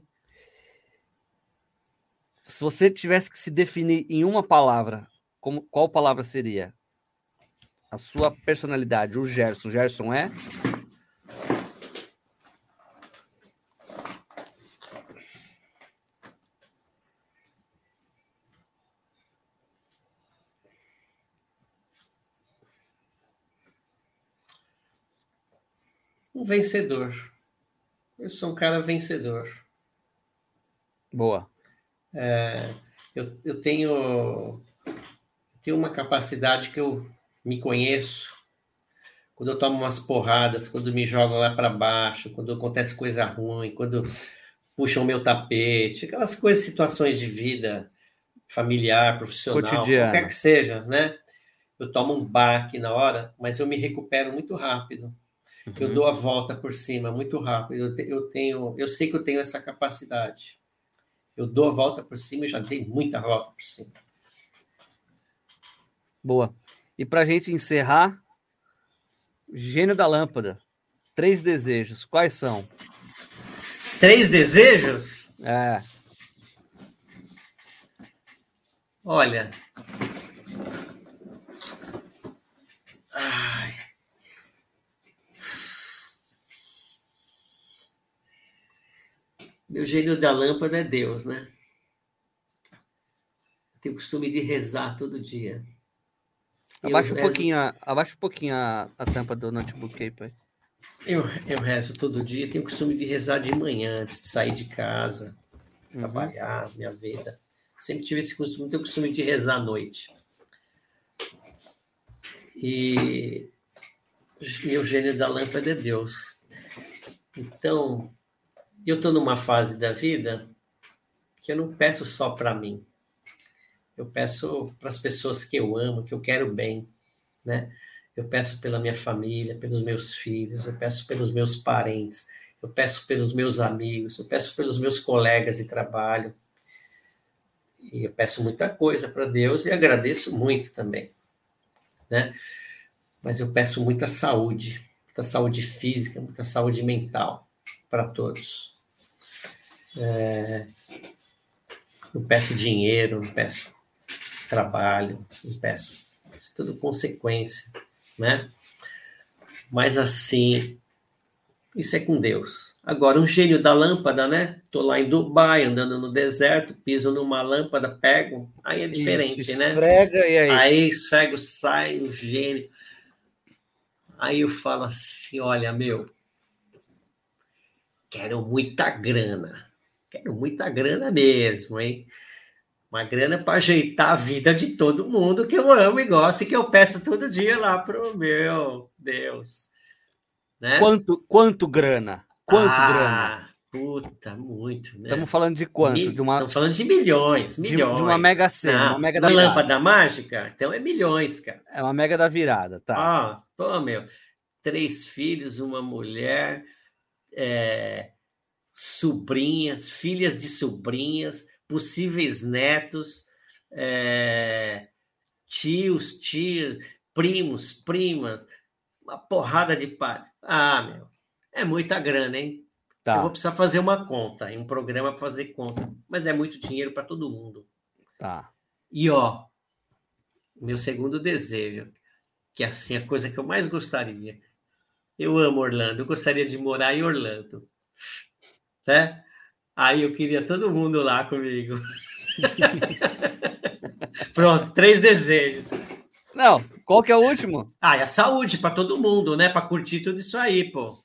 Se você tivesse que se definir em uma palavra, como, qual palavra seria? A sua personalidade, o Gerson. O Gerson é? Um vencedor. Eu sou um cara vencedor. Boa. Eu, eu tenho, tenho uma capacidade que eu me conheço. quando eu tomo umas porradas, quando me jogam lá para baixo, quando acontece coisa ruim, quando puxam meu tapete, aquelas coisas, situações de vida familiar, profissional, Cotidiana. qualquer que seja, né? Eu tomo um baque na hora, mas eu me recupero muito rápido. Eu Uhum. dou a volta por cima muito rápido. Eu, te- eu tenho, eu sei que eu tenho essa capacidade. Eu dou a volta por cima e já dei muita volta por cima. Boa. E pra gente encerrar, gênio da lâmpada. Três desejos. Quais são? Três desejos? É. Olha. Ai. Meu gênio da lâmpada é Deus, né? Eu tenho costume de rezar todo dia. Abaixa um rezo- pouquinho, a, abaixa um pouquinho a, a tampa do notebook aí, pai. Eu, eu rezo todo dia, tenho costume de rezar de manhã, antes de sair de casa, Uhum. trabalhar, minha vida. Sempre tive esse costume, tenho costume de rezar à noite. E meu gênio da lâmpada é Deus. Então, eu estou numa fase da vida que eu não peço só para mim. Eu peço para as pessoas que eu amo, que eu quero bem, né? Eu peço pela minha família, pelos meus filhos, eu peço pelos meus parentes, eu peço pelos meus amigos, eu peço pelos meus colegas de trabalho. E eu peço muita coisa para Deus e agradeço muito também, né? Mas eu peço muita saúde, muita saúde física, muita saúde mental para todos. É... Não peço dinheiro, não peço trabalho, não peço. Isso tudo consequência, né? Mas assim, isso é com Deus. Agora, um gênio da lâmpada, né? Tô lá em Dubai, andando no deserto, piso numa lâmpada, pego, aí é diferente, Isso, né? Esfrega e aí. Aí esfrego, sai o gênio. Aí eu falo assim: olha, meu, quero muita grana. Quero muita grana mesmo, hein? Uma grana para ajeitar a vida de todo mundo que eu amo e gosto e que eu peço todo dia lá pro meu Deus. Né? Quanto, quanto grana? Quanto ah, grana? Puta, muito, né? Estamos falando de quanto? Mil- De uma, Estamos falando de milhões, de, milhões. de uma mega cena, uma mega da uma virada. lâmpada mágica? Então é milhões, cara. É uma mega da virada, tá. Ah, pô, meu, três filhos, uma mulher, é, sobrinhas, filhas de sobrinhas, possíveis netos, é, tios, tias, primos, primas, uma porrada de pai. Ah, meu, é muita grana, hein? tá. Eu vou precisar fazer uma conta, um programa para fazer conta, mas é muito dinheiro para todo mundo. Tá. E ó, meu segundo desejo, que é assim a coisa que eu mais gostaria. Eu amo Orlando, eu gostaria de morar em Orlando. Né? Aí eu queria todo mundo lá comigo. [LAUGHS] Pronto, três desejos. Não, qual que é o último? Ah, e a saúde para todo mundo, né? Para curtir tudo isso aí, pô.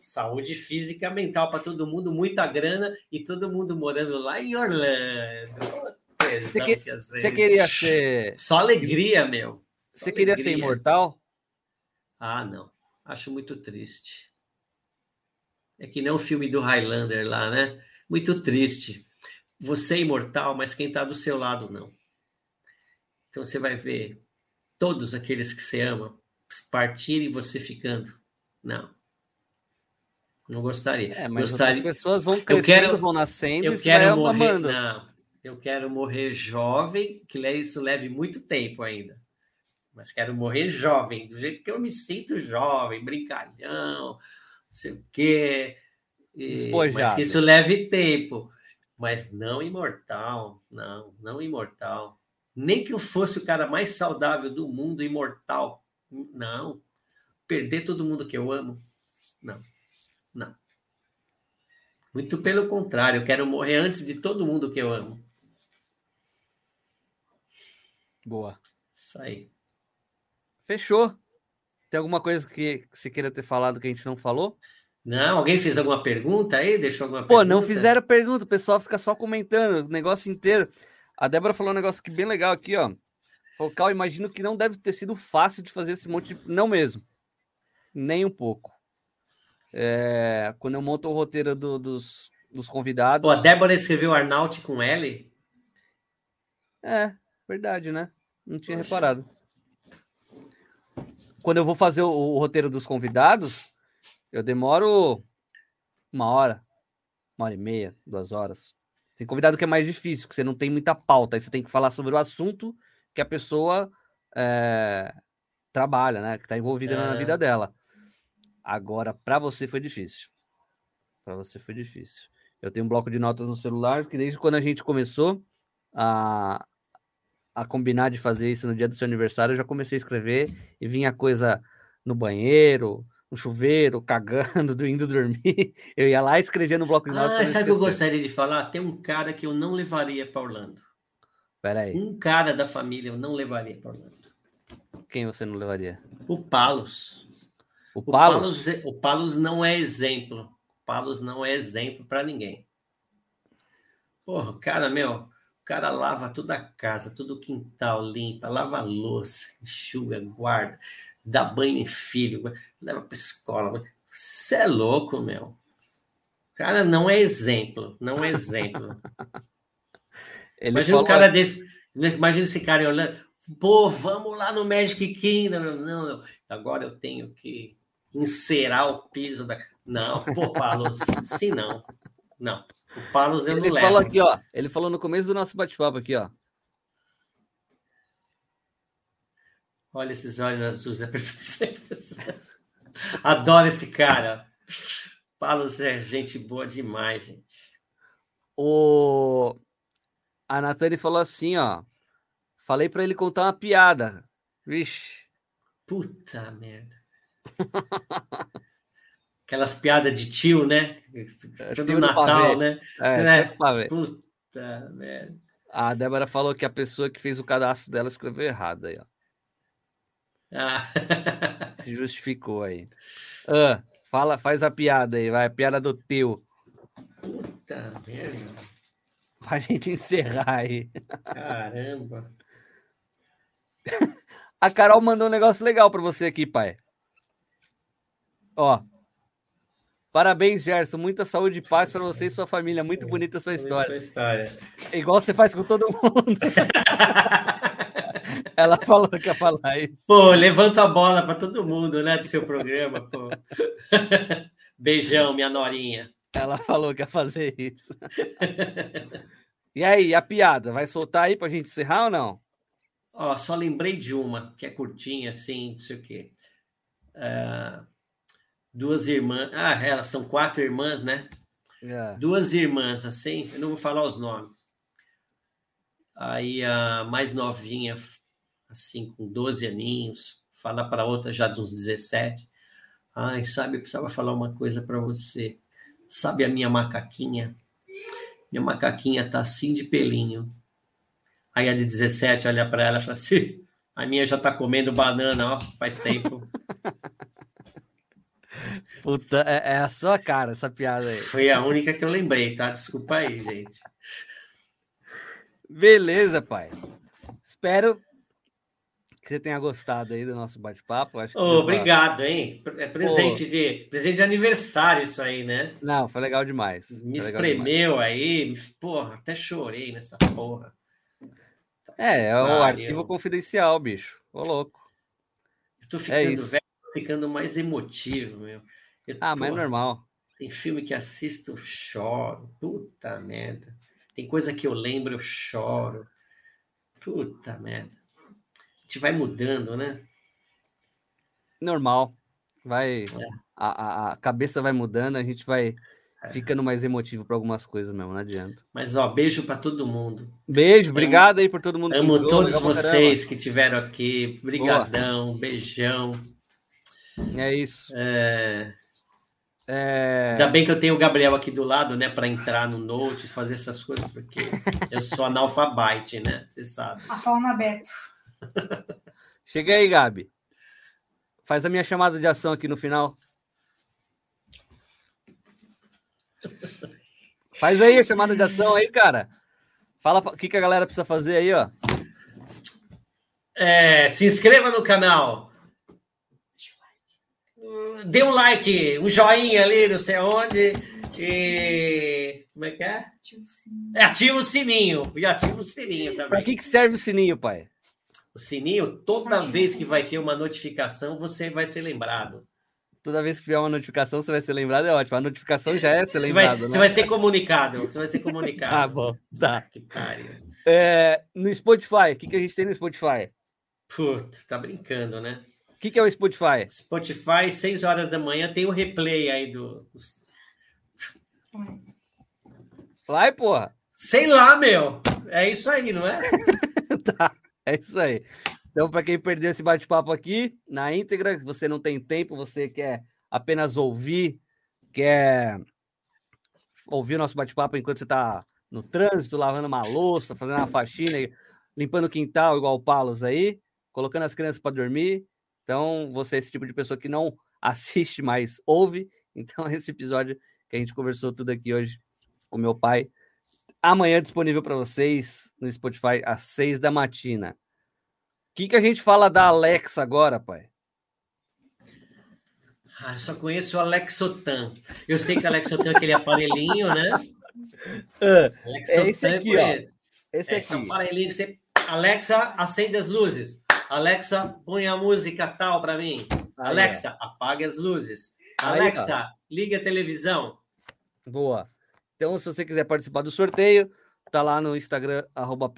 Saúde física, mental para todo mundo, muita grana e todo mundo morando lá em Orlando. Você que- Você queria ser. Só alegria, meu. Só Você queria ser imortal? Ah, não. Acho muito triste. É que nem o filme do Highlander lá, né? Muito triste. Você é imortal, mas quem está do seu lado não. Então você vai ver todos aqueles que você ama partirem e você ficando. Não. Não gostaria. É, mas gostaria... outras pessoas vão crescendo, quero- vão nascendo Eu e quero morrer. amando. Não, eu quero morrer jovem, que isso leve muito tempo ainda. Mas quero morrer jovem, do jeito que eu me sinto jovem, brincalhão, não sei o quê. E- mas que isso leve tempo. Mas não imortal, não, não imortal. Nem que eu fosse o cara mais saudável do mundo, imortal. Não. Perder todo mundo que eu amo. Não. Não. Muito pelo contrário, eu quero morrer antes de todo mundo que eu amo. Boa. Isso aí. Fechou. Tem alguma coisa que, que você queira ter falado que a gente não falou? Não, alguém fez alguma pergunta aí? Deixou alguma Pô, pergunta? não fizeram pergunta, o pessoal fica só comentando o negócio inteiro. A Débora falou um negócio aqui bem legal aqui, ó. Falou, Cal, imagino que não deve ter sido fácil de fazer esse monte de... Não mesmo. Nem um pouco. É, quando eu monto o roteiro do- dos, dos convidados. Pô, a Débora escreveu Arnaut com L? É, verdade, né? Não tinha Poxa. reparado. Quando eu vou fazer o, o roteiro dos convidados, eu demoro uma hora, uma hora e meia, duas horas. Tem convidado que é mais difícil, que você não tem muita pauta, aí você tem que falar sobre o assunto que a pessoa é, trabalha, né? Que está envolvida na É. vida dela. Agora, para você foi difícil. Para você foi difícil. Eu tenho um bloco de notas no celular, que desde quando a gente começou a, a combinar de fazer isso no dia do seu aniversário, eu já comecei a escrever e vinha coisa no banheiro, no chuveiro, cagando, [LAUGHS] do- indo dormir. Eu ia lá e escrevia no bloco de notas. Ah, sabe o que eu gostaria de falar? Tem um cara que eu não levaria para Orlando. Pera aí, Um cara da família eu não levaria para Orlando. quem você não levaria? O Palos. O O Palos? É- o Palos não é exemplo. O Palos não é exemplo para ninguém. Porra, cara, meu, cara lava toda a casa, todo o quintal limpa, lava a louça, enxuga, guarda, dá banho em filho, leva para escola. Você é louco, meu. O cara não é exemplo, não é exemplo. [LAUGHS] Ele Imagina um cara desse. Imagina esse cara em Orlando. Pô, vamos lá no Magic Kingdom. Não, não. Agora eu tenho que encerar o piso da. Não, pô, Palos, sim não. Não. O Palos eu Ele não falou levo. aqui, ó. Ele falou no começo do nosso bate-papo aqui, ó. Olha esses olhos azuis, é perfeição. [LAUGHS] Adoro esse cara. Palos é gente boa demais, gente. O... A Natane falou assim, ó. Falei pra ele contar uma piada. Vixe. Puta merda. [LAUGHS] Aquelas piadas de tio, né? Todo tio Natal, né? É, Né? Puta merda. A Débora falou que a pessoa que fez o cadastro dela escreveu errado aí, ó. Ah. [LAUGHS] Se justificou aí. Ah, fala, faz a piada aí, vai. A piada do teu. Puta merda. Pra gente encerrar aí. Caramba. [LAUGHS] A Carol mandou um negócio legal pra você aqui, pai. Ó. Parabéns, Gerson. Muita saúde e paz pra você e sua família. Muito bonita a sua história. Sua história. Igual você faz com todo mundo. [LAUGHS] Ela falou que ia falar isso. Pô, levanta a bola para todo mundo, né? Do seu programa, pô. [LAUGHS] Beijão, minha norinha. Ela falou que ia fazer isso. E aí, a piada? Vai soltar aí pra gente encerrar ou não? Ó, só lembrei de uma, que é curtinha, assim, não sei o quê. Ah, duas irmãs. Ah, elas são quatro irmãs, né? É. Duas irmãs, assim, eu não vou falar os nomes. Aí a mais novinha, assim, com 12 aninhos, fala para a outra já dos 17. Ai, sabe, eu precisava falar uma coisa para você. Sabe a minha macaquinha? Minha macaquinha tá assim de pelinho. Aí a de 17 olha para ela e fala assim: a minha já tá comendo banana, ó, faz tempo. [LAUGHS] Puta, é, é a sua cara essa piada aí. Foi a única que eu lembrei, tá? Desculpa aí, gente. Beleza, pai. Espero que você tenha gostado aí do nosso bate-papo. Acho Ô, deu pra- obrigado, hein? É presente de, presente de aniversário isso aí, né? Não, foi legal demais. Me legal demais. espremeu aí, me- porra, até chorei nessa porra. É, é o arquivo confidencial, bicho. Ô, louco. Eu tô ficando É velho, tô ficando mais emotivo, meu. Eu, Ah, mas é normal. Tem filme que assisto, choro. Puta merda. Tem coisa que eu lembro, eu choro. Puta merda. A gente vai mudando, né? Normal. Vai. É. A, a, a cabeça vai mudando, a gente vai É. ficando mais emotivo para algumas coisas mesmo, não adianta. Mas, ó, beijo pra todo mundo. Beijo, obrigado aí por todo mundo que Amo entrou, todos pra caramba. vocês que tiveram aqui. Brigadão, beijão. É isso. É, É... Ainda bem que eu tenho o Gabriel aqui do lado, né, para entrar no Note, fazer essas coisas, porque eu sou analfabete, né? Você sabe. A fauna Beto. [LAUGHS] Chega aí, Gabi. Faz a minha chamada de ação aqui no final. Faz aí a chamada de ação aí, cara. Fala o que, que a galera precisa fazer aí, ó. É, se inscreva no canal. Dê um like, um joinha ali, não sei onde. E. Como é que é? É, ativa o sininho. E ativa o sininho Para também. que, que serve o sininho, pai? O sininho, toda vez que vai ter uma notificação, você vai ser lembrado. Toda vez que tiver uma notificação, você vai ser lembrado, é ótimo. A notificação já é ser Você vai, lembrado, você né? vai ser comunicado. Você vai ser comunicado. Tá [LAUGHS] bom, tá. Que pariu. É, no Spotify, o que, que a gente tem no Spotify? Puta, tá brincando, né? O que, que é o Spotify? Spotify, 6 horas da manhã, tem o replay aí do. Vai, porra. Sei lá, meu. É isso aí, não é? [LAUGHS] tá, é isso aí. Então, para quem perdeu esse bate-papo aqui, na íntegra, você não tem tempo, você quer apenas ouvir, quer ouvir o nosso bate-papo enquanto você está no trânsito, lavando uma louça, fazendo uma faxina, limpando o quintal, igual o Palos aí, colocando as crianças para dormir. Então, você é esse tipo de pessoa que não [LAUGHS] assiste, mas ouve. Então, [LAUGHS] esse episódio que a gente conversou tudo aqui hoje com meu pai, amanhã disponível para vocês no Spotify às seis da matina. O que, que a gente fala da Alexa agora, pai? Ah, eu só conheço o Alexotan. Eu sei que o Alexotan é aquele aparelhinho, né? [LAUGHS] É esse aqui, ó. conheço. Esse É, aqui. é um aparelhinho que você. Alexa, acende as luzes. Alexa, põe a música tal para mim. Aí, Alexa, apague as luzes. Aí, Alexa, liga a televisão. Boa. Então, se você quiser participar do sorteio, tá lá no Instagram, arroba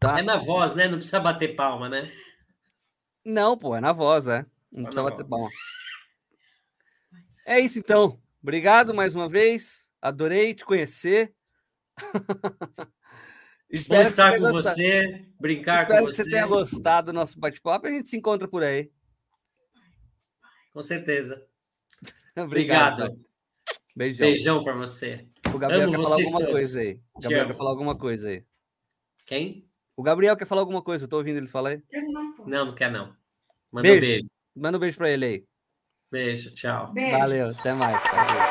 tá? É na voz, né? Não precisa bater palma, né? Não, pô, é na voz, é. Não Tá precisa bater palma. É isso, então. Obrigado mais uma vez. Adorei te conhecer. [LAUGHS] Espero que estar você com gostado. você, brincar Espero com que você. você tenha gostado do nosso bate-papo. A gente se encontra por aí. Com certeza. [LAUGHS] Obrigado. Obrigado. Beijão. Beijão para você. O Gabriel Amo quer falar alguma todos. coisa aí. O Gabriel quer falar alguma coisa aí. Quem? O Gabriel quer falar alguma coisa. Eu tô ouvindo ele falar aí. Não. Não, não quer não. Manda Beijo. um beijo. Manda um beijo pra ele aí. Beijo, tchau. Beijo. Valeu, até mais. cara.